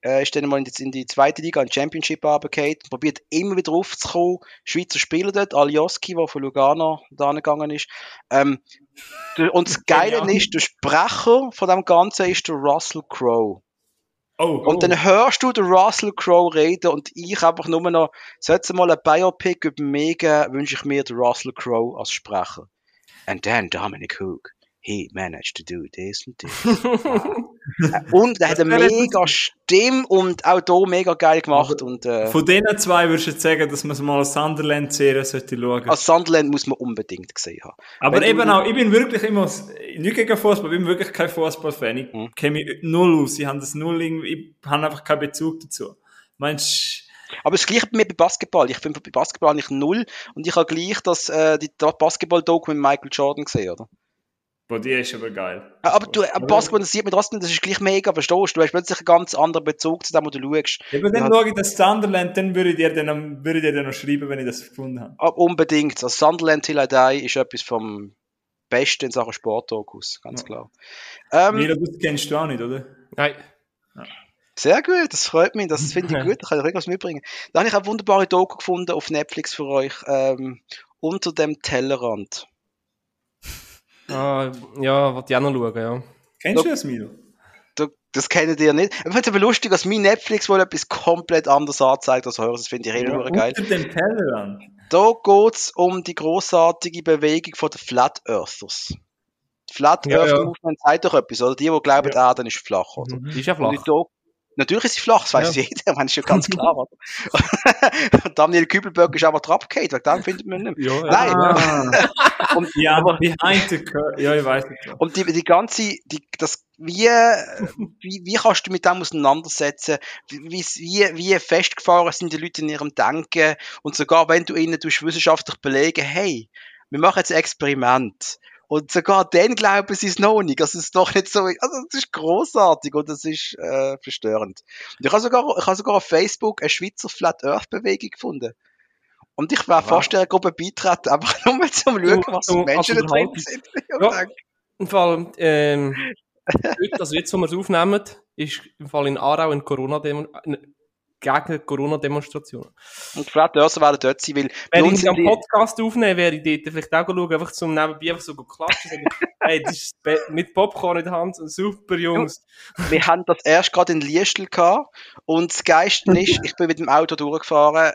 Äh, ist dann mal in die, in die zweite Liga, in die Championship runtergefallen, probiert immer wieder raufzukommen. Schweizer Spieler dort, Alioski, der von Lugano da gegangen ist. Ähm, und das Geile ist, der Sprecher von dem Ganzen ist der Russell Crowe. Oh, Und dann hörst du den Russell Crowe reden und ich einfach nur noch, sollte mal ein Biopic über mich geben, wünsche ich mir den Russell Crowe als Sprecher. And then Dominic Hook, he managed to do this and this. Und er hat eine mega Stimme und auch hier mega geil gemacht. Und äh, Von denen zwei würdest du jetzt sagen, dass man mal eine Sunderland-Serie sollte schauen. als Sunderland muss man unbedingt gesehen haben. Aber wenn eben auch, ich bin wirklich immer, nicht gegen Fußball, ich bin wirklich kein Fußballfan. Ich Mhm. kenne mich null aus. Ich habe das null irgendwie, ich habe einfach keinen Bezug dazu. Meinst Aber das gleiche bei mir bei Basketball. Ich finde bei Basketball nicht null und ich habe gleich das, äh, die Basketball-Doku mit Michael Jordan gesehen, oder? Boah, die ist aber geil. Aber du, aber Basketball interessiert mich trotzdem, das ist gleich mega, verstehst du? Du hast plötzlich einen ganz anderen Bezug zu dem, wo du schaust. Eben dann schaue ich das Sunderland, dann würde ich dir dann, würde ich dir dann noch schreiben, wenn ich das gefunden habe. Aber unbedingt. Also Sunderland Till I Die ist etwas vom Besten in Sachen Sportdokus, ganz Ja. klar. Ähm, Milo, das kennst du auch nicht, oder? Nein. Sehr gut, das freut mich, das finde ich gut, da kann ich irgendwas mitbringen. Da habe ich eine wunderbare Doku gefunden auf Netflix für euch, ähm, unter dem Tellerrand. Ah, ja, wollte ich auch noch schauen, ja. Kennst du das, Milo? Da- Das kennt ihr nicht. Ich finde es aber lustig, dass mein Netflix wohl etwas komplett anderes anzeigt als eures. Das finde ich richtig Ja, geil. Unter dem Tellerrand. Da geht es um die großartige Bewegung von den Flat Earthers. Die Flat Ja, Earth ja. Movement sagt doch etwas, oder? Die, die glauben, die Erde ist flach, oder? Mhm. Ist ja Und flach. die Do- Natürlich ist sie flach, das weiß Ja. jeder, das ist ja ganz klar. Oder? Daniel Kübelberg ist aber abgehakt, wegen dem findet man nicht mehr. Ja, Nein. Ah. Und, ja, aber- behind the curve. Ja, ich weiß nicht. und die, die ganze, die, das, wie, wie, wie kannst du mit dem auseinandersetzen? Wie, wie, wie festgefahren sind die Leute in ihrem Denken? Und sogar wenn du ihnen wissenschaftlich belegen, hey, wir machen jetzt ein Experiment. Und sogar dann glauben sie es noch nicht. Das ist doch nicht so, also das ist großartig und das ist äh, verstörend. Und ich habe sogar, ich habe sogar auf Facebook eine Schweizer Flat Earth Bewegung gefunden. Und ich wäre Wow. fast der Gruppe beitreten, einfach nur mal zum Schauen, was zum- für Menschen da drin sind. Ja. Im Fall, ähm, heute, also jetzt, wo wir es aufnehmen, ist im Fall in Aarau eine Corona-Demo, gegen Corona-Demonstration. Und Flat Earther werden dort sein, weil Wenn ich einen Podcast aufnehmen wäre ich dort vielleicht auch schauen, einfach zum Nebenbei einfach so klatschen. sagen, hey, das ist mit Popcorn in der Hand, super Jungs. wir haben das erst gerade in Liestel gehabt und das Geiste ist, ich bin mit dem Auto durchgefahren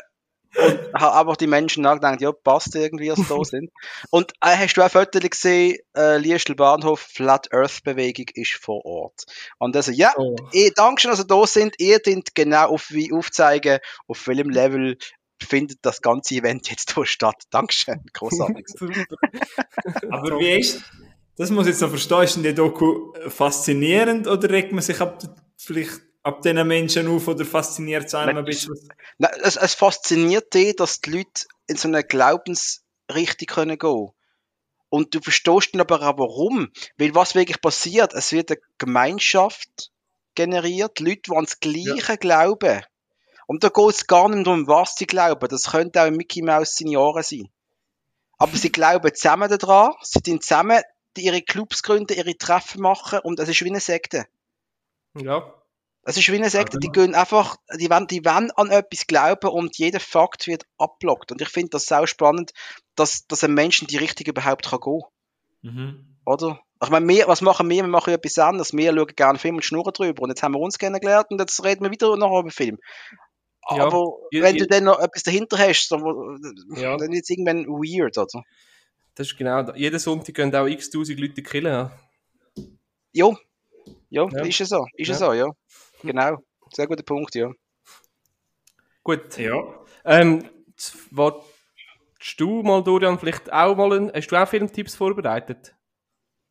und habe einfach die Menschen nachgedacht, ja, passt irgendwie, dass sie da sind. Und äh, hast du auch Fotos gesehen, äh, Liestel Bahnhof, Flat Earth Bewegung ist vor Ort. Und also, ja, Oh. eh, danke schön, dass ihr da sind. Ihr dient genau auf, wie aufzeigen, auf welchem Level findet das ganze Event jetzt hier statt. Dankeschön, großartig. Aber wie ist, das muss ich jetzt noch verstehen, ist denn die Doku faszinierend oder regt man sich ab, vielleicht ab diesen Menschen auf oder fasziniert es einem ein bisschen? Na, es, es fasziniert dich, dass die Leute in so eine Glaubensrichtung können gehen. Und du verstehst dann aber auch warum. Weil was wirklich passiert, es wird eine Gemeinschaft generiert, Leute, die ans Gleiche glauben. Und da geht es gar nicht darum, was sie glauben. Das könnte auch Mickey Mouse seine Ohren sein. Aber sie glauben zusammen daran, sie tun zusammen ihre Clubs gründen, ihre Treffen machen und es ist wie eine Sekte. Ja. Es ist wie eine Sekte, die gehen einfach, die wollen, die wollen an etwas glauben und jeder Fakt wird abblockt. Und ich finde das sau spannend, dass, dass ein Mensch in die Richtung überhaupt kann gehen. Mhm. Oder? Ich meine, wir, was machen wir? Wir machen ja etwas anderes. Wir schauen gerne Film und schnurren drüber. Und jetzt haben wir uns kennengelernt und jetzt reden wir wieder noch über Film. Ja, Aber ihr- wenn ihr- du dann noch etwas dahinter hast, dann, Ja. dann ist es irgendwann weird, oder? Das ist genau, da- jeden Sonntag gehen auch x tausend Leute killen. Ja. Jo. Ja, Ja. ist ja so. Ist ja, Ja. so, ja. Genau. Sehr guter Punkt, ja. Gut. Ja. Ähm, willst du mal, Dorian, vielleicht auch mal, ein, hast du auch Filmtipps vorbereitet?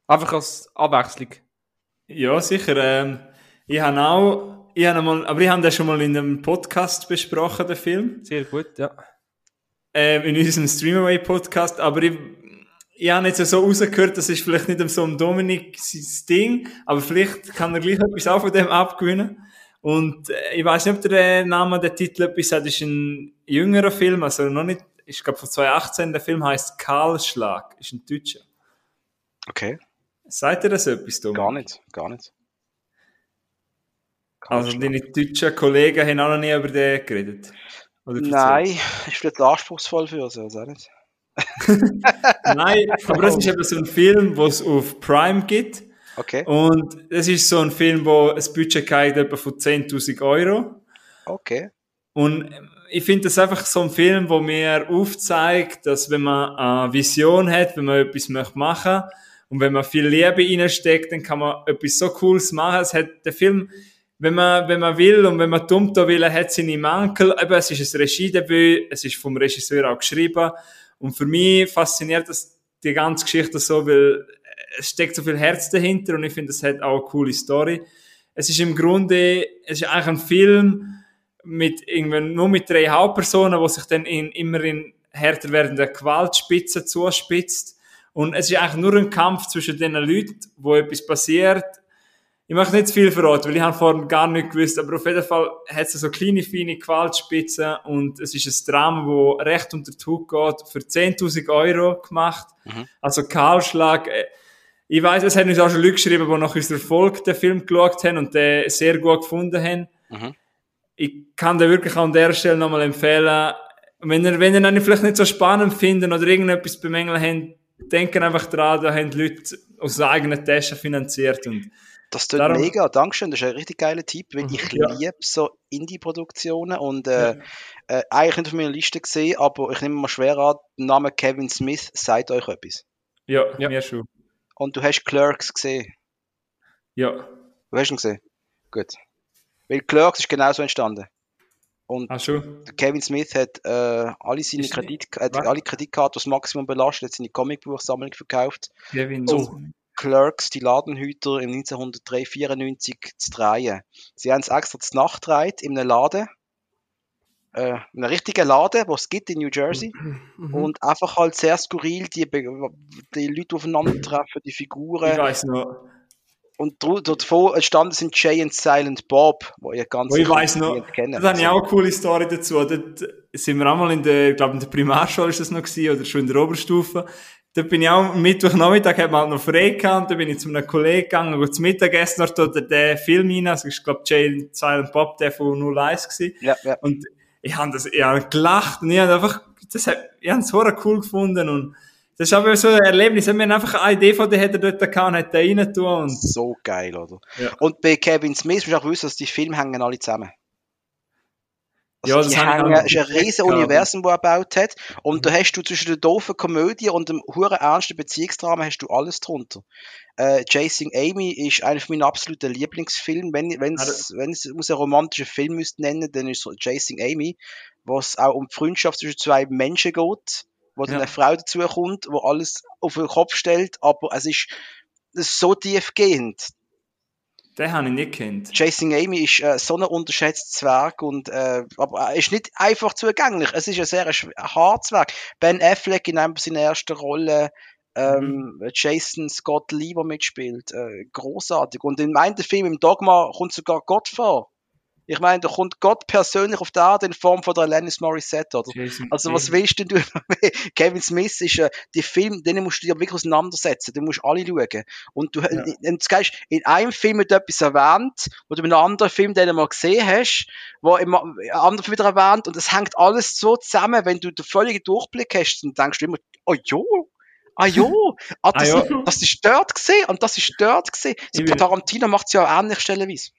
Einfach als Abwechslung. Ja, sicher. Ähm, ich habe auch, ich habe mal, aber ich habe das schon mal in einem Podcast besprochen, den Film. Sehr gut, ja. Ähm, in unserem Streamaway-Podcast. Aber ich, ich habe jetzt so rausgehört, das ist vielleicht nicht so ein Dominik sein Ding, aber vielleicht kann er gleich etwas auch von dem abgewinnen. Und äh, ich weiß nicht, ob der Name, der Titel etwas sagt, ist ein jüngerer Film, also noch nicht, ich glaube von 2018, der Film heißt Kahlschlag, ist ein Deutscher. Okay. Sagt ihr das etwas, Dominik? Gar nicht. Gar nicht. Also deine deutschen Kollegen haben auch noch nie über den geredet? Nein, ist vielleicht anspruchsvoll für uns, also auch nicht. Nein, aber es ist eben so ein Film, wo es auf Prime gibt. Okay. Und es ist so ein Film, wo ein Budget hat etwa von 10.000 Euro. Okay. Und ich finde das einfach so ein Film, wo mir aufzeigt, dass wenn man eine Vision hat, wenn man etwas möchte machen und wenn man viel Liebe reinsteckt, dann kann man etwas so Cooles machen. Es hat der Film, wenn man, wenn man will und wenn man dumm da will, hat seine Mankel. Eben, es ist ein Regiedebüt, es ist vom Regisseur auch geschrieben. Und für mich fasziniert das die ganze Geschichte so, weil es steckt so viel Herz dahinter und ich finde, es hat auch eine coole Story. Es ist im Grunde, es ist eigentlich ein Film, mit irgendwann nur mit drei Hauptpersonen, wo sich dann in, immer in härter werdende Gewaltspitzen zuspitzt. Und es ist eigentlich nur ein Kampf zwischen den Leuten, wo etwas passiert. Ich möchte nicht zu viel verraten, weil ich habe vorhin gar nicht gewusst, aber auf jeden Fall hat es so kleine, feine Gewaltspitzen und es ist ein Drama, wo recht unter die Haut geht, für 10.000 Euro gemacht. Mhm. Also Kahlschlag. äh, Ich weiß, es haben uns auch schon Leute geschrieben, die nach unserer Folge den Film geschaut haben und den sehr gut gefunden haben Mhm. ich kann dir wirklich an der Stelle nochmal empfehlen, wenn ihr, wenn ihr ihn vielleicht nicht so spannend findet oder irgendetwas bemängeln habt, denken einfach dran, da haben die Leute aus eigenen Tasche finanziert und Das tut Darum- mega, Dankeschön, das ist ein richtig geiler Tipp, weil ich Ja. liebe so Indie-Produktionen und äh, äh, eigentlich nicht auf meiner Liste gesehen, aber ich nehme mal schwer an, der Name Kevin Smith sagt euch etwas. ja, Ja. mir schon. Und du hast Clerks gesehen. Ja, Du hast ihn gesehen? Gut. Weil Clerks ist genauso entstanden. Und ach schon. der Kevin Smith hat äh, alle seine Kredit, hat Was? alle Kreditkarten das Maximum belastet, hat seine Comicbuchsammlung verkauft. Kevin. Oh. Clerks, die Ladenhüter im 1994 zu drehen. Sie haben es extra zu Nacht gedreht, in einem Laden. Äh, in einem richtigen Laden, wo es gibt in New Jersey. Mhm. Und einfach halt sehr skurril, die, die Leute aufeinandertreffen, die Ich Figuren. weiß noch, Und davor entstanden sind Jay und Silent Bob, wo ihr ganz Oh, ich sicher weiss noch, nicht kennt. da habe ich auch eine coole Story dazu. Dort sind wir einmal in der, ich glaube in der Primarschule ist das noch gewesen, oder schon in der Oberstufe. Dort bin ich auch am Mittwochnachmittag, hat man halt noch frei gehabt, und da bin ich zu einem Kollegen gegangen, und zum Mittagessen dort oder den Film rein, also ich glaube Jay Silent Bob, der von 01 gewesen. Ja, ja. Und ich habe das, ich habe gelacht und ich habe einfach, das hat, ich habe es vorher cool gefunden und das ist aber so ein Erlebnis. Wir haben einfach eine Idee von der hätte dort gehabt und hat den rein tun und So geil, oder? Ja. Und bei Kevin Smith musst du auch wissen, dass die Filme hängen alle zusammen. Also Ja, das die habe ich hängen, auch es ist ein gehabt. Universum, das er gebaut hat. Und da hast du zwischen der doofen Komödie und dem huren ernsten Beziehungsdrama hast du alles drunter. Äh, Chasing Amy ist einer meiner absoluten Lieblingsfilme. Wenn, es muss einen romantischen Film müsste nennen, dann ist es Chasing Amy, wo es auch um die Freundschaft zwischen zwei Menschen geht, wo dann Ja. eine Frau dazu kommt, wo alles auf den Kopf stellt, aber es ist, es ist so tiefgehend. Den habe ich nicht kennt. Chasing Amy ist äh, so ein unterschätztes Zwerg und äh, aber er ist nicht einfach zugänglich. Es ist ein sehr hartes Werk. Ben Affleck in einem seiner ersten Rolle, ähm, Jason Scott Lee, der mitspielt, äh, großartig. Und in meinem Film im Dogma kommt sogar Gott vor. Ich meine, da kommt Gott persönlich auf die Erde in Form von der Alanis Morissette, oder? Jason Also was willst denn du? Kevin Smith ist äh, die Film, denen musst du dir wirklich auseinandersetzen. Du musst alle schauen. Und du Ja. und du gehst in einem Film wird etwas erwähnt, du in einem anderen Film den du mal gesehen hast, wo im anderen Film wieder erwähnt und es hängt alles so zusammen, wenn du den völligen Durchblick hast, dann denkst du immer, oh jo, ah jo, ah, das, Ah ja. das ist dort gesehen und das ist dort gesehen. So Tarantino macht es ja auch ähnlich stellenweise.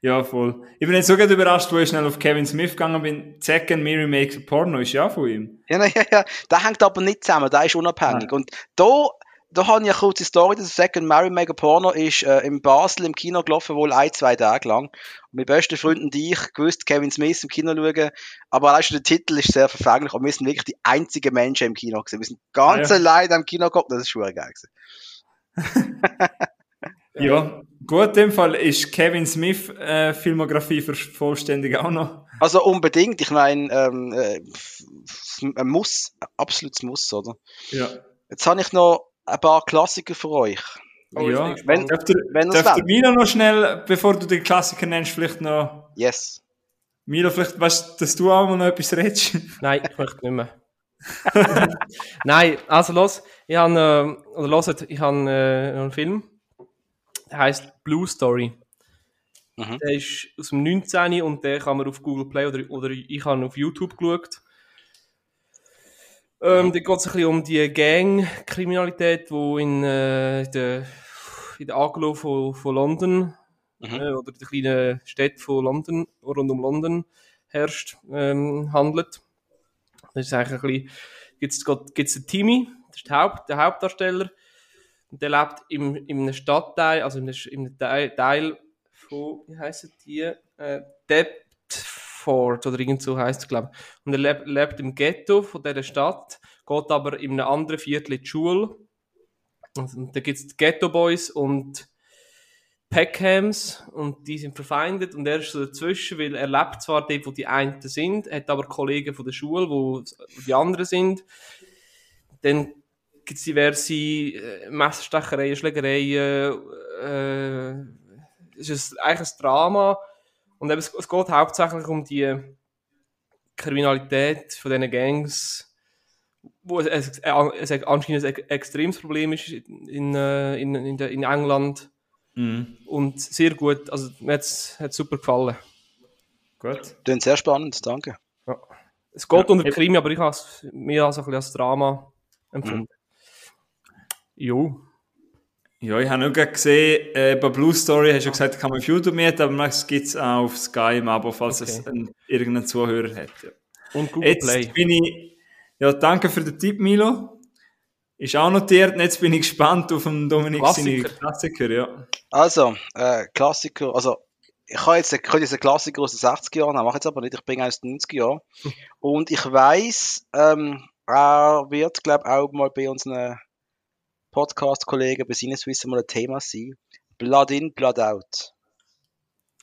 Ja, voll. Ich bin jetzt so gerade überrascht, wo ich schnell auf Kevin Smith gegangen bin. Zack and Miri Makes a Porno ist ja von ihm. Ja, ja, ja. Der hängt aber nicht zusammen, der ist unabhängig. Nein. Und da, da habe ich eine kurze Story. Der Second Mary Mega Porno ist äh, in Basel im Kino gelaufen, wohl ein, zwei Tage lang. Und meine besten Freunde und ich gewusst, Kevin Smith im Kino schauen. Aber allein schon der Titel ist sehr verfänglich und wir sind wirklich die einzigen Menschen im Kino gewesen. Wir sind ganz Ah, ja. allein im Kino geguckt, das ist schon geil gewesen. Ja. Gut, in dem Fall ist Kevin Smith äh, Filmografie vollständig auch noch. Also unbedingt, ich meine, ähm, äh, ein Muss, ein absolutes Muss, oder? Ja. Jetzt habe ich noch ein paar Klassiker für euch. Oh, ja. Wenn-. Darf der, Wenn der wollt. Milo noch schnell, bevor du den Klassiker nennst, vielleicht noch. Yes. Milo, vielleicht weißt du, dass du auch mal noch etwas redest. Nein, ich möchte nicht mehr. Nein, also los, ich habe, äh, oder loset, ich habe äh, einen Film, heißt Blue Story. Mhm. Der ist aus dem 19. und der kann man auf Google Play oder, oder ich habe auf YouTube geschaut. Ähm, da geht es ein bisschen um die Gang-Kriminalität, die in, äh, der, in der Aglo von, von London Mhm. äh, oder der kleinen Städte von London, rund um London herrscht, ähm, handelt. Das ist eigentlich ein bisschen, gibt's, gibt's den Timmy, das ist der, Haupt, der Hauptdarsteller, und der lebt im, in einem Stadtteil, also in einem, in einem Teil, Teil von, wie heissen die, äh, Deptford oder irgend so heisst es, glaube ich. Und er lebt, lebt im Ghetto von dieser Stadt, geht aber in einem anderen Viertel in die Schule. Und da gibt es Ghetto Boys und Peckhams und die sind verfeindet und er ist so dazwischen, weil er lebt zwar dort, wo die einen sind, hat aber Kollegen von der Schule, wo die anderen sind. Dann gibt es diverse äh, Messerstechereien, Schlägereien. Äh, es ist eigentlich ein Drama und eben, es, es geht hauptsächlich um die Kriminalität von diesen Gangs, wo es, es, es anscheinend ein extremes Problem ist in, äh, in, in, der, in England Mhm. und sehr gut, also mir hat es super gefallen. Gut. Klingt sehr spannend, danke. Es geht Ja, unter. Krimi, aber ich habe es mehr als ein bisschen als Drama empfunden. Jo. Ja, ich habe nur gerade gesehen, äh, bei Blue Story hast du ja gesagt, kann man auf YouTube mieten, aber es gibt es auch auf Sky im Abo, falls es Okay. ein, irgendein Zuhörer hat. Ja. Und Google Jetzt Play. bin ich, ja, danke für den Tipp, Milo. Ist auch notiert, und jetzt bin ich gespannt auf den Dominik seine Klassiker. Klassiker, ja. Also, äh, Klassiker, also ich kann jetzt, ich könnte jetzt einen Klassiker aus den 60er Jahren, mache ich jetzt aber nicht, ich bringe aus den 90er Jahren. Und ich weiß, ähm, er wird, glaube ich, auch mal bei unseren Podcast-Kollegen bei Sinneswiss mal ein Thema sein. Blood in, Blood out.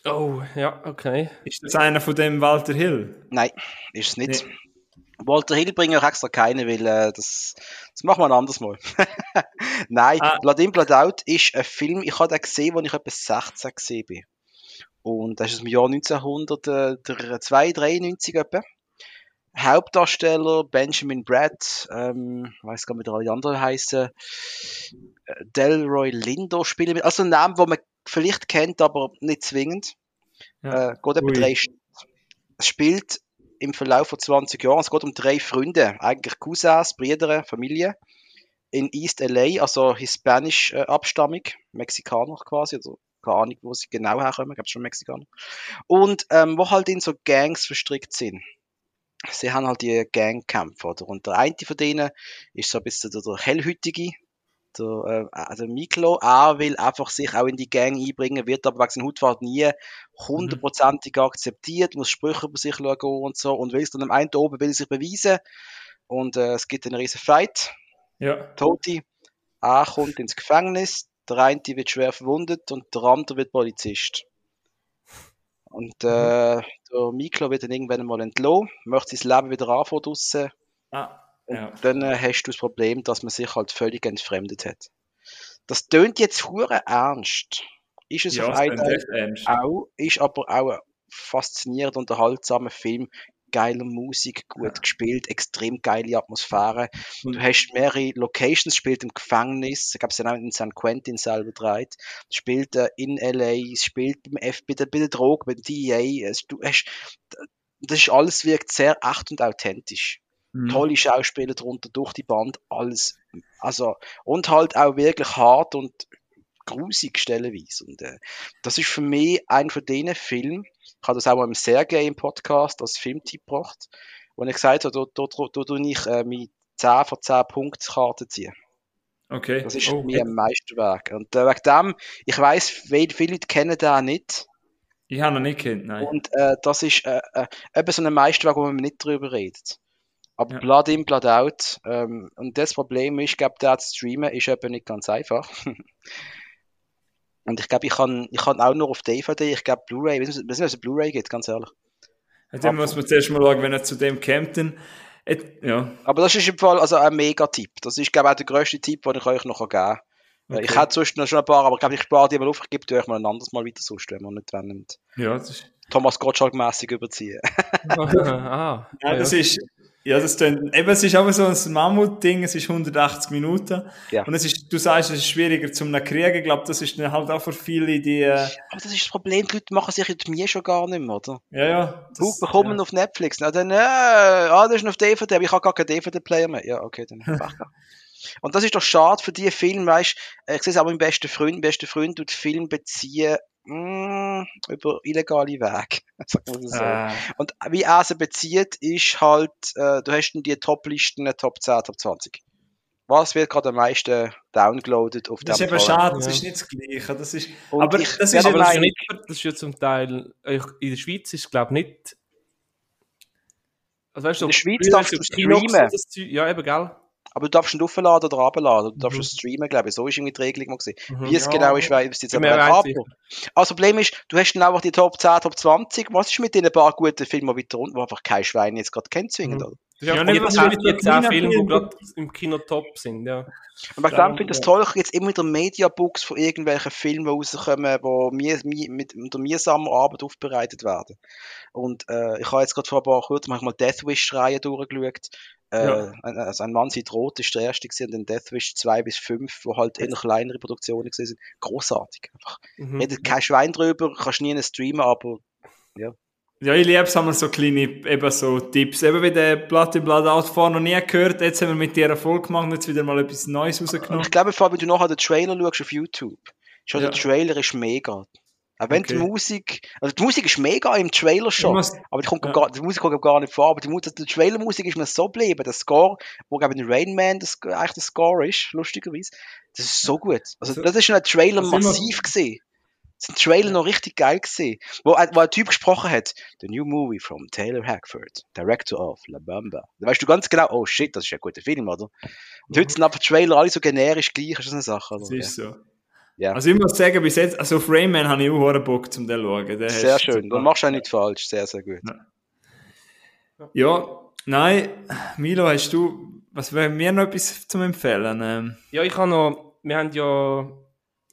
Oh, ja, okay. Ist das einer von dem Walter Hill? Nein, ist es nicht. Nee. Walter Hill bringe ich auch extra keine, weil äh, das, das machen wir ein anderes Mal. Nein, Ah. Blood in, Blood out ist ein Film, ich habe den gesehen, als ich etwa 16 gesehen bin. Und das ist aus dem Jahr 1992 etwa. Hauptdarsteller Benjamin Brad, ähm, ich weiß gar nicht, wie alle anderen heißen, äh, Delroy Lindo spielen mit. Also ein Name, den man vielleicht kennt, aber nicht zwingend. Ja. Äh, geht etwa drei. Es spielt im Verlauf von 20 Jahren, es geht um drei Freunde, eigentlich Cousins, Brüder, Familie, in East LA, also hispanisch äh, Abstammung, Mexikaner quasi, also keine Ahnung, wo sie genau herkommen, ich glaube schon Mexikaner. Und ähm, wo halt in so Gangs verstrickt sind. Sie haben halt die Gangkämpfe, oder? Und der eine von denen ist so ein bisschen der, der Hellhütige, der, äh, also Miklo, er will einfach sich auch in die Gang einbringen, wird aber wegen seiner Hautfarbe nie hundertprozentig akzeptiert, muss Sprüche über sich schauen und so und will es dann am einen oben will sich beweisen und äh, es gibt einen riesen Fight. Ja. Tote, er kommt ins Gefängnis, der eine wird schwer verwundet und der andere wird Polizist. Und äh, der Miklo wird dann irgendwann mal entlohnt, möchte sein Leben wieder anfangen draussen Ah, ja. dann äh, hast du das Problem, dass man sich halt völlig entfremdet hat. Das tönt jetzt hure ernst, ist es Ja, auf einen Teil auch, ist aber auch ein faszinierend unterhaltsamer Film. Geile Musik, gut gespielt, extrem geile Atmosphäre. Du Und- hast mehrere Locations, spielt im Gefängnis, ich glaube, es auch in San Quentin selber dreht, spielt äh, in LA, es spielt beim F, bei der, bei der Droge, beim DEA, es, du hast, das ist alles wirkt sehr echt und authentisch. Mhm. Tolle Schauspieler drunter, durch die Band, alles, also, und halt auch wirklich hart und grusig stellenweise. Und äh, das ist für mich ein von denen Filmen, ich habe das auch mal im Sergei im Podcast als Filmtipp gebracht, wo ich gesagt habe, da, da, da, da tue ich äh, mit 10 von 10 Punktkarte ziehen. Okay. Das ist Oh, ein Meisterwerk. Und äh, wegen dem, ich weiss, viele viele Leute kennen den nicht. Ich habe noch nicht kennt, nein. Und äh, das ist äh, äh, eben so ein Meisterwerk, wo man nicht drüber redet. Aber Ja. Blood in, Blood out. Ähm, und das Problem ist, ich glaube, der zu streamen ist eben nicht ganz einfach. und ich glaube, ich kann, ich kann auch nur auf DVD, ich glaube Blu-ray, weiß nicht, was es Blu-ray gibt, ganz ehrlich. Dann muss man zuerst mal schauen, wenn er zu dem kommt, dann. Ja. Aber das ist im Fall also ein Mega-Tipp. Das ist, glaube ich, auch der grösste Tipp, den ich euch noch geben kann. Äh, Ich Okay. hätte sonst noch schon ein paar, aber ich glaube, ich spare die mal auf. Ich gebe die euch mal ein anderes Mal weiter sonst, wenn wir nicht wollen, Ja, das ist. Thomas Gottschalk-mässig überziehen. ah, Ja, das ist. Ja, das klingt, eben, es ist aber so ein Mammut-Ding, es ist 180 Minuten. Ja. Und es ist, du sagst, es ist schwieriger zum kriegen. Ich glaube, das ist dann halt auch für viele, die, äh, Aber das ist das Problem, die Leute machen sich jetzt mir schon gar nicht mehr, oder? ja, ja. das- Huch, bekommen auf Netflix. Na dann, äh, ah, das ist noch auf DVD, aber ich habe gar keinen DVD-Player mehr. Ja, okay, dann. Und das ist doch schade für die Filme, weißt du, ich sehe es auch mein besten Freund, mein bester Freund tut Film beziehen, mm, über illegale Wege. Sagen wir so. Äh, Und wie er sie bezieht, ist halt, äh, du hast dann die Top-Listen, Top 10, Top 20. Was wird gerade am meisten downloaded auf das ist dem eben schade, das ist nicht das Gleiche. Das ist, Und aber ich- das ist Aber das ist, nicht, das ist ja zum Teil, äh, in der Schweiz ist es glaube ich nicht. Also weißt du, In der Schweiz darfst so du streamen. Ja, eben, gell? Aber du darfst ihn aufladen oder abladen. Du darfst Mhm. streamen, glaube ich. So ist irgendwie die Regelung mal gewesen. Mhm. Wie es Ja, genau ist, weiß ich jetzt aber sicher. also das Problem ist, du hast dann einfach die Top 10, Top 20. Was ist mit den paar guten Filmen weiter unten, wo einfach kein Schwein jetzt gerade kennt zwingend, Mhm. oder? Das ist Ja, zehn- mit die den 10 kleinen Filme, die gerade im Kino top sind, ja. Und wegen dem finde ich das ja. toll, ich jetzt immer wieder Mediabooks von irgendwelchen Filmen rauskommen, die mir, mir, mit unter mühsamer Arbeit aufbereitet werden. Und äh, ich habe jetzt gerade vor ein paar kurzem mal Death Wish-Reihe durchgeschaut. Äh, Ja. ein, also ein Mann sieht rot ist der erste gewesen, und dann Death Wish 2 bis 5, wo halt eher kleinere Produktionen gewesen sind. Großartig. Einfach. Mhm. Redet kein Schwein drüber, kannst nie einen streamen, aber Ja, ich liebe es, haben wir so kleine eben so Tipps. Eben wie der Blatt im Blatt out vorher noch nie gehört. Jetzt haben wir mit dir Erfolg gemacht und jetzt wieder mal etwas Neues rausgenommen. ich glaube, vor allem, wenn du nachher den Trailer schaust auf YouTube, schon Ja. der Trailer ist mega. Auch wenn die Okay. Musik, also die Musik ist mega im Trailer schon, muss- aber die, kommt Ja. gar, die Musik kommt gar nicht vor, aber die, die Trailer-Musik ist mir so geblieben, der Score, wo glaube ich in Rain Man das, eigentlich der Score ist, lustigerweise, das ist so gut. Also das ist schon ein Trailer also massiv gesehen. Das ist ein Trailer noch richtig geil gesehen, wo, ein- wo ein Typ gesprochen hat, the new movie from Taylor Hackford, director of La Bamba. Da weißt du ganz genau, oh shit, das ist ein guter Film, oder? Und heute sind aber Trailer alle so generisch gleich, ist das eine Sache, oder? Das ist so. Ja. Also ich muss sagen, bis jetzt, also auf Rayman habe ich auch hohen Bock zum den zu schauen. Der Sehr schön. Du machst auch nichts falsch. Sehr, sehr gut. Ja, nein, Milo, hast du, was wäre mir noch etwas zum Empfehlen? Ähm, Ja, ich habe noch, wir haben ja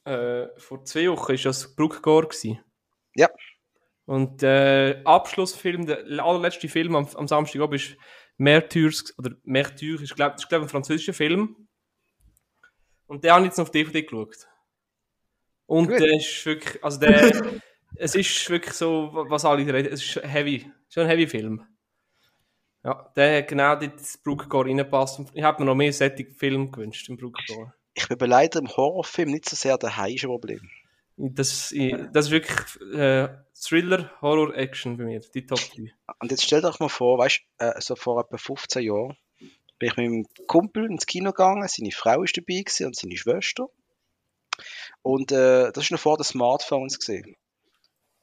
äh, vor zwei Wochen ist das Bruckgor. Ja. Und der Abschlussfilm, der allerletzte Film am, am Samstagabend ist Märtyrs, oder Märtyr, ist glaub, das glaube ich ein französischer Film. Und den habe ich jetzt noch auf DVD geschaut. Und Gut. der ist wirklich, also der, es ist wirklich so, was alle reden, es ist heavy, schon ein heavy Film. Ja, der hat genau dort ins Bruckgor reinpasst. Und Ich habe mir noch mehr solche Filme gewünscht im Bruckgor. Ich bin leider im Horrorfilm nicht so sehr daheim ist ein Problem. Das, ich- das ist wirklich äh, Thriller, Horror, Action bei mir, die Top 3. Und jetzt stell dir doch mal vor, weißt äh, so vor etwa 15 Jahren bin ich mit meinem Kumpel ins Kino gegangen, seine Frau ist dabei gewesen und seine Schwester. Und äh, das ist noch vor den Smartphones gesehen.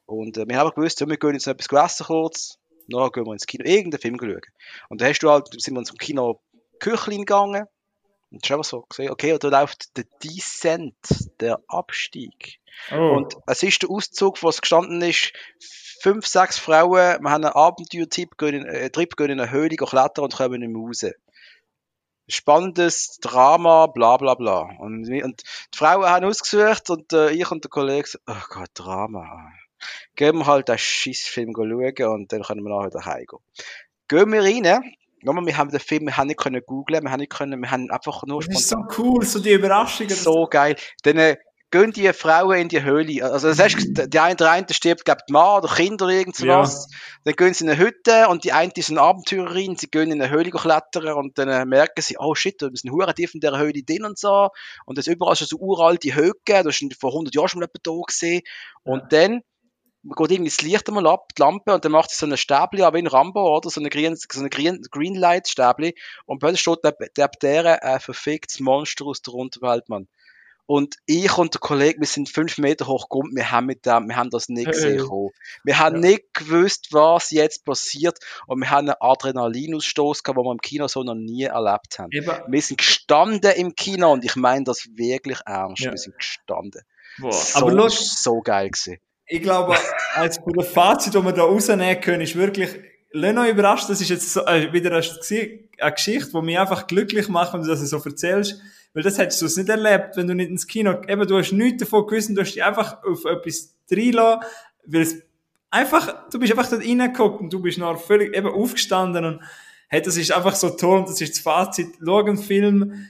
Und äh, wir haben gewusst, ja, wir gehen jetzt noch etwas essen kurz, nachher gehen wir ins Kino, irgendeinen Film schauen. Und dann hast du halt, sind wir zum Kino Küchlin gegangen und einfach so gesehen, okay, da läuft der Descent, der Abstieg. oh, Und es ist der Auszug, wo es gestanden ist, fünf, sechs Frauen, wir haben einen Abenteuertrip, gehen in, äh, Trip, gehen in eine Höhle gehen klettern und kommen nicht mehr raus. spannendes Drama, bla bla bla. Und, und die Frauen haben ausgesucht und äh, ich und der Kollege so, oh Gott, Drama. Gehen wir halt den Schissfilm schauen und dann können wir nachher wieder heimgehen. Gehen wir rein. Nochmal, wir haben den Film, wir haben nicht können googlen, wir haben nicht können, wir haben einfach nur Das ist so cool, so die Überraschungen. so geil. Dann äh, gehen die Frauen in die Höhle. Also das heißt, der eine, der eine stirbt, glaubt die Mann oder Kinder oder irgendwas. Dann gehen sie in eine Hütte und die eine ist eine Abenteurerin, sie gehen in eine Höhle klettern und dann äh, merken sie, oh shit, wir sind hure tief in dieser Höhle drin und so. Und das ist überall schon so uralte Höcke, das ist vor 100 Jahren schon mal jemand da gesehen. Und dann man geht irgendwie das Licht einmal ab, die Lampe, und dann macht sie so eine Stäbli, aber wie in Rambo, oder? So eine Green, so eine Green, Greenlight-Stäbli. Und plötzlich steht der, der, der ein verficktes Monster aus der Unterwelt, Mann. Und ich und der Kollege, wir sind fünf Meter hoch gekommen, wir haben mit dem, wir haben das nicht gesehen. Wir haben Ja. nicht gewusst, was jetzt passiert. Und wir haben einen Adrenalinausstoß gehabt, den wir im Kino so noch nie erlebt haben. Eben, Wir sind gestanden im Kino und ich meine das wirklich ernst. Ja. Wir sind gestanden. boah. So, Aber schau, so geil gewesen. Ich glaube, als von der Fazit, die wir da rausnehmen können, ist wirklich, lass noch überrascht, das ist jetzt so, äh, wieder eine, Geschichte, die mich einfach glücklich macht, wenn du das so erzählst, weil das hättest du es nicht erlebt, wenn du nicht ins Kino, eben, du hast nichts davon gewusst, du hast dich einfach auf etwas reinlassen, weil es einfach, du bist einfach dort reingeguckt und du bist noch völlig eben aufgestanden und, hey, das ist einfach so toll und das ist das Fazit, schau einen Film,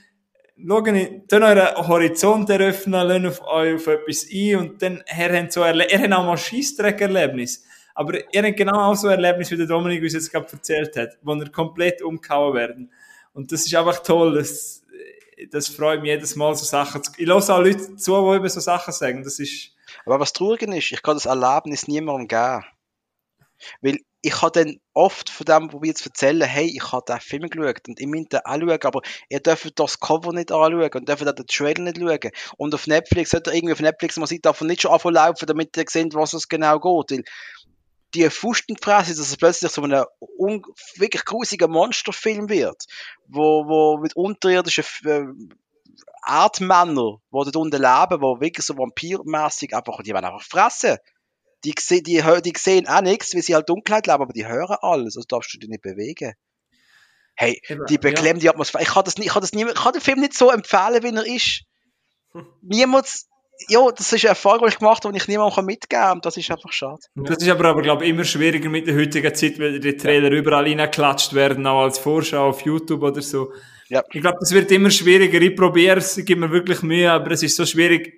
schauen, dann euren Horizont eröffnen, lernen auf euch auf etwas ein und dann, ihr habt so, ihr habt auch mal Scheissdreck-Erlebnis. Aber ihr habt genau auch so Erlebnis, wie der Dominik uns jetzt gerade erzählt hat, wo ihr komplett umgehauen werden. Und das ist einfach toll, das, das freut mich jedes Mal, so Sachen zu, ich lasse auch Leute zu, die über so Sachen sagen, das ist, Aber was traurig ist, ich kann das Erlebnis niemandem geben. Weil ich habe dann oft von dem, wo wir jetzt erzählen, hey, ich habe den Film geschaut und ich möchte den auch schauen, aber ihr dürft das Cover nicht anschauen und dürft auch den Trailer nicht schauen. Und auf Netflix, sollte irgendwie auf Netflix mal sieht, ihr nicht schon anfangen laufen, damit ihr seht, was es genau geht. Weil die Fustenfresse, dass es plötzlich so ein wirklich grusiger Monsterfilm wird, wo, wo mit unterirdischen äh, Erdmänner, die dort unten leben, die wirklich so vampirmäßig einfach, die werden einfach fressen. Die, die, die sehen auch nichts, weil sie halt Dunkelheit leben, aber die hören alles, also darfst du dich nicht bewegen. Hey, Eben, die beklemmende Atmosphäre. Ich kann das nicht, ich kann das nie, ich kann den Film nicht so empfehlen, wie er ist. Niemals, ja, das ist eine Erfahrung, die ich gemacht habe, die ich niemandem mitgeben kann, und das ist einfach schade. das ist aber, aber glaube ich, immer schwieriger mit der heutigen Zeit, weil die Trailer überall reingeklatscht werden, auch als Vorschau auf YouTube oder so. Ja. Ich glaube, das wird immer schwieriger. Ich probiere es, ich gebe mir wirklich Mühe, aber es ist so schwierig,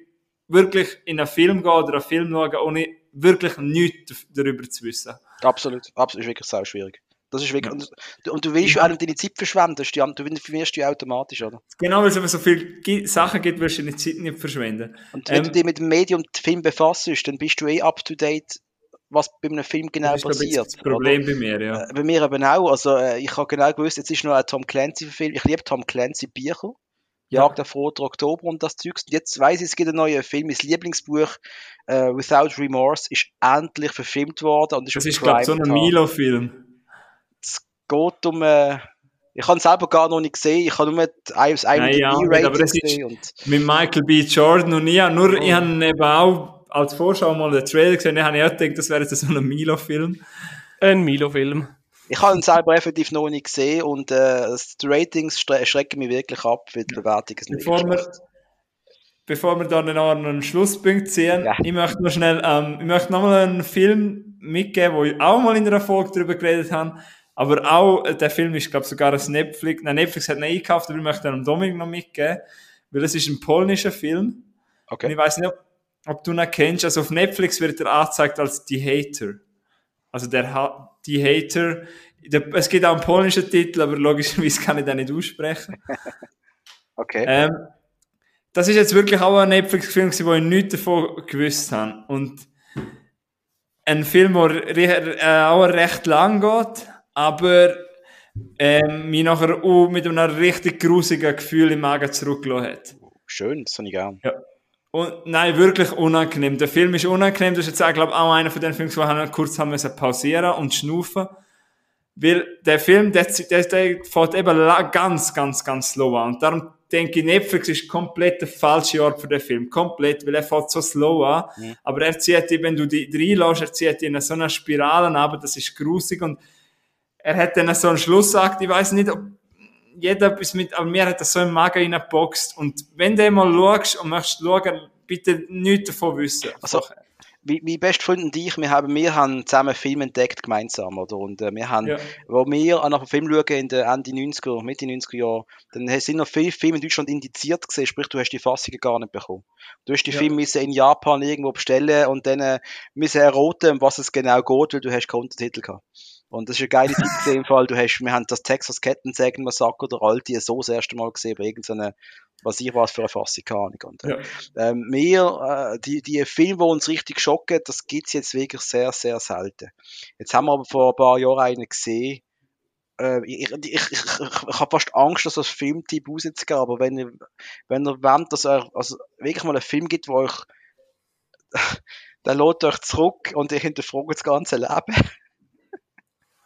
wirklich in einen Film gehen oder einen Film schauen, ohne wirklich nichts darüber zu wissen. Absolut, absolut, ist wirklich sehr schwierig. Das ist wirklich, und, du- und du willst ja auch deine Zeit verschwenden, du informierst dich automatisch, oder? Genau, weil es aber so viele Sachen gibt, wirst du deine Zeit nicht verschwenden. Und wenn Ähm, du dich mit dem Medium Film befasst, dann bist du eh up to date, was bei einem Film genau das ist, passiert. das Problem oder? bei mir, ja. Äh, Bei mir eben auch. Also, äh, ich habe genau gewusst, jetzt ist noch ein Tom Clancy-Film. Ich liebe Tom Clancy Bücher. Jagd auf Roter Oktober und das Zeugs. Jetzt weiss ich, es gibt einen neuen Film. Mein Lieblingsbuch, äh, Without Remorse, ist endlich verfilmt worden. Und ist Das ist, glaube ich, so ein. Milo-Film. Es geht um, äh, ich habe ihn selber gar noch nicht gesehen. Ich habe nur das IMDb ja, aber Rating es gesehen. Und Mit Michael B. Jordan und ich, habe nur, Oh. ich habe eben auch als Vorschau mal den Trailer gesehen, ich habe auch gedacht, das wäre jetzt so ein Milo-Film. Ein Milo-Film. Ich habe ihn selber effektiv noch nicht gesehen. Und äh, die Ratings schrecken mich wirklich ab, weil die Bewertungen sind Bevor wirklich wir, bevor wir dann noch einen Schlusspunkt ziehen, Ja. ich möchte noch schnell, ähm, ich möchte nochmal einen Film mitgeben, wo ich auch mal in einer Folge darüber geredet habe, aber auch, äh, der Film ist, glaube ich, sogar ein Netflix, nein, Netflix hat ihn eingekauft, aber ich möchte den Dominik noch mitgeben, weil es ist ein polnischer Film. Und Okay. ich weiß nicht, ob, ob du ihn kennst. Also auf Netflix wird er angezeigt als Die Hater. Also der ha Die Hater. Der, es gibt auch einen polnischen Titel, aber logischerweise kann ich den nicht aussprechen. okay. Ähm, das ist jetzt wirklich auch ein Netflix-Film, wo ich nichts davon gewusst habe. Und ein Film, der äh, auch recht lang geht, aber ähm, mich nachher auch mit einem richtig grusigen Gefühl im Magen zurückgelassen hat. Schön, das habe ich gern. Und, nein, wirklich unangenehm. Der Film ist unangenehm. Das ist jetzt auch, glaube ich, auch einer von den Filmen, wo wir kurz haben müssen pausieren und schnaufen. Weil der Film, der, der, der fährt eben ganz, ganz, ganz slow an. Und darum denke ich, Netflix ist komplett der falsche Ort für den Film. Komplett, weil er fährt so slow an. Mhm. Aber er zieht dich, wenn du die reinlässt, er zieht dich in so eine Spirale ab, das ist grusig und er hat dann so einen Schlussakt, ich weiß nicht, ob, jeder etwas mit, aber mir hat das so im Magen reingeboxt. Und wenn du mal schaust und möchtest schauen, bitte nichts davon wissen. Also, wie, wie beste Freund und ich, wir haben, wir haben zusammen einen Film entdeckt, gemeinsam, oder? Und äh, wir haben, Ja. wo wir nach einem Film schauen in den Ende 90er, Mitte 90er Jahre, dann sind noch viele Filme in Deutschland indiziert gesehen, sprich, du hast die Fassungen gar nicht bekommen. Du hast die Ja. Filme müssen in Japan irgendwo bestellen und dann äh, müssen erraten, um was es genau geht, weil du hast keinen Untertitel gehabt. Und das ist eine geile Zeit gesehen im Fall. Du hast, wir haben das Texas Kettensägen Massaker oder Alte so das erste Mal gesehen, bei irgendeiner, was ich was für eine Fassung, keine Ahnung. Und, äh, Ja. ähm, wir, äh, die, die Filme, die uns richtig schocken, das gibt's jetzt wirklich sehr, sehr selten. Jetzt haben wir aber vor ein paar Jahren einen gesehen, äh, ich, ich, ich, ich, habe fast Angst, dass das Filmtyp rauszugehen, aber wenn ihr, wenn ihr wollt, dass er also wirklich mal einen Film gibt, wo euch dann lädt euch zurück und ihr hinterfragt das ganze Leben.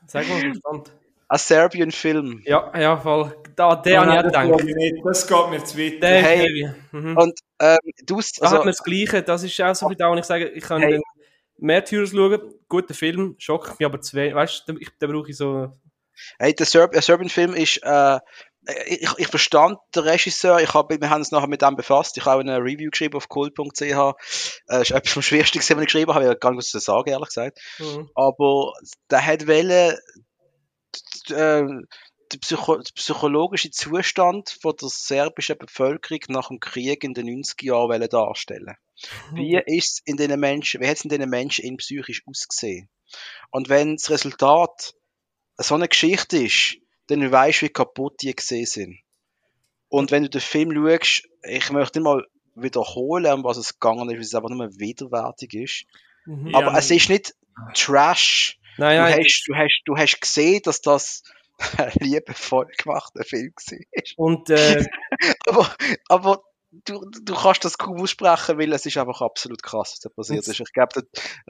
Sag mal, Verstand. Ein Serbian Film. Ja, ja, voll. Da, der habe ich auch das, gedacht. geht mir nicht. das geht mir zu weit. Der Hey. hey. mhm. Und ähm, du, Da hat also, man das Gleiche. Das ist auch so ein bisschen da, wo ich sage, ich kann Hey. den Märtyrers schauen. Guter Film, schockt mich aber zu wenig. Weißt du, den, den brauche ich so. Hey, der, Serb der Serbian Film ist, äh, ich, ich verstand den Regisseur, ich hab, wir haben uns nachher mit dem befasst, ich habe auch eine Review geschrieben auf kult.ch, äh, ist etwas vom gewesen, was ich geschrieben habe, ich habe gar nicht was zu sagen, ehrlich gesagt, Mhm. aber der hat wollen, äh, den, Psycho den psychologischen Zustand von der serbischen Bevölkerung nach dem Krieg in den 90er Jahren darstellen. Wie ist in den Menschen, wie hat es in den Menschen in psychisch ausgesehen? Und wenn das Resultat so eine Geschichte ist, dann weißt du, wie kaputt die gesehen sind. Und wenn du den Film schaust, ich möchte nicht mal wiederholen, um was es gegangen ist, weil es einfach nur widerwärtig ist. Mhm. Ja. Aber es ist nicht Trash. Nein, Du nein. hast, du hast, du hast gesehen, dass das ein liebevoll gemachter Film war. Und äh, Aber, aber du, du kannst das kaum aussprechen, weil es ist einfach absolut krass, was da passiert ist. Ich glaube,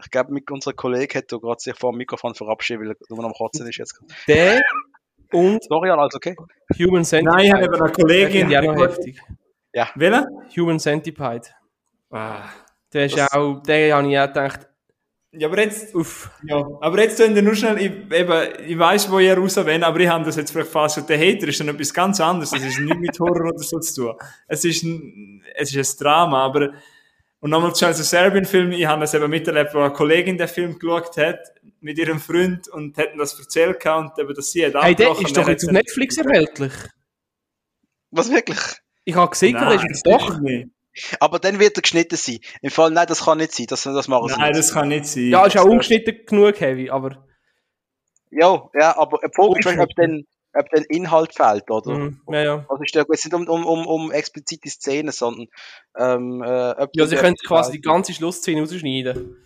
ich glaube, mit unserer Kollege hat gerade sich vor dem Mikrofon verabschiedet, weil er nur noch am Kotzen ist jetzt. der und Florian, alles okay? Human Centipede. Nein, ich habe eben eine Kollegin. auch noch heftig. Welcher? Human Centipede. Ah. Der ist Das- auch, der habe ich auch gedacht, Ja, aber jetzt, uff. ja, aber jetzt tun wir nur schnell, ich, eben, ich weiss, wo ihr raus wollt, aber ich habe das jetzt vielleicht falsch. Der Hater ist dann etwas ganz anderes. Das ist nicht mit Horror oder so zu tun. Es ist ein, es ist ein Drama, aber, und nochmal zu Serbien-Film, ich habe das eben miterlebt, wo eine Kollegin den Film geschaut hat, mit ihrem Freund, und ihm das erzählt gehabt, und eben, dass sie hat Hey, der ist doch jetzt auf Netflix erhältlich. Was wirklich? Ich habe gesehen, Nein, ist das doch. ist nicht. Aber dann wird er geschnitten sein. Im Fall, nein, das kann nicht sein. Das, das machen sie Nein, nicht. das kann nicht sein. Ja, ist auch ungeschnitten genug heavy, aber. Ja, ja, aber Frage ist, ob dann, ob dann Inhalt fehlt, oder? Mhm, ja, ja. Also ist der, es nicht um, um, um, um explizite Szenen, sondern ähm, äh, ob Ja, sie der- können quasi die ganze Schlussszene rausschneiden.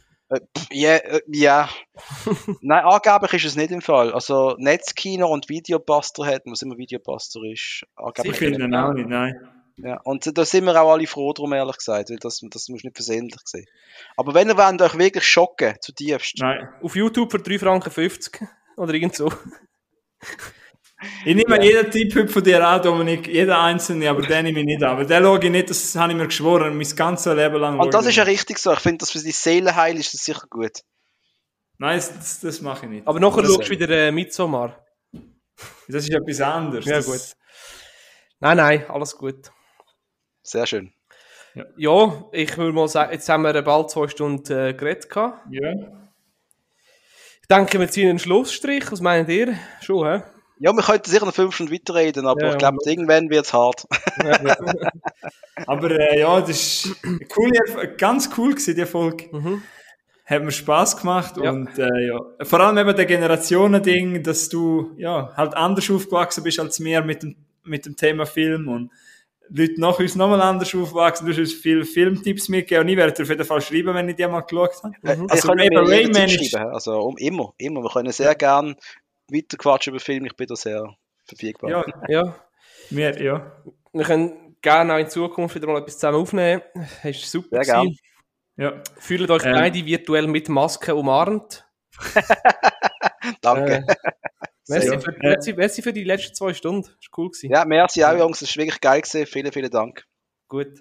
Ja, äh, ja. Nein, angeblich ist es nicht im Fall. Also Netzkino und Videobuster hat, was immer Videobuster ist. Ich Angeblich finde ihn auch nicht, nein. ja. Und da sind wir auch alle froh drum, ehrlich gesagt, weil das, das muss nicht versehentlich sein. Aber wenn ihr wollt, euch wirklich schocken, zu tiefst. Nein. Auf YouTube für 3,50 Franken. Oder irgend so. Ich nehme jeden Tipp von dir an, Dominik, jeder einzelne, aber den nehme ich nicht an. Aber den schaue ich nicht, das habe ich mir geschworen, mein ganzes Leben lang. Und das ist ja richtig so. Ich finde, dass für die Seelenheil ist das sicher gut. Nein, das, das, das mache ich nicht. Aber nachher schaust du wieder äh, Midsommar. Das ist etwas anderes. Ja, das, gut. Nein, nein, alles gut. Sehr schön. Ja, ich würde mal sagen, jetzt haben wir bald zwei Stunden äh, geredet. gehabt. Ja. Ich denke, wir ziehen einen Schlussstrich. Was meint ihr? Schon, hä? Ja, wir könnten sicher noch fünf Stunden weiterreden, aber Ja, ich glaube, irgendwann wird es hart. Aber äh, ja, das ist coole, ganz cool gewesen, die Folge. Mhm. Hat mir Spaß gemacht Ja. und äh, ja, vor allem eben der Generationending, dass du ja halt anders aufgewachsen bist als wir mit dem, mit dem Thema Film und Leute nach uns nochmal anders aufgewachsen. Du hast uns viele Filmtipps mitgegeben und ich werde dir auf jeden Fall schreiben, wenn ich die mal geschaut habe. Mhm. Also wir jederzeit Rayman ist- schreiben. Also um, immer, immer. Wir können sehr gern weiterquatschen über Film. Ich bin da sehr verfügbar. Ja, Ja. wir, ja. Wir können gerne auch in Zukunft wieder mal etwas zusammen aufnehmen. War super. Sehr gern. gewesen. ja. Fühlt euch Ähm. beide virtuell mit Maske umarmt. Danke. Äh, merci, für, merci, merci für die letzten zwei Stunden. Das war cool. Gewesen. Ja, merci auch, Jungs. Das war wirklich geil. Gewesen. Vielen, vielen Dank. Gut.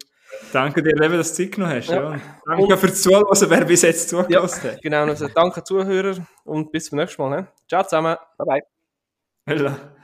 Danke dir, Leben, dass du Zeit genommen hast. Ja. Ja. Und Danke fürs Zuhören, wer bis jetzt zugelassen hat. Genau, also danke Zuhörer und bis zum nächsten Mal. Ne? Ciao zusammen. Bye, bye. Hella.